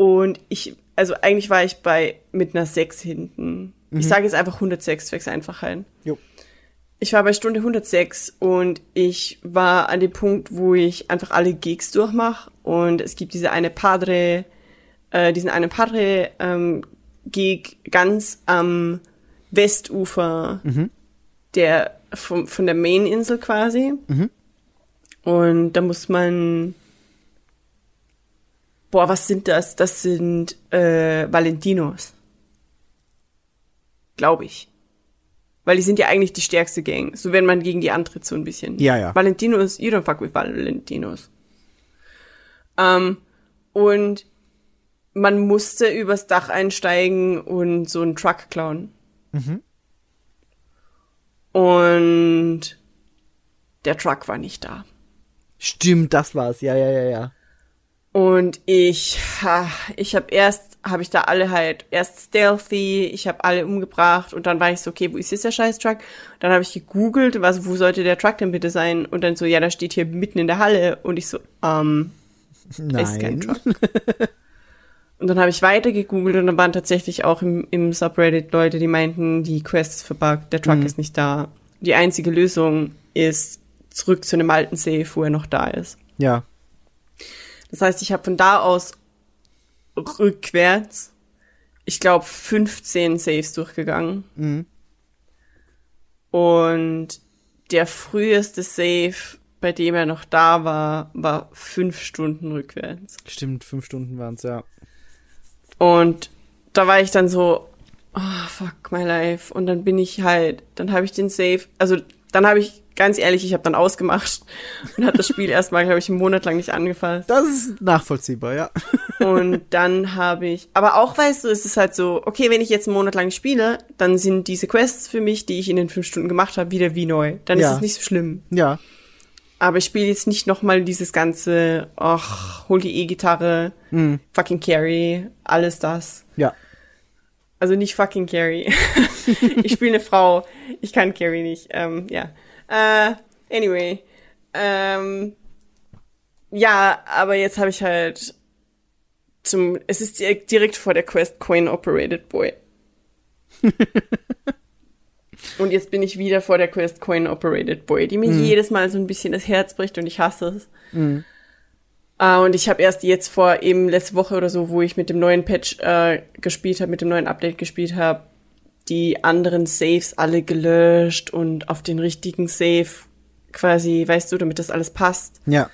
Und ich, also eigentlich war ich bei mit einer 6 hinten. Ich sage jetzt einfach 106 wechsel einfach ein. Jo. Ich war bei Stunde 106 und ich war an dem Punkt, wo ich einfach alle Gigs durchmache und es gibt diese eine Padre, äh, diesen einen Padre ähm, Gig ganz am Westufer der vom, von der Main-Insel quasi. Und da muss man Boah, was sind das? Das sind äh, Valentinos. Glaube ich. Weil die sind ja eigentlich die stärkste Gang. So wenn man gegen die antritt, so ein bisschen. Ja, ja. Valentinos, you don't fuck with Valentinos. Ähm, und man musste übers Dach einsteigen und so einen Truck klauen. Und der Truck war nicht da. Stimmt, das war's. Ja, ja, ja, ja. Und ich, ich habe erst, habe ich da alle halt, erst stealthy, ich habe alle umgebracht und dann war ich so, okay, wo ist jetzt der scheiß Truck? Dann habe ich gegoogelt, was, wo sollte der Truck denn bitte sein? Und dann so, ja, der steht hier mitten in der Halle. Und ich so, ähm, da ist kein Nein. Truck. und dann habe ich weiter gegoogelt und dann waren tatsächlich auch im, im Subreddit Leute, die meinten, die Quest ist verbuggt, der Truck Mhm. ist nicht da. Die einzige Lösung ist zurück zu einem alten Safe, wo er noch da ist. Ja. Das heißt, ich habe von da aus rückwärts, ich glaube, 15 Saves durchgegangen. Mhm. Und der früheste Save, bei dem er noch da war, war fünf Stunden rückwärts. Stimmt, fünf Stunden waren's, ja. Und da war ich dann so, oh, fuck my life. Und dann bin ich halt, dann habe ich den Save, also dann habe ich, ganz ehrlich, ich habe dann ausgemacht und habe das Spiel erstmal, glaube ich, einen Monat lang nicht angefasst. Das ist nachvollziehbar, ja. Und dann habe ich, aber auch weißt du, es ist halt so, okay, wenn ich jetzt einen Monat lang spiele, dann sind diese Quests für mich, die ich in den fünf Stunden gemacht habe, wieder wie neu. Dann Ja. ist es nicht so schlimm. Ja. Aber ich spiele jetzt nicht nochmal dieses ganze, ach, hol die E-Gitarre, fucking Carry, alles das. Ja. Also nicht fucking Carry. ich spiele eine Frau, ich kann Carry nicht. Ähm, ja. Äh, anyway. Ähm, ja, aber jetzt habe ich halt zum, es ist direkt, direkt vor der Quest Coin Operated Boy. und jetzt bin ich wieder vor der Quest Coin Operated Boy, die mir jedes Mal so ein bisschen das Herz bricht und ich hasse es. Äh, und ich habe erst jetzt vor eben letzte Woche oder so, wo ich mit dem neuen Patch äh, gespielt habe, mit dem neuen Update gespielt habe, die anderen Saves alle gelöscht und auf den richtigen Save quasi, weißt du, damit das alles passt. Ja.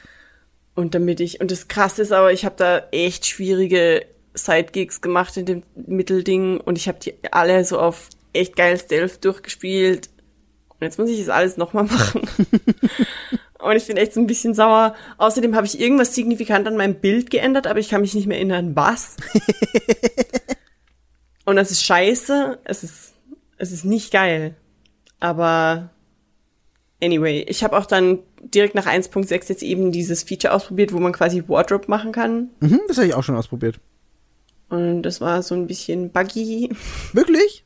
Und damit ich, und das krasse ist aber, ich habe da echt schwierige Sidegigs gemacht in dem Mittelding und ich habe die alle so auf echt geil Stealth durchgespielt. Und jetzt muss ich das alles nochmal machen. und ich bin echt so ein bisschen sauer. Außerdem habe ich irgendwas signifikant an meinem Bild geändert, aber ich kann mich nicht mehr erinnern, was. und das ist scheiße. Es ist, es ist nicht geil. Aber Anyway, ich habe auch dann direkt nach 1.6 jetzt eben dieses Feature ausprobiert, wo man quasi Wardrobe machen kann. Mhm, das habe ich auch schon ausprobiert. Und das war so ein bisschen buggy. Wirklich?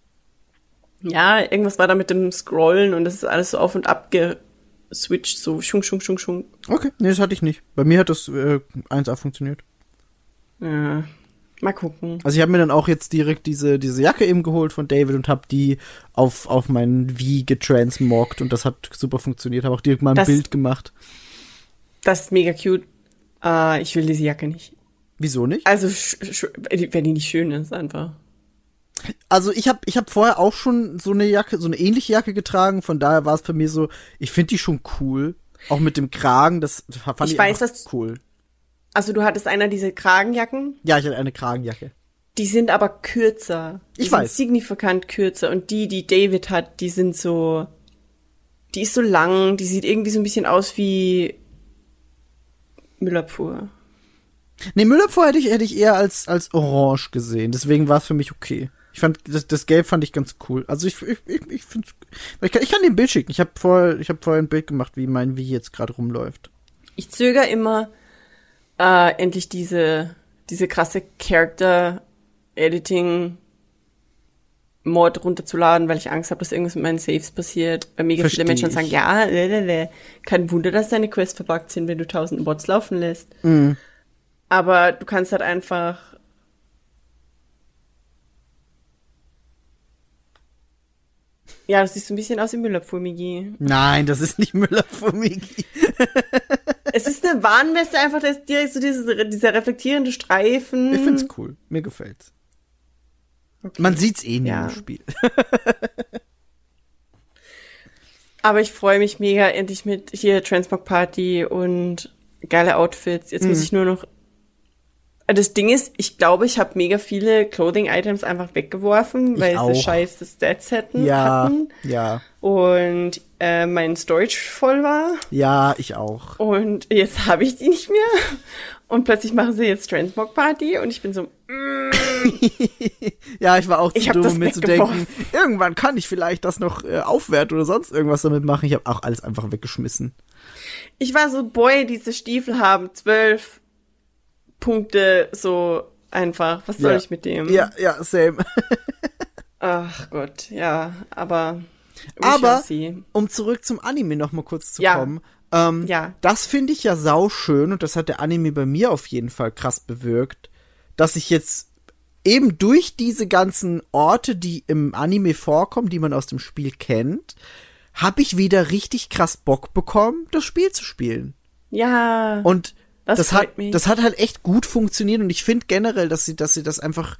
Ja, irgendwas war da mit dem Scrollen und das ist alles so auf und ab geswitcht, so schung, schung, schung, schung. Okay, nee, das hatte ich nicht. Bei mir hat das äh, 1A funktioniert. Ja, mal gucken. Also ich habe mir dann auch jetzt direkt diese, diese Jacke eben geholt von David und habe die auf, auf mein Wie getransmoggt und das hat super funktioniert. Habe auch direkt mal ein Das- Bild gemacht. Das ist mega cute. Äh, ich will diese Jacke nicht. Wieso nicht? Also, wenn die nicht schön ist, einfach. Also ich habe ich hab vorher auch schon so eine Jacke, so eine ähnliche Jacke getragen. Von daher war es für mich so, ich finde die schon cool. Auch mit dem Kragen, das fand ich, Ich weiß, was- cool. Also du hattest einer diese Kragenjacken, Ja, ich hatte eine Kragenjacke. die sind aber kürzer. Die Ich weiß. signifikant kürzer. Und die, die David hat, die sind so, die ist so lang, die sieht irgendwie so ein bisschen aus wie Müllabfuhr. Nee, Müllabfuhr hätte ich, hätte ich eher als, als orange gesehen. Deswegen war es für mich okay. Ich fand, das, das Gelb fand ich ganz cool. Also ich, ich, ich, ich finde ich kann, ich kann dir ein Bild schicken. Ich habe vorher, ich habe vorher ein Bild gemacht, wie mein Wie jetzt gerade rumläuft. Ich zögere immer, äh, endlich diese, diese krasse Character-Editing Mod runterzuladen, weil ich Angst habe, dass irgendwas mit meinen Saves passiert. Weil mega Versteh viele Menschen sagen, ja, lelele. kein Wunder, dass deine Quests verbuggt sind, wenn du tausend Bots laufen lässt. Mhm. Aber du kannst halt einfach Ja, das sieht so ein bisschen aus wie Müllabfuhr, Migi. Nein, das ist nicht Müllabfuhr, Miki. Es ist eine Warnweste, einfach das direkt so dieses, dieser reflektierende Streifen. Ich find's cool. Mir gefällt's. Man sieht's eh nie Ja. im Spiel. Aber ich freue mich mega endlich mit hier Transmog Party und geile Outfits. Jetzt Mhm. muss ich nur noch. Das Ding ist, ich glaube, ich habe mega viele Clothing-Items einfach weggeworfen, Ich weil auch. sie scheiße Stats hätten, Ja, hatten ja, und äh, mein Storage voll war. ja, ich auch. Und jetzt habe ich die nicht mehr. Und plötzlich machen sie jetzt Transmog Party und ich bin so, Ja, ich war auch zu Ich dumm, um mir zu denken, irgendwann kann ich vielleicht das noch äh, aufwerten oder sonst irgendwas damit machen. Ich habe auch alles einfach weggeschmissen. ich war so, boy, diese Stiefel haben zwölf Punkte, so einfach. Was soll Ja. ich mit dem? Ja, ja, same. Ach Gott, ja, aber. We Aber um zurück zum Anime noch mal kurz zu Ja. kommen. Ähm, Ja. Das finde ich ja sauschön und das hat der Anime bei mir auf jeden Fall krass bewirkt, dass ich jetzt eben durch diese ganzen Orte, die im Anime vorkommen, die man aus dem Spiel kennt, habe ich wieder richtig krass Bock bekommen, das Spiel zu spielen. Ja. Und Das das, hat, mich. das hat halt echt gut funktioniert und ich finde generell, dass sie, dass sie das einfach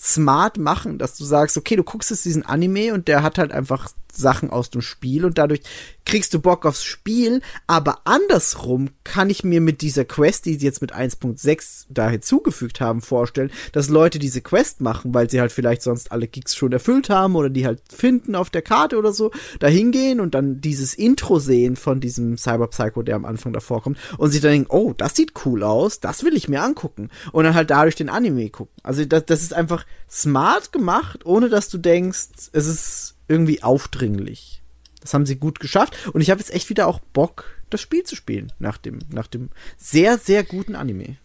smart machen, dass du sagst, okay, du guckst jetzt diesen Anime und der hat halt einfach Sachen aus dem Spiel und dadurch kriegst du Bock aufs Spiel, aber andersrum kann ich mir mit dieser Quest, die sie jetzt mit 1.6 da hinzugefügt haben, vorstellen, dass Leute diese Quest machen, weil sie halt vielleicht sonst alle Gigs schon erfüllt haben oder die halt finden auf der Karte oder so, da hingehen und dann dieses Intro sehen von diesem Cyberpsycho, der am Anfang davor kommt und sich dann denken, oh, das sieht cool aus, das will ich mir angucken und dann halt dadurch den Anime gucken. Also das, das ist einfach smart gemacht, ohne dass du denkst, es ist irgendwie aufdringlich. Das haben sie gut geschafft und ich habe jetzt echt wieder auch Bock, das Spiel zu spielen nach dem nach dem sehr sehr guten Anime.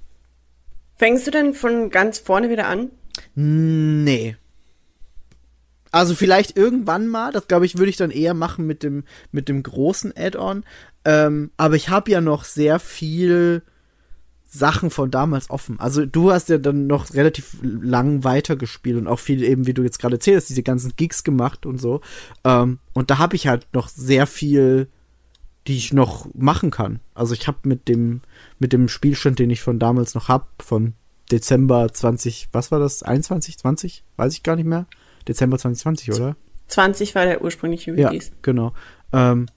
Fängst du denn von ganz vorne wieder an? Nee. Also vielleicht irgendwann mal, das glaube ich, würde ich dann eher machen mit dem mit dem großen Add-on. Ähm, aber ich habe ja noch sehr viel Sachen von damals offen. Also du hast ja dann noch relativ lang weitergespielt und auch viel eben, wie du jetzt gerade erzählst, diese ganzen Gigs gemacht und so. Ähm, und da habe ich halt noch sehr viel, die ich noch machen kann. Also ich habe mit dem mit dem Spielstand, den ich von damals noch hab, von Dezember 20, was war das? 21, 20? Weiß ich gar nicht mehr. Dezember 2020, oder? 20 war der ursprüngliche Ja, Release. genau. Ähm,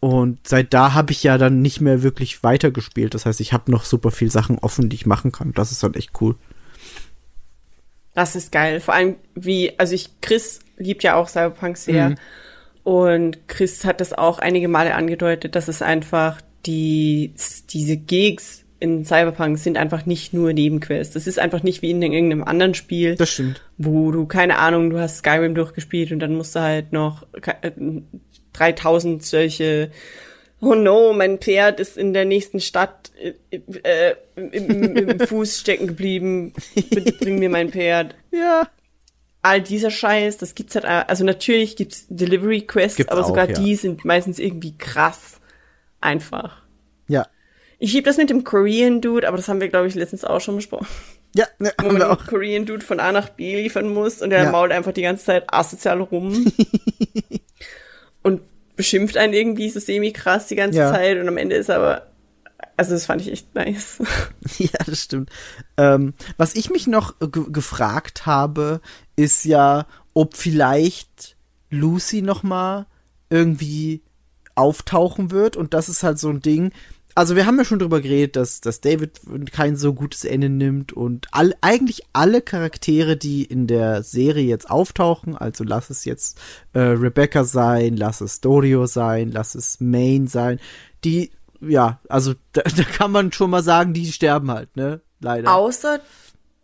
und seit da habe ich ja dann nicht mehr wirklich weitergespielt. Das heißt, ich habe noch super viel Sachen offen, die ich machen kann. Das ist halt echt cool. Das ist geil. Vor allem, wie, also ich, Chris liebt ja auch Cyberpunk sehr. Mhm. Und Chris hat das auch einige Male angedeutet, dass es einfach die, diese Gigs in Cyberpunk sind einfach nicht nur Nebenquests. Das ist einfach nicht wie in irgendeinem anderen Spiel. Das stimmt. wo du, keine Ahnung, du hast Skyrim durchgespielt und dann musst du halt noch äh, 3000 solche, oh no, mein Pferd ist in der nächsten Stadt äh, äh, im, im Fuß stecken geblieben, bitte bring mir mein Pferd. Ja. All dieser Scheiß, das gibt's halt, also natürlich gibt's Delivery Quests, Gibt's aber auch, sogar ja. die sind meistens irgendwie krass einfach. Ja. Ich lieb das mit dem Korean Dude, aber das haben wir, glaube ich, letztens auch schon besprochen. Ja, ja wo man auch. Korean Dude von A nach B liefern muss und der Ja. mault einfach die ganze Zeit asozial rum und beschimpft einen irgendwie so semi krass die ganze Ja. Zeit und am Ende ist er aber also das fand ich echt nice. Ja, das stimmt. Ähm, was ich mich noch ge gefragt habe, ist ja, ob vielleicht Lucy noch mal irgendwie auftauchen wird und das ist halt so ein Ding. Also wir haben ja schon drüber geredet, dass, dass David kein so gutes Ende nimmt und all, eigentlich alle Charaktere, die in der Serie jetzt auftauchen, also lass es jetzt äh, Rebecca sein, lass es Dorio sein, lass es Maine sein, die, ja, also da, da kann man schon mal sagen, die sterben halt, ne? Leider. Außer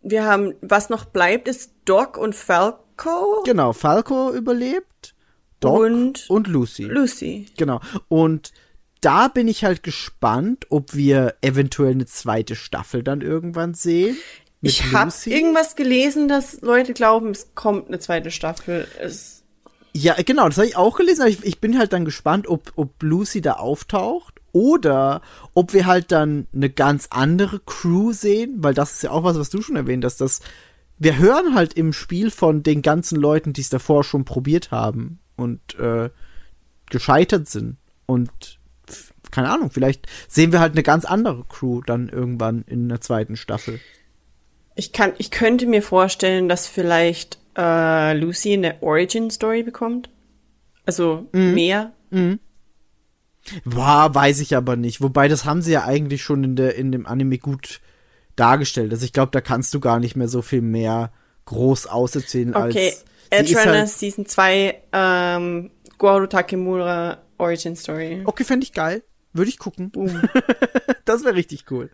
wir haben, was noch bleibt, ist Doc und Falco Genau, Falco überlebt, Doc Und und Lucy. Lucy. Genau. Und da bin ich halt gespannt, ob wir eventuell eine zweite Staffel dann irgendwann sehen. Ich habe irgendwas gelesen, dass Leute glauben, es kommt eine zweite Staffel. Es, Ja, genau, das habe ich auch gelesen. Aber ich, ich bin halt dann gespannt, ob, ob Lucy da auftaucht oder ob wir halt dann eine ganz andere Crew sehen, weil das ist ja auch was, was du schon erwähnt hast, dass wir hören halt im Spiel von den ganzen Leuten, die es davor schon probiert haben und äh, gescheitert sind. Und keine Ahnung, vielleicht sehen wir halt eine ganz andere Crew dann irgendwann in der zweiten Staffel. ich kann, ich könnte mir vorstellen, dass vielleicht äh, Lucy eine Origin Story bekommt. Also mehr. Boah, weiß ich aber nicht. Wobei, das haben sie ja eigentlich schon in, der, in dem Anime gut dargestellt. Also ich glaube, da kannst du gar nicht mehr so viel mehr groß auserzählen Okay, als. sie ist Edgerunner halt, Season 2, ähm, Goro Takemura Origin Story. okay, fände ich geil. Würde ich gucken. das wäre richtig cool.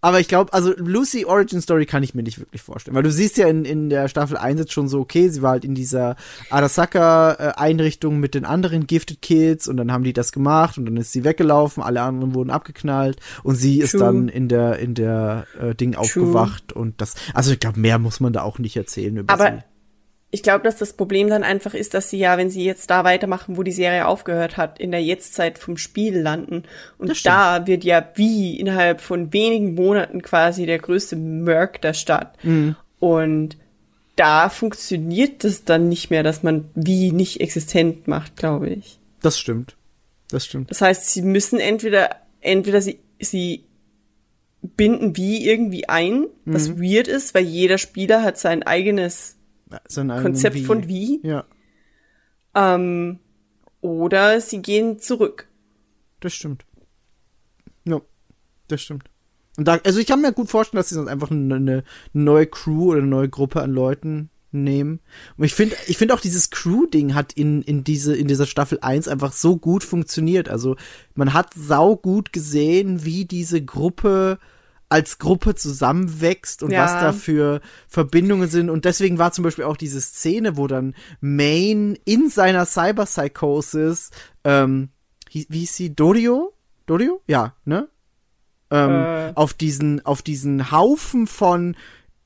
Aber ich glaube, also Lucy Origin Story kann ich mir nicht wirklich vorstellen. Weil du siehst ja in, in der Staffel 1 jetzt schon so, okay, sie war halt in dieser Arasaka-Einrichtung mit den anderen Gifted Kids und dann haben die das gemacht und dann ist sie weggelaufen, alle anderen wurden abgeknallt und sie ist True. dann in der, in der äh, Ding aufgewacht und das, also ich glaube, mehr muss man da auch nicht erzählen über Aber sie. Ich glaube, dass das Problem dann einfach ist, dass sie ja, wenn sie jetzt da weitermachen, wo die Serie aufgehört hat, in der Jetztzeit vom Spiel landen. Und da wird ja wie innerhalb von wenigen Monaten quasi der größte Merc der Stadt. Mhm. Und da funktioniert das dann nicht mehr, dass man wie nicht existent macht, glaube ich. Das stimmt. Das stimmt. Das heißt, sie müssen entweder, entweder sie, sie binden wie irgendwie ein, was Mhm. weird ist, weil jeder Spieler hat sein eigenes So ein Konzept Wie. von wie. Ja, Ähm, oder sie gehen zurück. das stimmt. Ja, das stimmt. Und da, also ich kann mir gut vorstellen, dass sie sonst einfach eine, eine neue Crew oder eine neue Gruppe an Leuten nehmen. Und ich finde, ich finde auch dieses Crew-Ding hat in, in diese, in dieser Staffel 1 einfach so gut funktioniert. Also man hat sau gut gesehen, wie diese Gruppe als Gruppe zusammenwächst und Ja. was da für Verbindungen sind. Und deswegen war zum Beispiel auch diese Szene, wo dann Maine in seiner Cyberpsychosis, ähm, wie, wie hieß sie? Dorio? Dorio? Ja, ne? Ähm, Äh. auf diesen, auf diesen Haufen von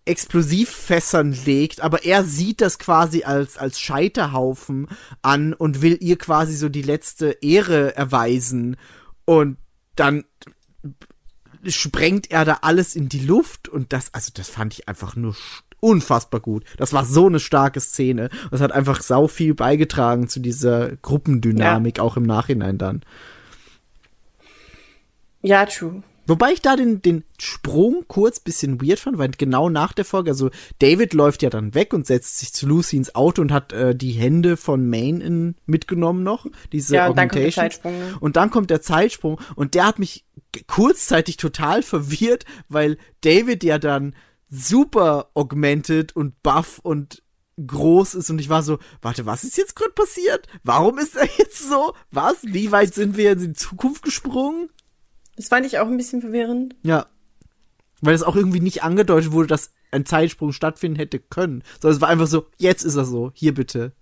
Explosivfässern legt, aber er sieht das quasi als, als Scheiterhaufen an und will ihr quasi so die letzte Ehre erweisen. Und dann sprengt er da alles in die Luft und das, also das fand ich einfach nur unfassbar gut. Das war so eine starke Szene. Das hat einfach sau viel beigetragen zu dieser Gruppendynamik, auch im Nachhinein dann. Ja, true. Wobei ich da den, den Sprung kurz bisschen weird fand, weil genau nach der Folge, also David läuft ja dann weg und setzt sich zu Lucy ins Auto und hat äh, die Hände von Maine in, mitgenommen noch, diese Ja, und dann kommt der Augmentation. Zeitsprung, ne? Und dann kommt der Zeitsprung und der hat mich kurzzeitig total verwirrt, weil David ja dann super augmented und buff und groß ist und ich war so, warte, was ist jetzt gerade passiert? Warum ist er jetzt so? Was? Wie weit sind wir in die Zukunft gesprungen? Das fand ich auch ein bisschen verwirrend. Ja. Weil es auch irgendwie nicht angedeutet wurde, dass ein Zeitsprung stattfinden hätte können. Sondern es war einfach so, jetzt ist er so, hier bitte.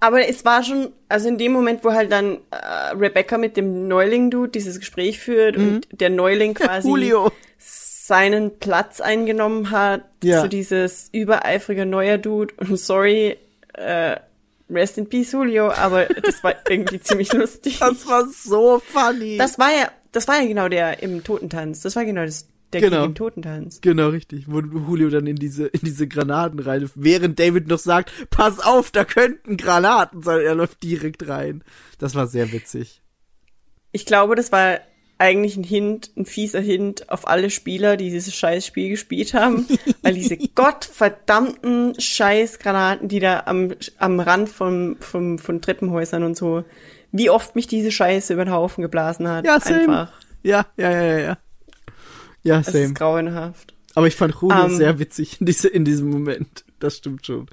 Aber es war schon, also in dem Moment, wo halt dann äh, Rebecca mit dem Neuling-Dude dieses Gespräch führt und der Neuling quasi Julio. seinen Platz eingenommen hat, Ja. so dieses übereifrige neuer Dude. Und sorry, äh, rest in peace, Julio, aber das war irgendwie ziemlich lustig. Das war so funny. Das war ja, das war ja genau der im Totentanz. Das war genau das, der Genau. Im Totentanz. Genau, richtig. Wo Julio dann in diese, in diese Granaten rein, während David noch sagt, pass auf, da könnten Granaten sein. Er läuft direkt rein. Das war sehr witzig. Ich glaube, das war eigentlich ein Hint, ein fieser Hint auf alle Spieler, die dieses scheiß Spiel gespielt haben, weil diese gottverdammten Scheißgranaten, die da am, am Rand vom, vom, von Treppenhäusern und so, wie oft mich diese Scheiße über den Haufen geblasen hat. Ja, same. Einfach. Ja, ja, ja, ja, ja. Ja, same. ist grauenhaft. Aber ich fand Julio Ähm. sehr witzig in, diese, in diesem Moment. Das stimmt schon.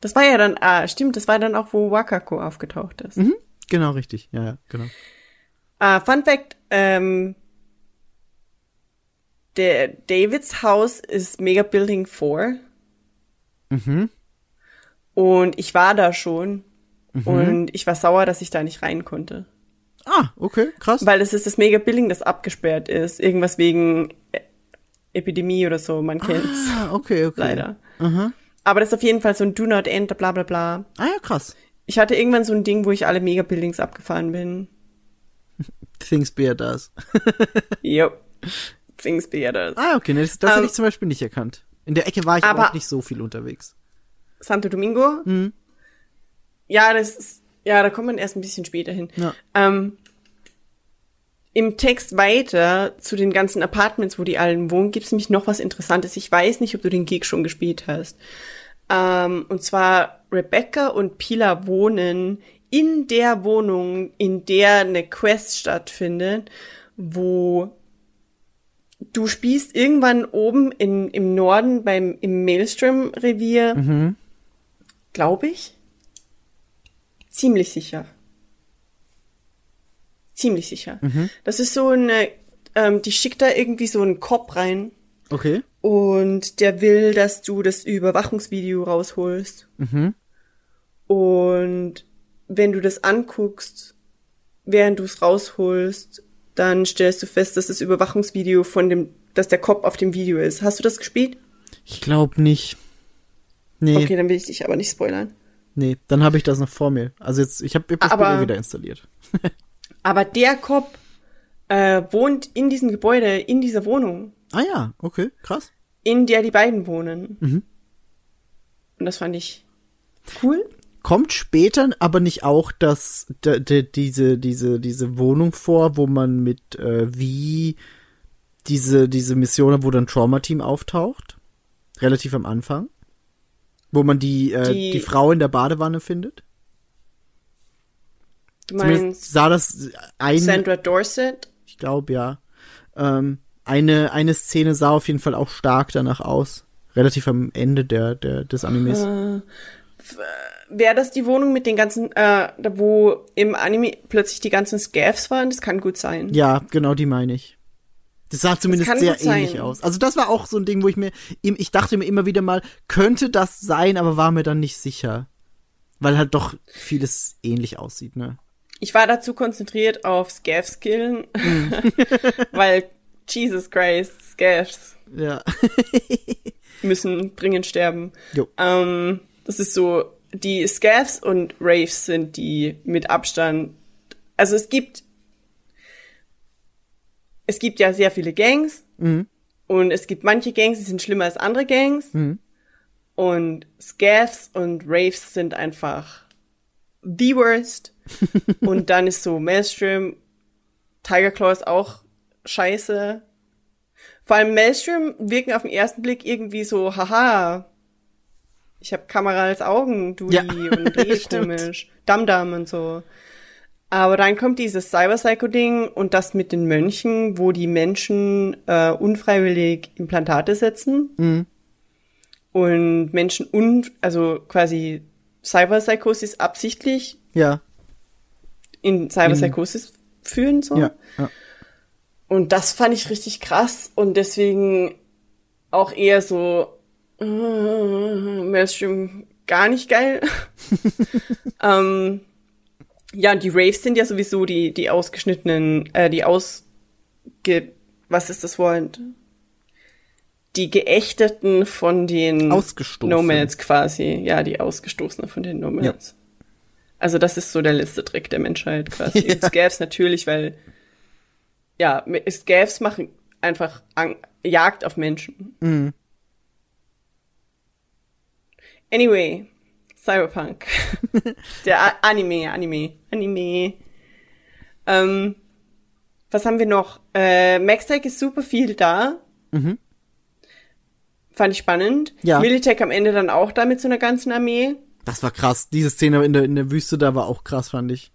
Das war ja dann, ah, stimmt, das war dann auch, wo Wakako aufgetaucht ist. Mhm. Genau, richtig. Ja, ja, genau. Ah, Fun Fact, ähm, der Davids Haus ist Mega Building 4. Mhm. Und ich war da schon. Und ich war sauer, dass ich da nicht rein konnte. Ah, okay, krass. Weil es ist das Mega Building, das abgesperrt ist. Irgendwas wegen E- Epidemie oder so, man kennt's. ah, okay, okay. Leider. Aha. Aber das ist auf jeden Fall so ein Do Not Enter, bla bla bla. Ah ja, krass. Ich hatte irgendwann so ein Ding, wo ich alle Mega Buildings abgefahren bin. Things Bear does. Jo. Things be others. Ah, okay, ne, das, das Ähm, hätte ich zum Beispiel nicht erkannt. In der Ecke war ich aber- auch nicht so viel unterwegs. Santo Domingo. Mhm. Ja, das ist, ja, da kommt man erst ein bisschen später hin. Ja. Ähm, Im Text weiter zu den ganzen Apartments, wo die allen wohnen, gibt's nämlich noch was Interessantes. Ich weiß nicht, ob du den Gig schon gespielt hast. Ähm, und zwar Rebecca und Pila wohnen in der Wohnung, in der eine Quest stattfindet, wo du spielst irgendwann oben in, im Norden beim im Maelstrom-Revier, glaube ich. Ziemlich sicher. Ziemlich sicher. Das ist so eine, ähm, die schickt da irgendwie so einen Kopf rein Okay. und der will, dass du das Überwachungsvideo rausholst. Und wenn du das anguckst, während du es rausholst, dann stellst du fest, dass das Überwachungsvideo von dem, dass der Kopf auf dem Video ist. Hast du das gespielt? Ich glaube nicht. Nee, Okay, dann will ich dich aber nicht spoilern. nee, dann habe ich das noch vor mir. Also jetzt, ich habe das Spiel Aber- eh wieder installiert. Aber der Kopf äh, wohnt in diesem Gebäude, in dieser Wohnung, Ah ja, okay, krass. in der die beiden wohnen. Mhm. Und das fand ich cool. Kommt später aber nicht auch das, d, d, diese, diese, diese Wohnung vor, wo man mit, äh, wie diese, diese Mission, wo dann Trauma-Team auftaucht? Relativ am Anfang? Wo man die, äh, die, Die- Frau in der Badewanne findet? Du Zumindest meinst sah das ein, Sandra Dorset? ich glaube ja. Ähm, eine, eine Szene sah auf jeden Fall auch stark danach aus. Relativ am Ende der, der, des Animes. Äh, Wäre das die Wohnung mit den ganzen, äh, da wo im Anime plötzlich die ganzen Scavs waren? Das kann gut sein. Ja, genau die meine ich. Das sah zumindest kann sehr ähnlich aus. Also das war auch so ein Ding, wo ich mir, ich dachte mir immer wieder mal, könnte das sein, aber war mir dann nicht sicher. Weil halt doch vieles ähnlich aussieht, ne? Ich war dazu konzentriert auf Scavs killen, Mhm. weil Jesus Christ, Scavs Ja. müssen dringend sterben. Jo. Ähm, das ist so, die Scavs und Wraiths sind die mit Abstand. Also es gibt, es gibt ja sehr viele Gangs und es gibt manche Gangs, die sind schlimmer als andere Gangs. Und Scavs und Wraiths sind einfach the worst. und dann ist so Maelstrom, Tiger Claw ist auch scheiße. Vor allem Maelstrom wirken auf den ersten Blick irgendwie so, haha, ich habe Kamera als Augen, du Ja, und stimmt. komisch, Dam-Dam und so. Aber dann kommt dieses Cyber-Psycho-Ding und das mit den Mönchen, wo die Menschen äh, unfreiwillig Implantate setzen Mhm. und Menschen un, also quasi Cyberpsychosis absichtlich Ja. in Cyberpsychosis führen so. Ja. ja. Und das fand ich richtig krass und deswegen auch eher so äh, Maelstrom gar nicht geil. ähm, ja, die Raves sind ja sowieso die die ausgeschnittenen, äh, die ausge was ist das Wort? Die geächteten von den. Nomads quasi, ja, die ausgestoßenen von den Nomads. Also das ist so der letzte Trick der Menschheit quasi. Ja. Scavs natürlich, weil ja, Scavs machen einfach Jagd auf Menschen. Mhm. Anyway, Cyberpunk. Der A Anime, Anime, Anime. Ähm, Was haben wir noch? Äh, Maxtech ist super viel da. Fand ich spannend. Mhm. Ja. Militech am Ende dann auch da mit so einer ganzen Armee. Das war krass. Diese Szene in der, in der Wüste da war auch krass, fand ich.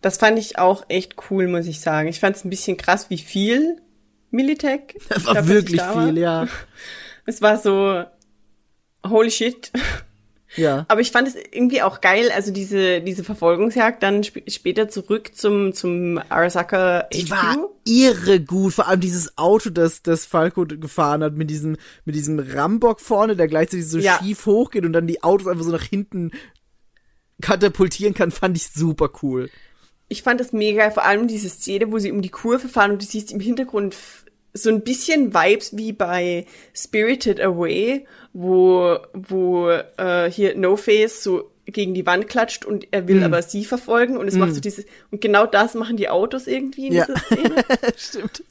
Das fand ich auch echt cool, muss ich sagen. Ich fand es ein bisschen krass, wie viel Militech. Das war wirklich viel, ja. Es war so, holy shit. Ja. Aber ich fand es irgendwie auch geil, also diese, diese Verfolgungsjagd dann sp später zurück zum, zum Arasaka Die HQ. war irre gut. Vor allem dieses Auto, das, das Falco gefahren hat, mit diesem, mit diesem Rambock vorne, der gleichzeitig so Ja. schief hochgeht und dann die Autos einfach so nach hinten katapultieren kann, fand ich super cool. Ich fand das mega, vor allem diese Szene, wo sie um die Kurve fahren und du siehst im Hintergrund so ein bisschen Vibes wie bei Spirited Away, wo, wo äh, hier No Face so gegen die Wand klatscht und er will aber sie verfolgen und es macht so diese, und genau das machen die Autos irgendwie in Ja. dieser Szene. Stimmt.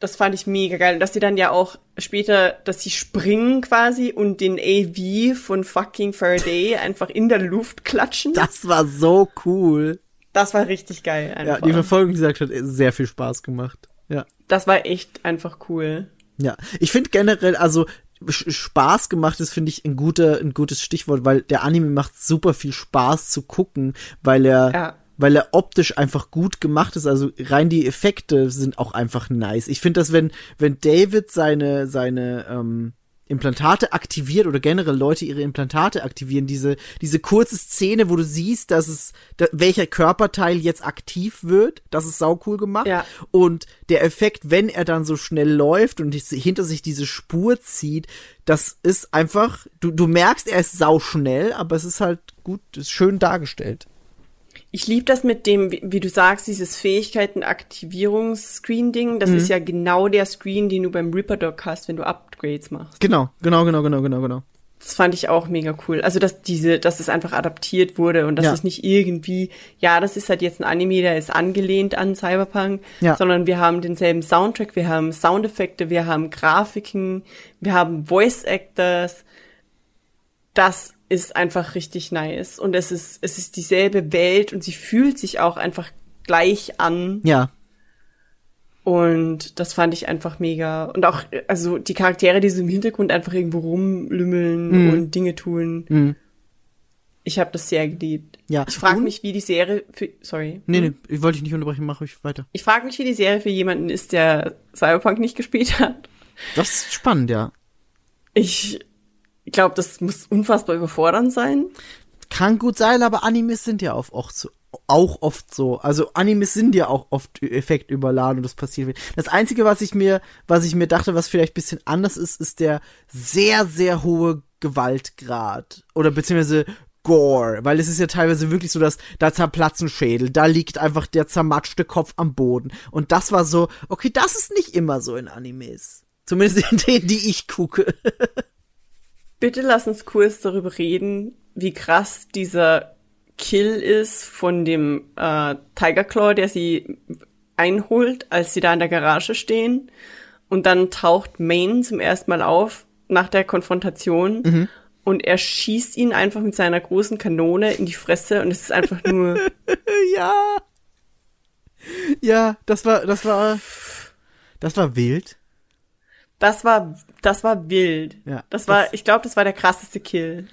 Das fand ich mega geil. Und dass sie dann ja auch später, dass sie springen quasi und den AV von fucking Faraday einfach in der Luft klatschen. Das war so cool. Das war richtig geil Ja, einfach. die Verfolgung, wie gesagt, hat sehr viel Spaß gemacht. Ja. das war echt einfach cool. Ja, ich finde generell, also Spaß gemacht ist, finde ich, ein guter, ein gutes Stichwort, weil der Anime macht super viel Spaß zu gucken, weil er, Ja. weil er optisch einfach gut gemacht ist. Also rein die Effekte sind auch einfach nice. Ich finde, dass wenn, wenn David seine, seine, ähm, Implantate aktiviert oder generell Leute ihre Implantate aktivieren, diese, diese kurze Szene, wo du siehst, dass es, da, welcher Körperteil jetzt aktiv wird, das ist sau cool gemacht. Ja. Und der Effekt, wenn er dann so schnell läuft und hinter sich diese Spur zieht, das ist einfach, du, du merkst, er ist sau schnell, aber es ist halt gut, ist schön dargestellt. Ich liebe das mit dem, wie, du sagst, dieses Fähigkeiten-Aktivierungs-Screen-Ding. Das ist ja genau der Screen, den du beim Reaper Dog hast, wenn du Upgrades machst. Genau, genau, genau, genau, genau, genau. Das fand ich auch mega cool. Also, dass diese, dass es einfach adaptiert wurde und dass Ja. es nicht irgendwie, ja, das ist halt jetzt ein Anime, der ist angelehnt an Cyberpunk, Ja. sondern wir haben denselben Soundtrack, wir haben Soundeffekte, wir haben Grafiken, wir haben Voice Actors. Das ist einfach richtig nice. Und es ist, es ist dieselbe Welt und sie fühlt sich auch einfach gleich an. Ja, Und das fand ich einfach mega. Und auch, also die Charaktere, die so im Hintergrund einfach irgendwo rumlümmeln Mhm. und Dinge tun. Ich habe das sehr geliebt. Ja. Ich frage mich, wie die Serie für, sorry. nee, nee, ich wollte dich nicht unterbrechen, mach ruhig weiter. Ich frage mich, wie die Serie für jemanden ist, der Cyberpunk nicht gespielt hat. Das ist spannend, ja. Ich glaube, das muss unfassbar überfordernd sein. Kann gut sein, aber Animes sind ja auch oft so. Auch oft so. Also Animes sind ja auch oft effektüberladen und das passiert. wird. Das Einzige, was ich mir, was ich mir dachte, was vielleicht ein bisschen anders ist, ist der sehr, sehr hohe Gewaltgrad. Oder beziehungsweise Gore, weil es ist ja teilweise wirklich so, dass da zerplatzen Schädel, da liegt einfach der zermatschte Kopf am Boden. Und das war so, okay, das ist nicht immer so in Animes. Zumindest in denen, die ich gucke. Bitte lass uns kurz darüber reden, wie krass dieser Kill ist von dem äh, Tiger Claw, der sie einholt, als sie da in der Garage stehen. Und dann taucht Maine zum ersten Mal auf nach der Konfrontation. Und er schießt ihn einfach mit seiner großen Kanone in die Fresse und es ist einfach nur, ja. Ja, das war, das war, das war wild. Das war, das war wild. Ja, das war, das- ich glaube, das war der krasseste Kill.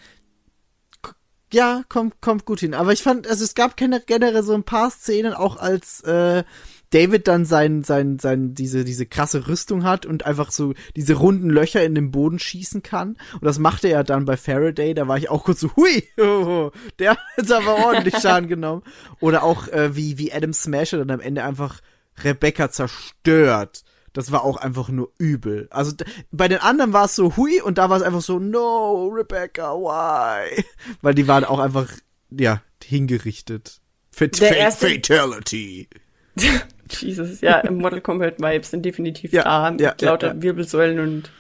Ja, kommt, kommt gut hin. Aber ich fand, also es gab gener- generell so ein paar Szenen, auch als äh, David dann sein, sein, sein, diese, diese krasse Rüstung hat und einfach so diese runden Löcher in den Boden schießen kann. Und das machte er dann bei Faraday, da war ich auch kurz so, hui, oh, der hat jetzt aber ordentlich Schaden genommen. Oder auch äh, wie, wie Adam Smasher dann am Ende einfach Rebecca zerstört. Das war auch einfach nur übel. Also bei den anderen war es so hui und da war es einfach so no Rebecca why, weil die waren auch einfach ja hingerichtet. Fat Der erste- Fatality. Jesus, ja, Mortal Kombat Vibes sind definitiv Ja, da. ja, mit lauter ja, ja. Wirbelsäulen und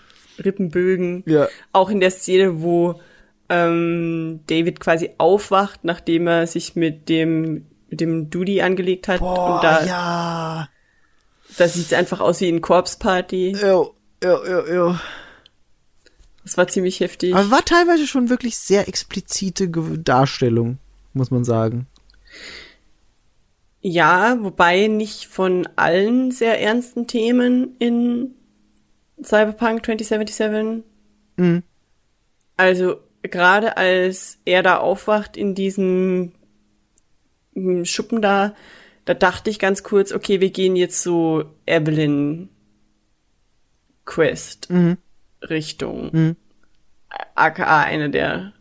Rippenbögen. Ja. Auch in der Szene, wo ähm, David quasi aufwacht, nachdem er sich mit dem mit dem Duty angelegt hat. Boah, und da, ja. Da sieht es einfach aus wie ein Corpse-Party. Jo, jo, jo, jo. Das war ziemlich heftig. Aber war teilweise schon wirklich sehr explizite Darstellung, muss man sagen. Ja, wobei nicht von allen sehr ernsten Themen in Cyberpunk 2077. Mhm. Also gerade als er da aufwacht in diesem mm, Schuppen da, da dachte ich ganz kurz, okay, wir gehen jetzt so Evelyn Quest Mhm. Richtung. Mhm. AKA eine der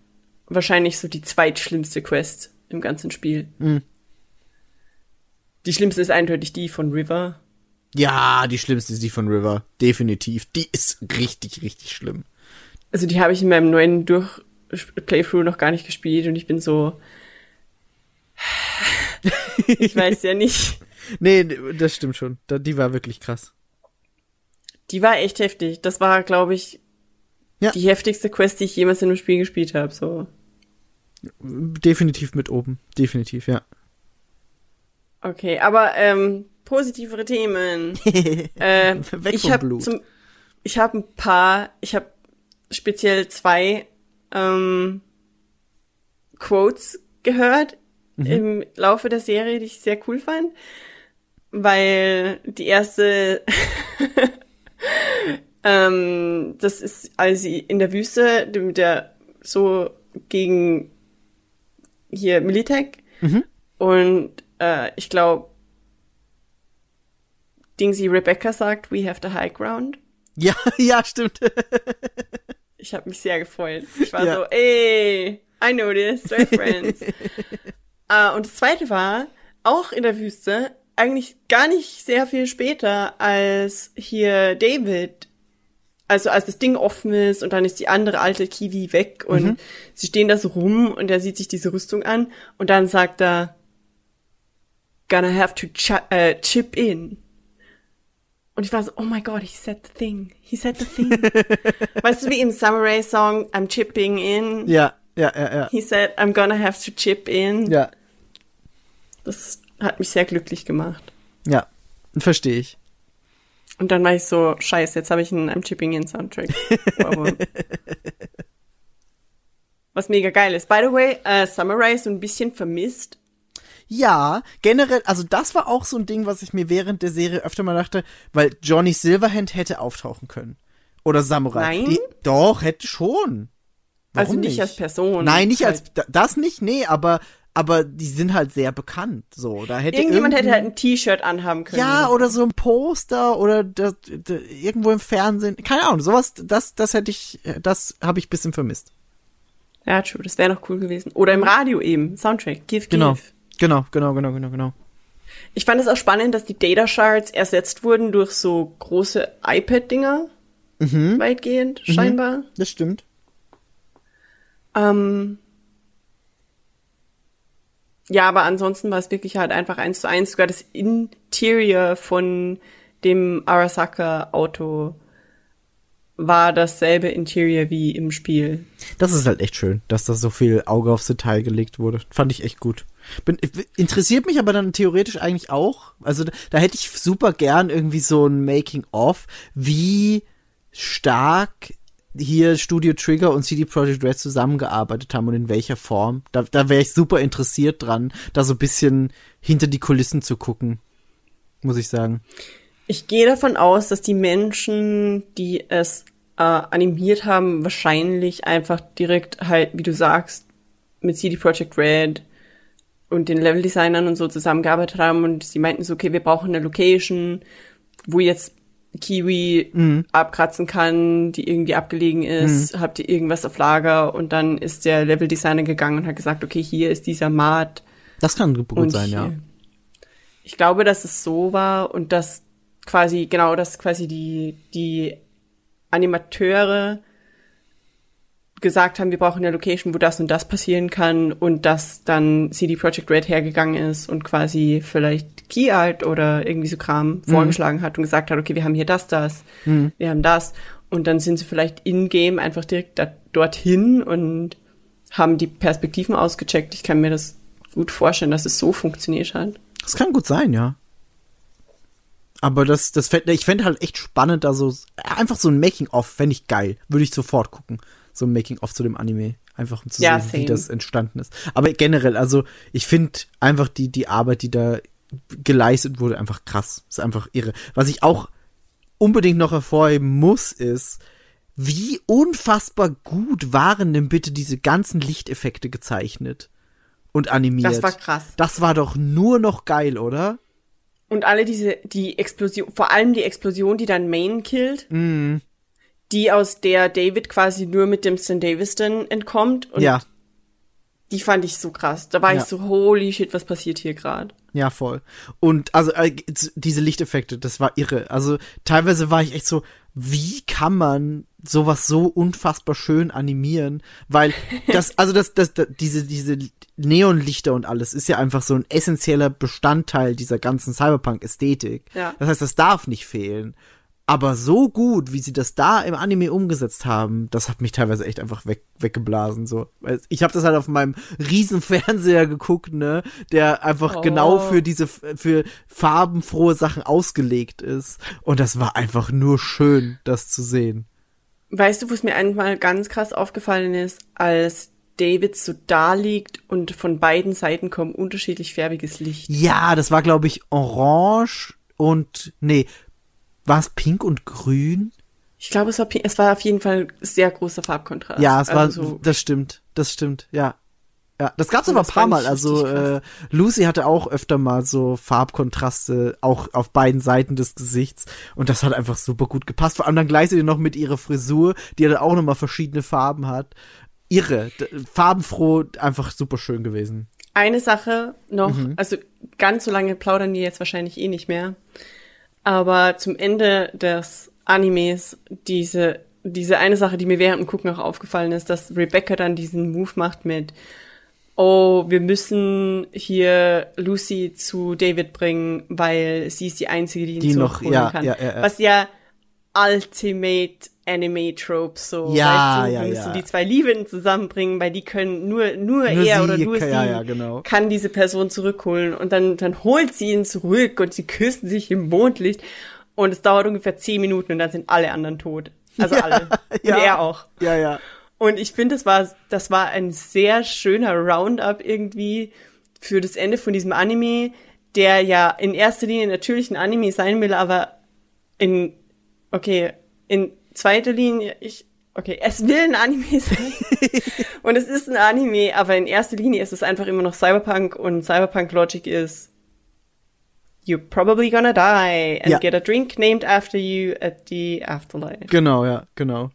wahrscheinlich so die zweitschlimmste Quest im ganzen Spiel. Mhm. Die schlimmste ist eindeutig die von River. Ja, die schlimmste ist die von River. Definitiv. Die ist richtig, richtig schlimm. Also die habe ich in meinem neuen Durch Playthrough noch gar nicht gespielt und ich bin so. Ich weiß ja nicht. Nee, das stimmt schon. Die war wirklich krass. Die war echt heftig. Das war, glaube ich, Ja. die heftigste Quest, die ich jemals in einem Spiel gespielt habe. So. Definitiv mit oben. Definitiv, ja. Okay, aber ähm, positivere Themen. äh, Weg ich vom habe ich habe ein paar, ich habe speziell zwei ähm, Quotes gehört Mhm. im Laufe der Serie, die ich sehr cool fand, weil die erste ähm, das ist, als sie in der Wüste mit der so gegen hier Militech Mhm. und äh, ich glaube Dingsy Rebecca sagt, we have the high ground. Ja, ja, stimmt. Ich habe mich sehr gefreut. Ich war Ja. so, ey, I know this, we're friends. äh, und das zweite war, auch in der Wüste, eigentlich gar nicht sehr viel später, als hier David, also als das Ding offen ist und dann ist die andere alte Kiwi weg und Mhm. sie stehen da so rum und er sieht sich diese Rüstung an und dann sagt er, gonna have to ch äh, chip in. Und ich war so, oh my god, he said the thing. He said the thing. weißt du, wie im Samurai Song, I'm chipping in. Ja, ja, ja, ja. He said, I'm gonna have to chip in. Ja, Das hat mich sehr glücklich gemacht. ja. Verstehe ich. Und dann war ich so, scheiße, jetzt habe ich einen I'm chipping in Soundtrack. Was mega geil ist. By the way, Samurai ist so ein bisschen vermisst. Ja, generell, also das war auch so ein Ding, was ich mir während der Serie öfter mal dachte, weil Johnny Silverhand hätte auftauchen können. Oder Samurai. Nein? Die, doch, hätte schon. also Warum nicht, als Person. Nein, nicht halt. als, da- das nicht, nee, aber, aber die sind halt sehr bekannt, so. Da hätte Irgendjemand hätte halt ein T-Shirt anhaben können. Ja, oder so ein Poster oder das, das, irgendwo im Fernsehen. Keine Ahnung, sowas, das, das hätte ich, das habe ich ein bisschen vermisst. Ja, true, das wäre noch cool gewesen. Oder im Radio eben, Soundtrack, give, give. Genau. Genau, genau, genau, genau, genau. Ich fand es auch spannend, dass die Data Shards ersetzt wurden durch so große iPad-Dinger. Mhm. Weitgehend, scheinbar. Das stimmt. Ähm, ja, aber ansonsten war es wirklich halt einfach eins zu eins. Sogar das Interior von dem Arasaka-Auto war dasselbe Interior wie im Spiel. Das ist halt echt schön, dass da so viel Auge aufs Detail gelegt wurde. Fand ich echt gut. Bin, interessiert mich aber dann theoretisch eigentlich auch. Also da, da hätte ich super gern irgendwie so ein Making-of, wie stark hier Studio Trigger und CD Projekt Red zusammengearbeitet haben und in welcher Form. Da, da wäre ich super interessiert dran, da so ein bisschen hinter die Kulissen zu gucken. Muss ich sagen. Ich gehe davon aus, dass die Menschen, die es äh, animiert haben, wahrscheinlich einfach direkt halt, wie du sagst, mit CD Projekt Red und den Leveldesignern und so zusammengearbeitet haben und sie meinten so, okay, wir brauchen eine Location, wo jetzt Kiwi abkratzen kann, die irgendwie abgelegen ist, habt ihr irgendwas auf Lager? Und dann ist der Leveldesigner gegangen und hat gesagt, okay, hier ist dieser Mat, Das kann gut sein, ja. Ich glaube, dass es so war und dass quasi, genau, dass quasi die, die Animateure gesagt haben, wir brauchen eine Location, wo das und das passieren kann und dass dann CD Projekt Red hergegangen ist und quasi vielleicht Key Art oder irgendwie so Kram vorgeschlagen hat und gesagt hat, okay, wir haben hier das, das, wir haben das und dann sind sie vielleicht in-game einfach direkt da, dorthin und haben die Perspektiven ausgecheckt. Ich kann mir das gut vorstellen, dass es so funktioniert hat. Das kann gut sein, ja. Aber das, das fänd, ich fände halt echt spannend, da so, einfach so ein Making-of, fände ich geil. Würde ich sofort gucken. So ein Making-of zu dem Anime. Einfach um zu Ja, sehen, wie same. das entstanden ist. Aber generell, also, ich finde einfach die, die Arbeit, die da geleistet wurde, einfach krass. Ist einfach irre. Was ich auch unbedingt noch hervorheben muss, ist, wie unfassbar gut waren denn bitte diese ganzen Lichteffekte gezeichnet und animiert. Das war krass. Das war doch nur noch geil, oder? Und alle diese, die Explosion, vor allem die Explosion, die dann Main killt, Mhm. Die aus der David quasi nur mit dem St. Davis dann entkommt. Und ja, die fand ich so krass. Da war Ja. ich so, holy shit, was passiert hier gerade? ja, voll. Und also äh, diese Lichteffekte, das war irre. Also teilweise war ich echt so, wie kann man sowas so unfassbar schön animieren? Weil das, also das, das, das diese, diese Neonlichter und alles ist ja einfach so ein essentieller Bestandteil dieser ganzen Cyberpunk-Ästhetik. Ja. Das heißt, das darf nicht fehlen. Aber so gut, wie sie das da im Anime umgesetzt haben, das hat mich teilweise echt einfach weg, weggeblasen. So, ich habe das halt auf meinem riesen Fernseher geguckt, ne, der einfach Oh. genau für diese für farbenfrohe Sachen ausgelegt ist. Und das war einfach nur schön, das zu sehen. Weißt du, wo es mir einmal ganz krass aufgefallen ist, als David so da liegt und von beiden Seiten kommt unterschiedlich färbiges Licht. Ja, das war glaube ich orange und nee, war es pink und grün? Ich glaube, es war, pi- es war auf jeden Fall sehr großer Farbkontrast. Ja, es war, also so, das stimmt, das stimmt, ja. Ja, das gab's aber ein paar Mal. Also äh, Lucy hatte auch öfter mal so Farbkontraste, auch auf beiden Seiten des Gesichts. Und das hat einfach super gut gepasst. Vor allem dann gleichzeitig noch mit ihrer Frisur, die ja dann auch nochmal verschiedene Farben hat. Irre, farbenfroh, einfach super schön gewesen. Eine Sache noch, Mhm. also ganz so lange plaudern wir jetzt wahrscheinlich eh nicht mehr. Aber zum Ende des Animes, diese, diese eine Sache, die mir während dem Gucken auch aufgefallen ist, dass Rebecca dann diesen Move macht mit, oh, wir müssen hier Lucy zu David bringen, weil sie ist die Einzige, die ihn Die noch- ja, kann. ja, ja, ja. Was ja Ultimate Anime Trope so. Ja, weißt du, ja, wir ja. müssen die zwei Liebenden zusammenbringen, weil die können nur, nur, Nur er oder nur kann- sie ja, ja, genau. kann diese Person zurückholen und dann, dann holt sie ihn zurück und sie küssen sich im Mondlicht und es dauert ungefähr zehn Minuten und dann sind alle anderen tot. Also alle. ja. Und er auch. Ja, ja. Und ich finde, das war, das war ein sehr schöner Roundup irgendwie für das Ende von diesem Anime, der ja in erster Linie natürlich ein Anime sein will, aber in, okay, in zweiter Linie, ich, okay, es will ein Anime sein. und es ist ein Anime, aber in erster Linie ist es einfach immer noch Cyberpunk und Cyberpunk Logic ist, you're probably gonna die and Ja. get a drink named after you at the afterlife. Genau, ja, genau.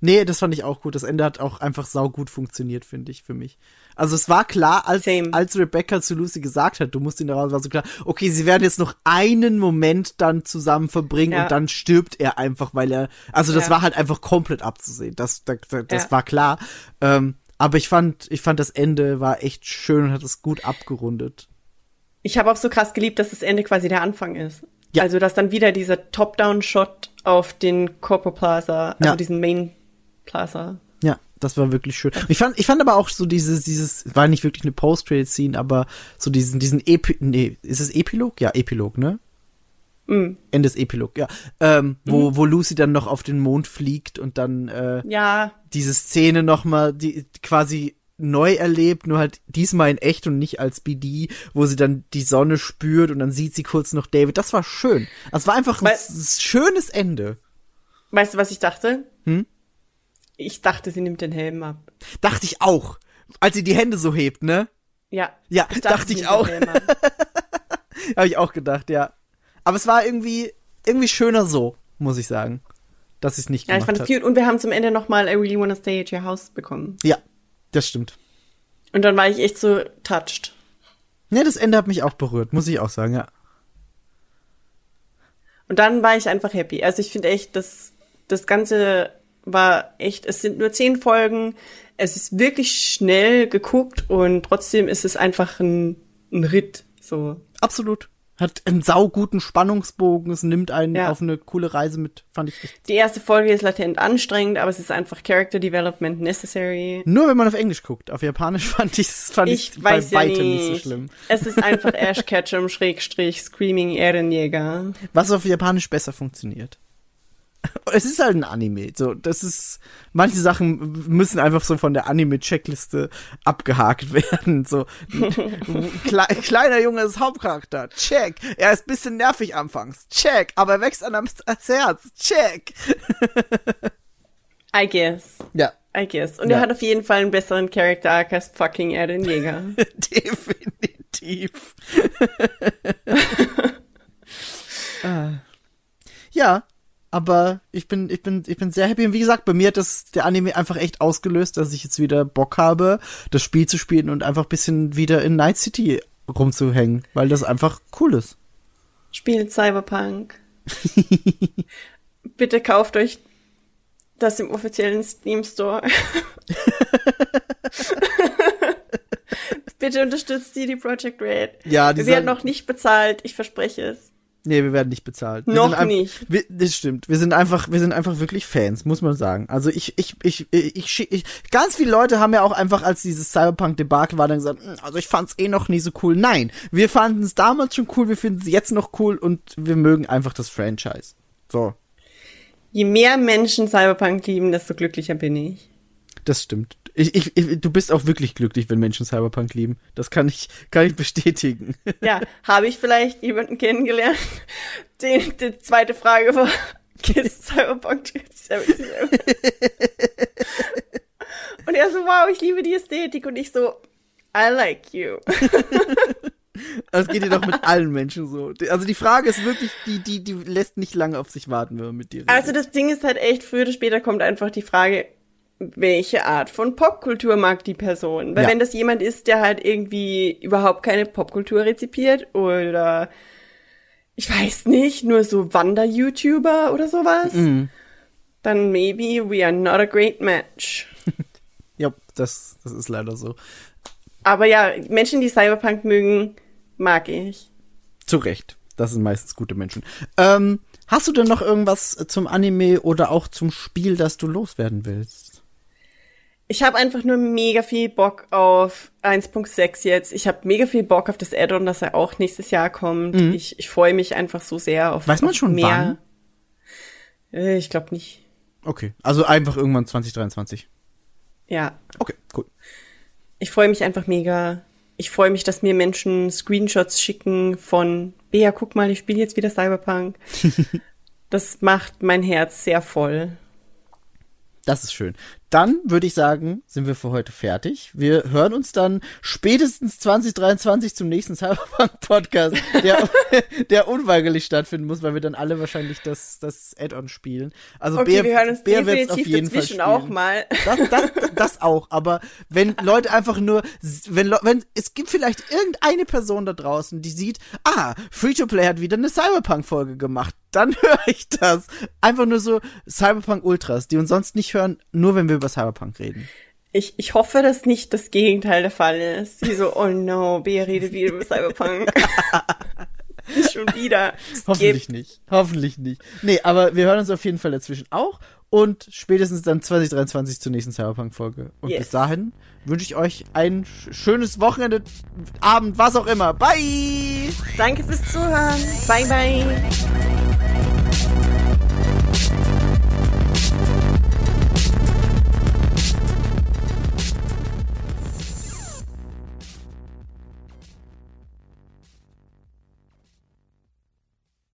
Nee, das fand ich auch gut. Das Ende hat auch einfach saugut funktioniert, finde ich, für mich. Also es war klar, als, Same. als Rebecca zu Lucy gesagt hat, du musst ihn da raus, war so klar, okay, sie werden jetzt noch einen Moment dann zusammen verbringen Ja. und dann stirbt er einfach, weil er, also das Ja. war halt einfach komplett abzusehen. Das, das, das, das Ja. war klar. Ähm, aber ich fand, ich fand das Ende war echt schön und hat es gut abgerundet. Ich habe auch so krass geliebt, dass das Ende quasi der Anfang ist. Ja. Also, dass dann wieder dieser Top-Down-Shot auf den Corpo Plaza, also diesen Main Plaza. Das war wirklich schön. Ich fand, ich fand aber auch so dieses, dieses, war nicht wirklich eine Post-Credit-Scene, aber so diesen, diesen Epi, nee, ist es Epilog? Ja, Epilog, ne? Mm. Ende des Epilog, ja. Ähm, wo, wo Lucy dann noch auf den Mond fliegt und dann äh, Ja, diese Szene nochmal, die quasi neu erlebt, nur halt diesmal in echt und nicht als BD, wo sie dann die Sonne spürt und dann sieht sie kurz noch David. Das war schön. Das war einfach ein schönes Ende. weißt du, was ich dachte? Hm? Ich dachte, sie nimmt den Helm ab. Dachte ich auch. Als sie die Hände so hebt, ne? Ja. Ja, ich dachte sie ich auch. Habe ich auch gedacht, ja. Aber es war irgendwie, irgendwie schöner so, muss ich sagen. Dass ich es nicht Ja, ich gemacht fand es habe. cute. Und wir haben zum Ende nochmal I Really Wanna Stay at Your House bekommen. Ja, das stimmt. Und dann war ich echt so touched. Ne, das Ende hat mich auch berührt, muss ich auch sagen, ja. Und dann war ich einfach happy. Also ich finde echt, das, das Ganze war echt, es sind nur zehn Folgen, es ist wirklich schnell geguckt und trotzdem ist es einfach ein, ein Ritt. So. Absolut. Hat einen sauguten Spannungsbogen, es nimmt einen Ja. auf eine coole Reise mit, fand ich echt. Die erste Folge ist latent anstrengend, aber es ist einfach Character Development necessary. Nur wenn man auf Englisch guckt. Auf Japanisch fand ich's, fand Ich ich's bei ja weitem nicht. nicht so schlimm. Es ist einfach Ash Ketchum Schrägstrich Screaming Ehrenjäger. Was auf Japanisch besser funktioniert. Es ist halt ein Anime. So, das ist, manche Sachen müssen einfach so von der Anime-Checkliste abgehakt werden. So, Kle kleiner Junge ist Hauptcharakter. Check. Er ist bisschen nervig anfangs. Check. Aber er wächst an ans Herz. Check. I guess. Ja. I guess. Und Ja. er hat auf jeden Fall einen besseren Character Arc als fucking Eren Jäger. Definitiv. Ah. ja, aber ich bin, ich bin, ich bin sehr happy. Und wie gesagt, bei mir hat das der Anime einfach echt ausgelöst, dass ich jetzt wieder Bock habe, das Spiel zu spielen und einfach ein bisschen wieder in Night City rumzuhängen, weil das einfach cool ist. Spielt Cyberpunk. Bitte kauft euch das im offiziellen Steam Store. Bitte unterstützt die, die Project Red. Ja, die Wir werden noch nicht bezahlt, ich verspreche es. Nee, wir werden nicht bezahlt. Wir Noch nicht. Wir, das stimmt. Wir sind einfach, wir sind einfach wirklich Fans, muss man sagen. Also ich, ich, ich, ich, ich, ich ganz viele Leute haben ja auch einfach, als dieses Cyberpunk-Debakel war, dann gesagt, "Hm, also ich fand's eh noch nie so cool. Nein, wir fanden es damals schon cool, wir finden es jetzt noch cool und wir mögen einfach das Franchise. So, Je mehr Menschen Cyberpunk lieben, desto glücklicher bin ich. das stimmt. Ich, ich, ich, du bist auch wirklich glücklich, wenn Menschen Cyberpunk lieben. Das kann ich, kann ich bestätigen. Ja, habe ich vielleicht jemanden kennengelernt? Die, die zweite Frage war, ist Cyberpunk 2077? Und er so, wow, ich liebe die Ästhetik. Und ich so, I like you. Das geht dir doch mit allen Menschen so. Also die Frage ist wirklich, die, die, die lässt nicht lange auf sich warten, wenn man mit dir redet. Also das Ding ist halt echt, früher oder später kommt einfach die Frage, welche Art von Popkultur mag die Person? Weil Ja. wenn das jemand ist, der halt irgendwie überhaupt keine Popkultur rezipiert oder ich weiß nicht, nur so Wander-YouTuber oder sowas, Mhm. dann maybe we are not a great match. Ja, das, das ist leider so. Aber ja, Menschen, die Cyberpunk mögen, mag ich. Zu Recht. Das sind meistens gute Menschen. Ähm, hast du denn noch irgendwas zum Anime oder auch zum Spiel, das du loswerden willst? Ich habe einfach nur mega viel Bock auf 1.6 jetzt. Ich habe mega viel Bock auf das Add-on, das ja auch nächstes Jahr kommt. Ich, ich freue mich einfach so sehr auf Mhm. Weiß man auf schon mehr. Äh, Ich glaube nicht. Okay, also einfach irgendwann 2023. Ja, Okay, cool. ich freue mich einfach mega. Ich freue mich, dass mir Menschen Screenshots schicken von, Bea, guck mal, ich spiele jetzt wieder Cyberpunk. das macht mein Herz sehr voll. Das ist schön. Dann würde ich sagen, sind wir für heute fertig. Wir hören uns dann spätestens 2023 zum nächsten Cyberpunk-Podcast, der, der unweigerlich stattfinden muss, weil wir dann alle wahrscheinlich das, das Add-on spielen. Also Okay, Bea- wir hören uns wird's definitiv auf jeden Fall spielen. auch mal. Das, das, das auch, aber wenn Leute einfach nur, wenn, wenn, es gibt vielleicht irgendeine Person da draußen, die sieht, ah, Free-to-Play hat wieder eine Cyberpunk-Folge gemacht, dann höre ich das. Einfach nur so Cyberpunk Ultras, die uns sonst nicht hören, nur wenn wir über Cyberpunk reden. Ich, ich hoffe, dass nicht das Gegenteil der Fall ist. Sie so, oh no, Bea redet wieder über Cyberpunk. Schon wieder. Hoffentlich nicht. Hoffentlich nicht. Nee, aber wir hören uns auf jeden Fall dazwischen auch und spätestens dann 2023 zur nächsten Cyberpunk-Folge. Und Yes. bis dahin wünsche ich euch ein sch- schönes Wochenende, Abend, was auch immer. Bye! Danke fürs Zuhören. Bye, bye.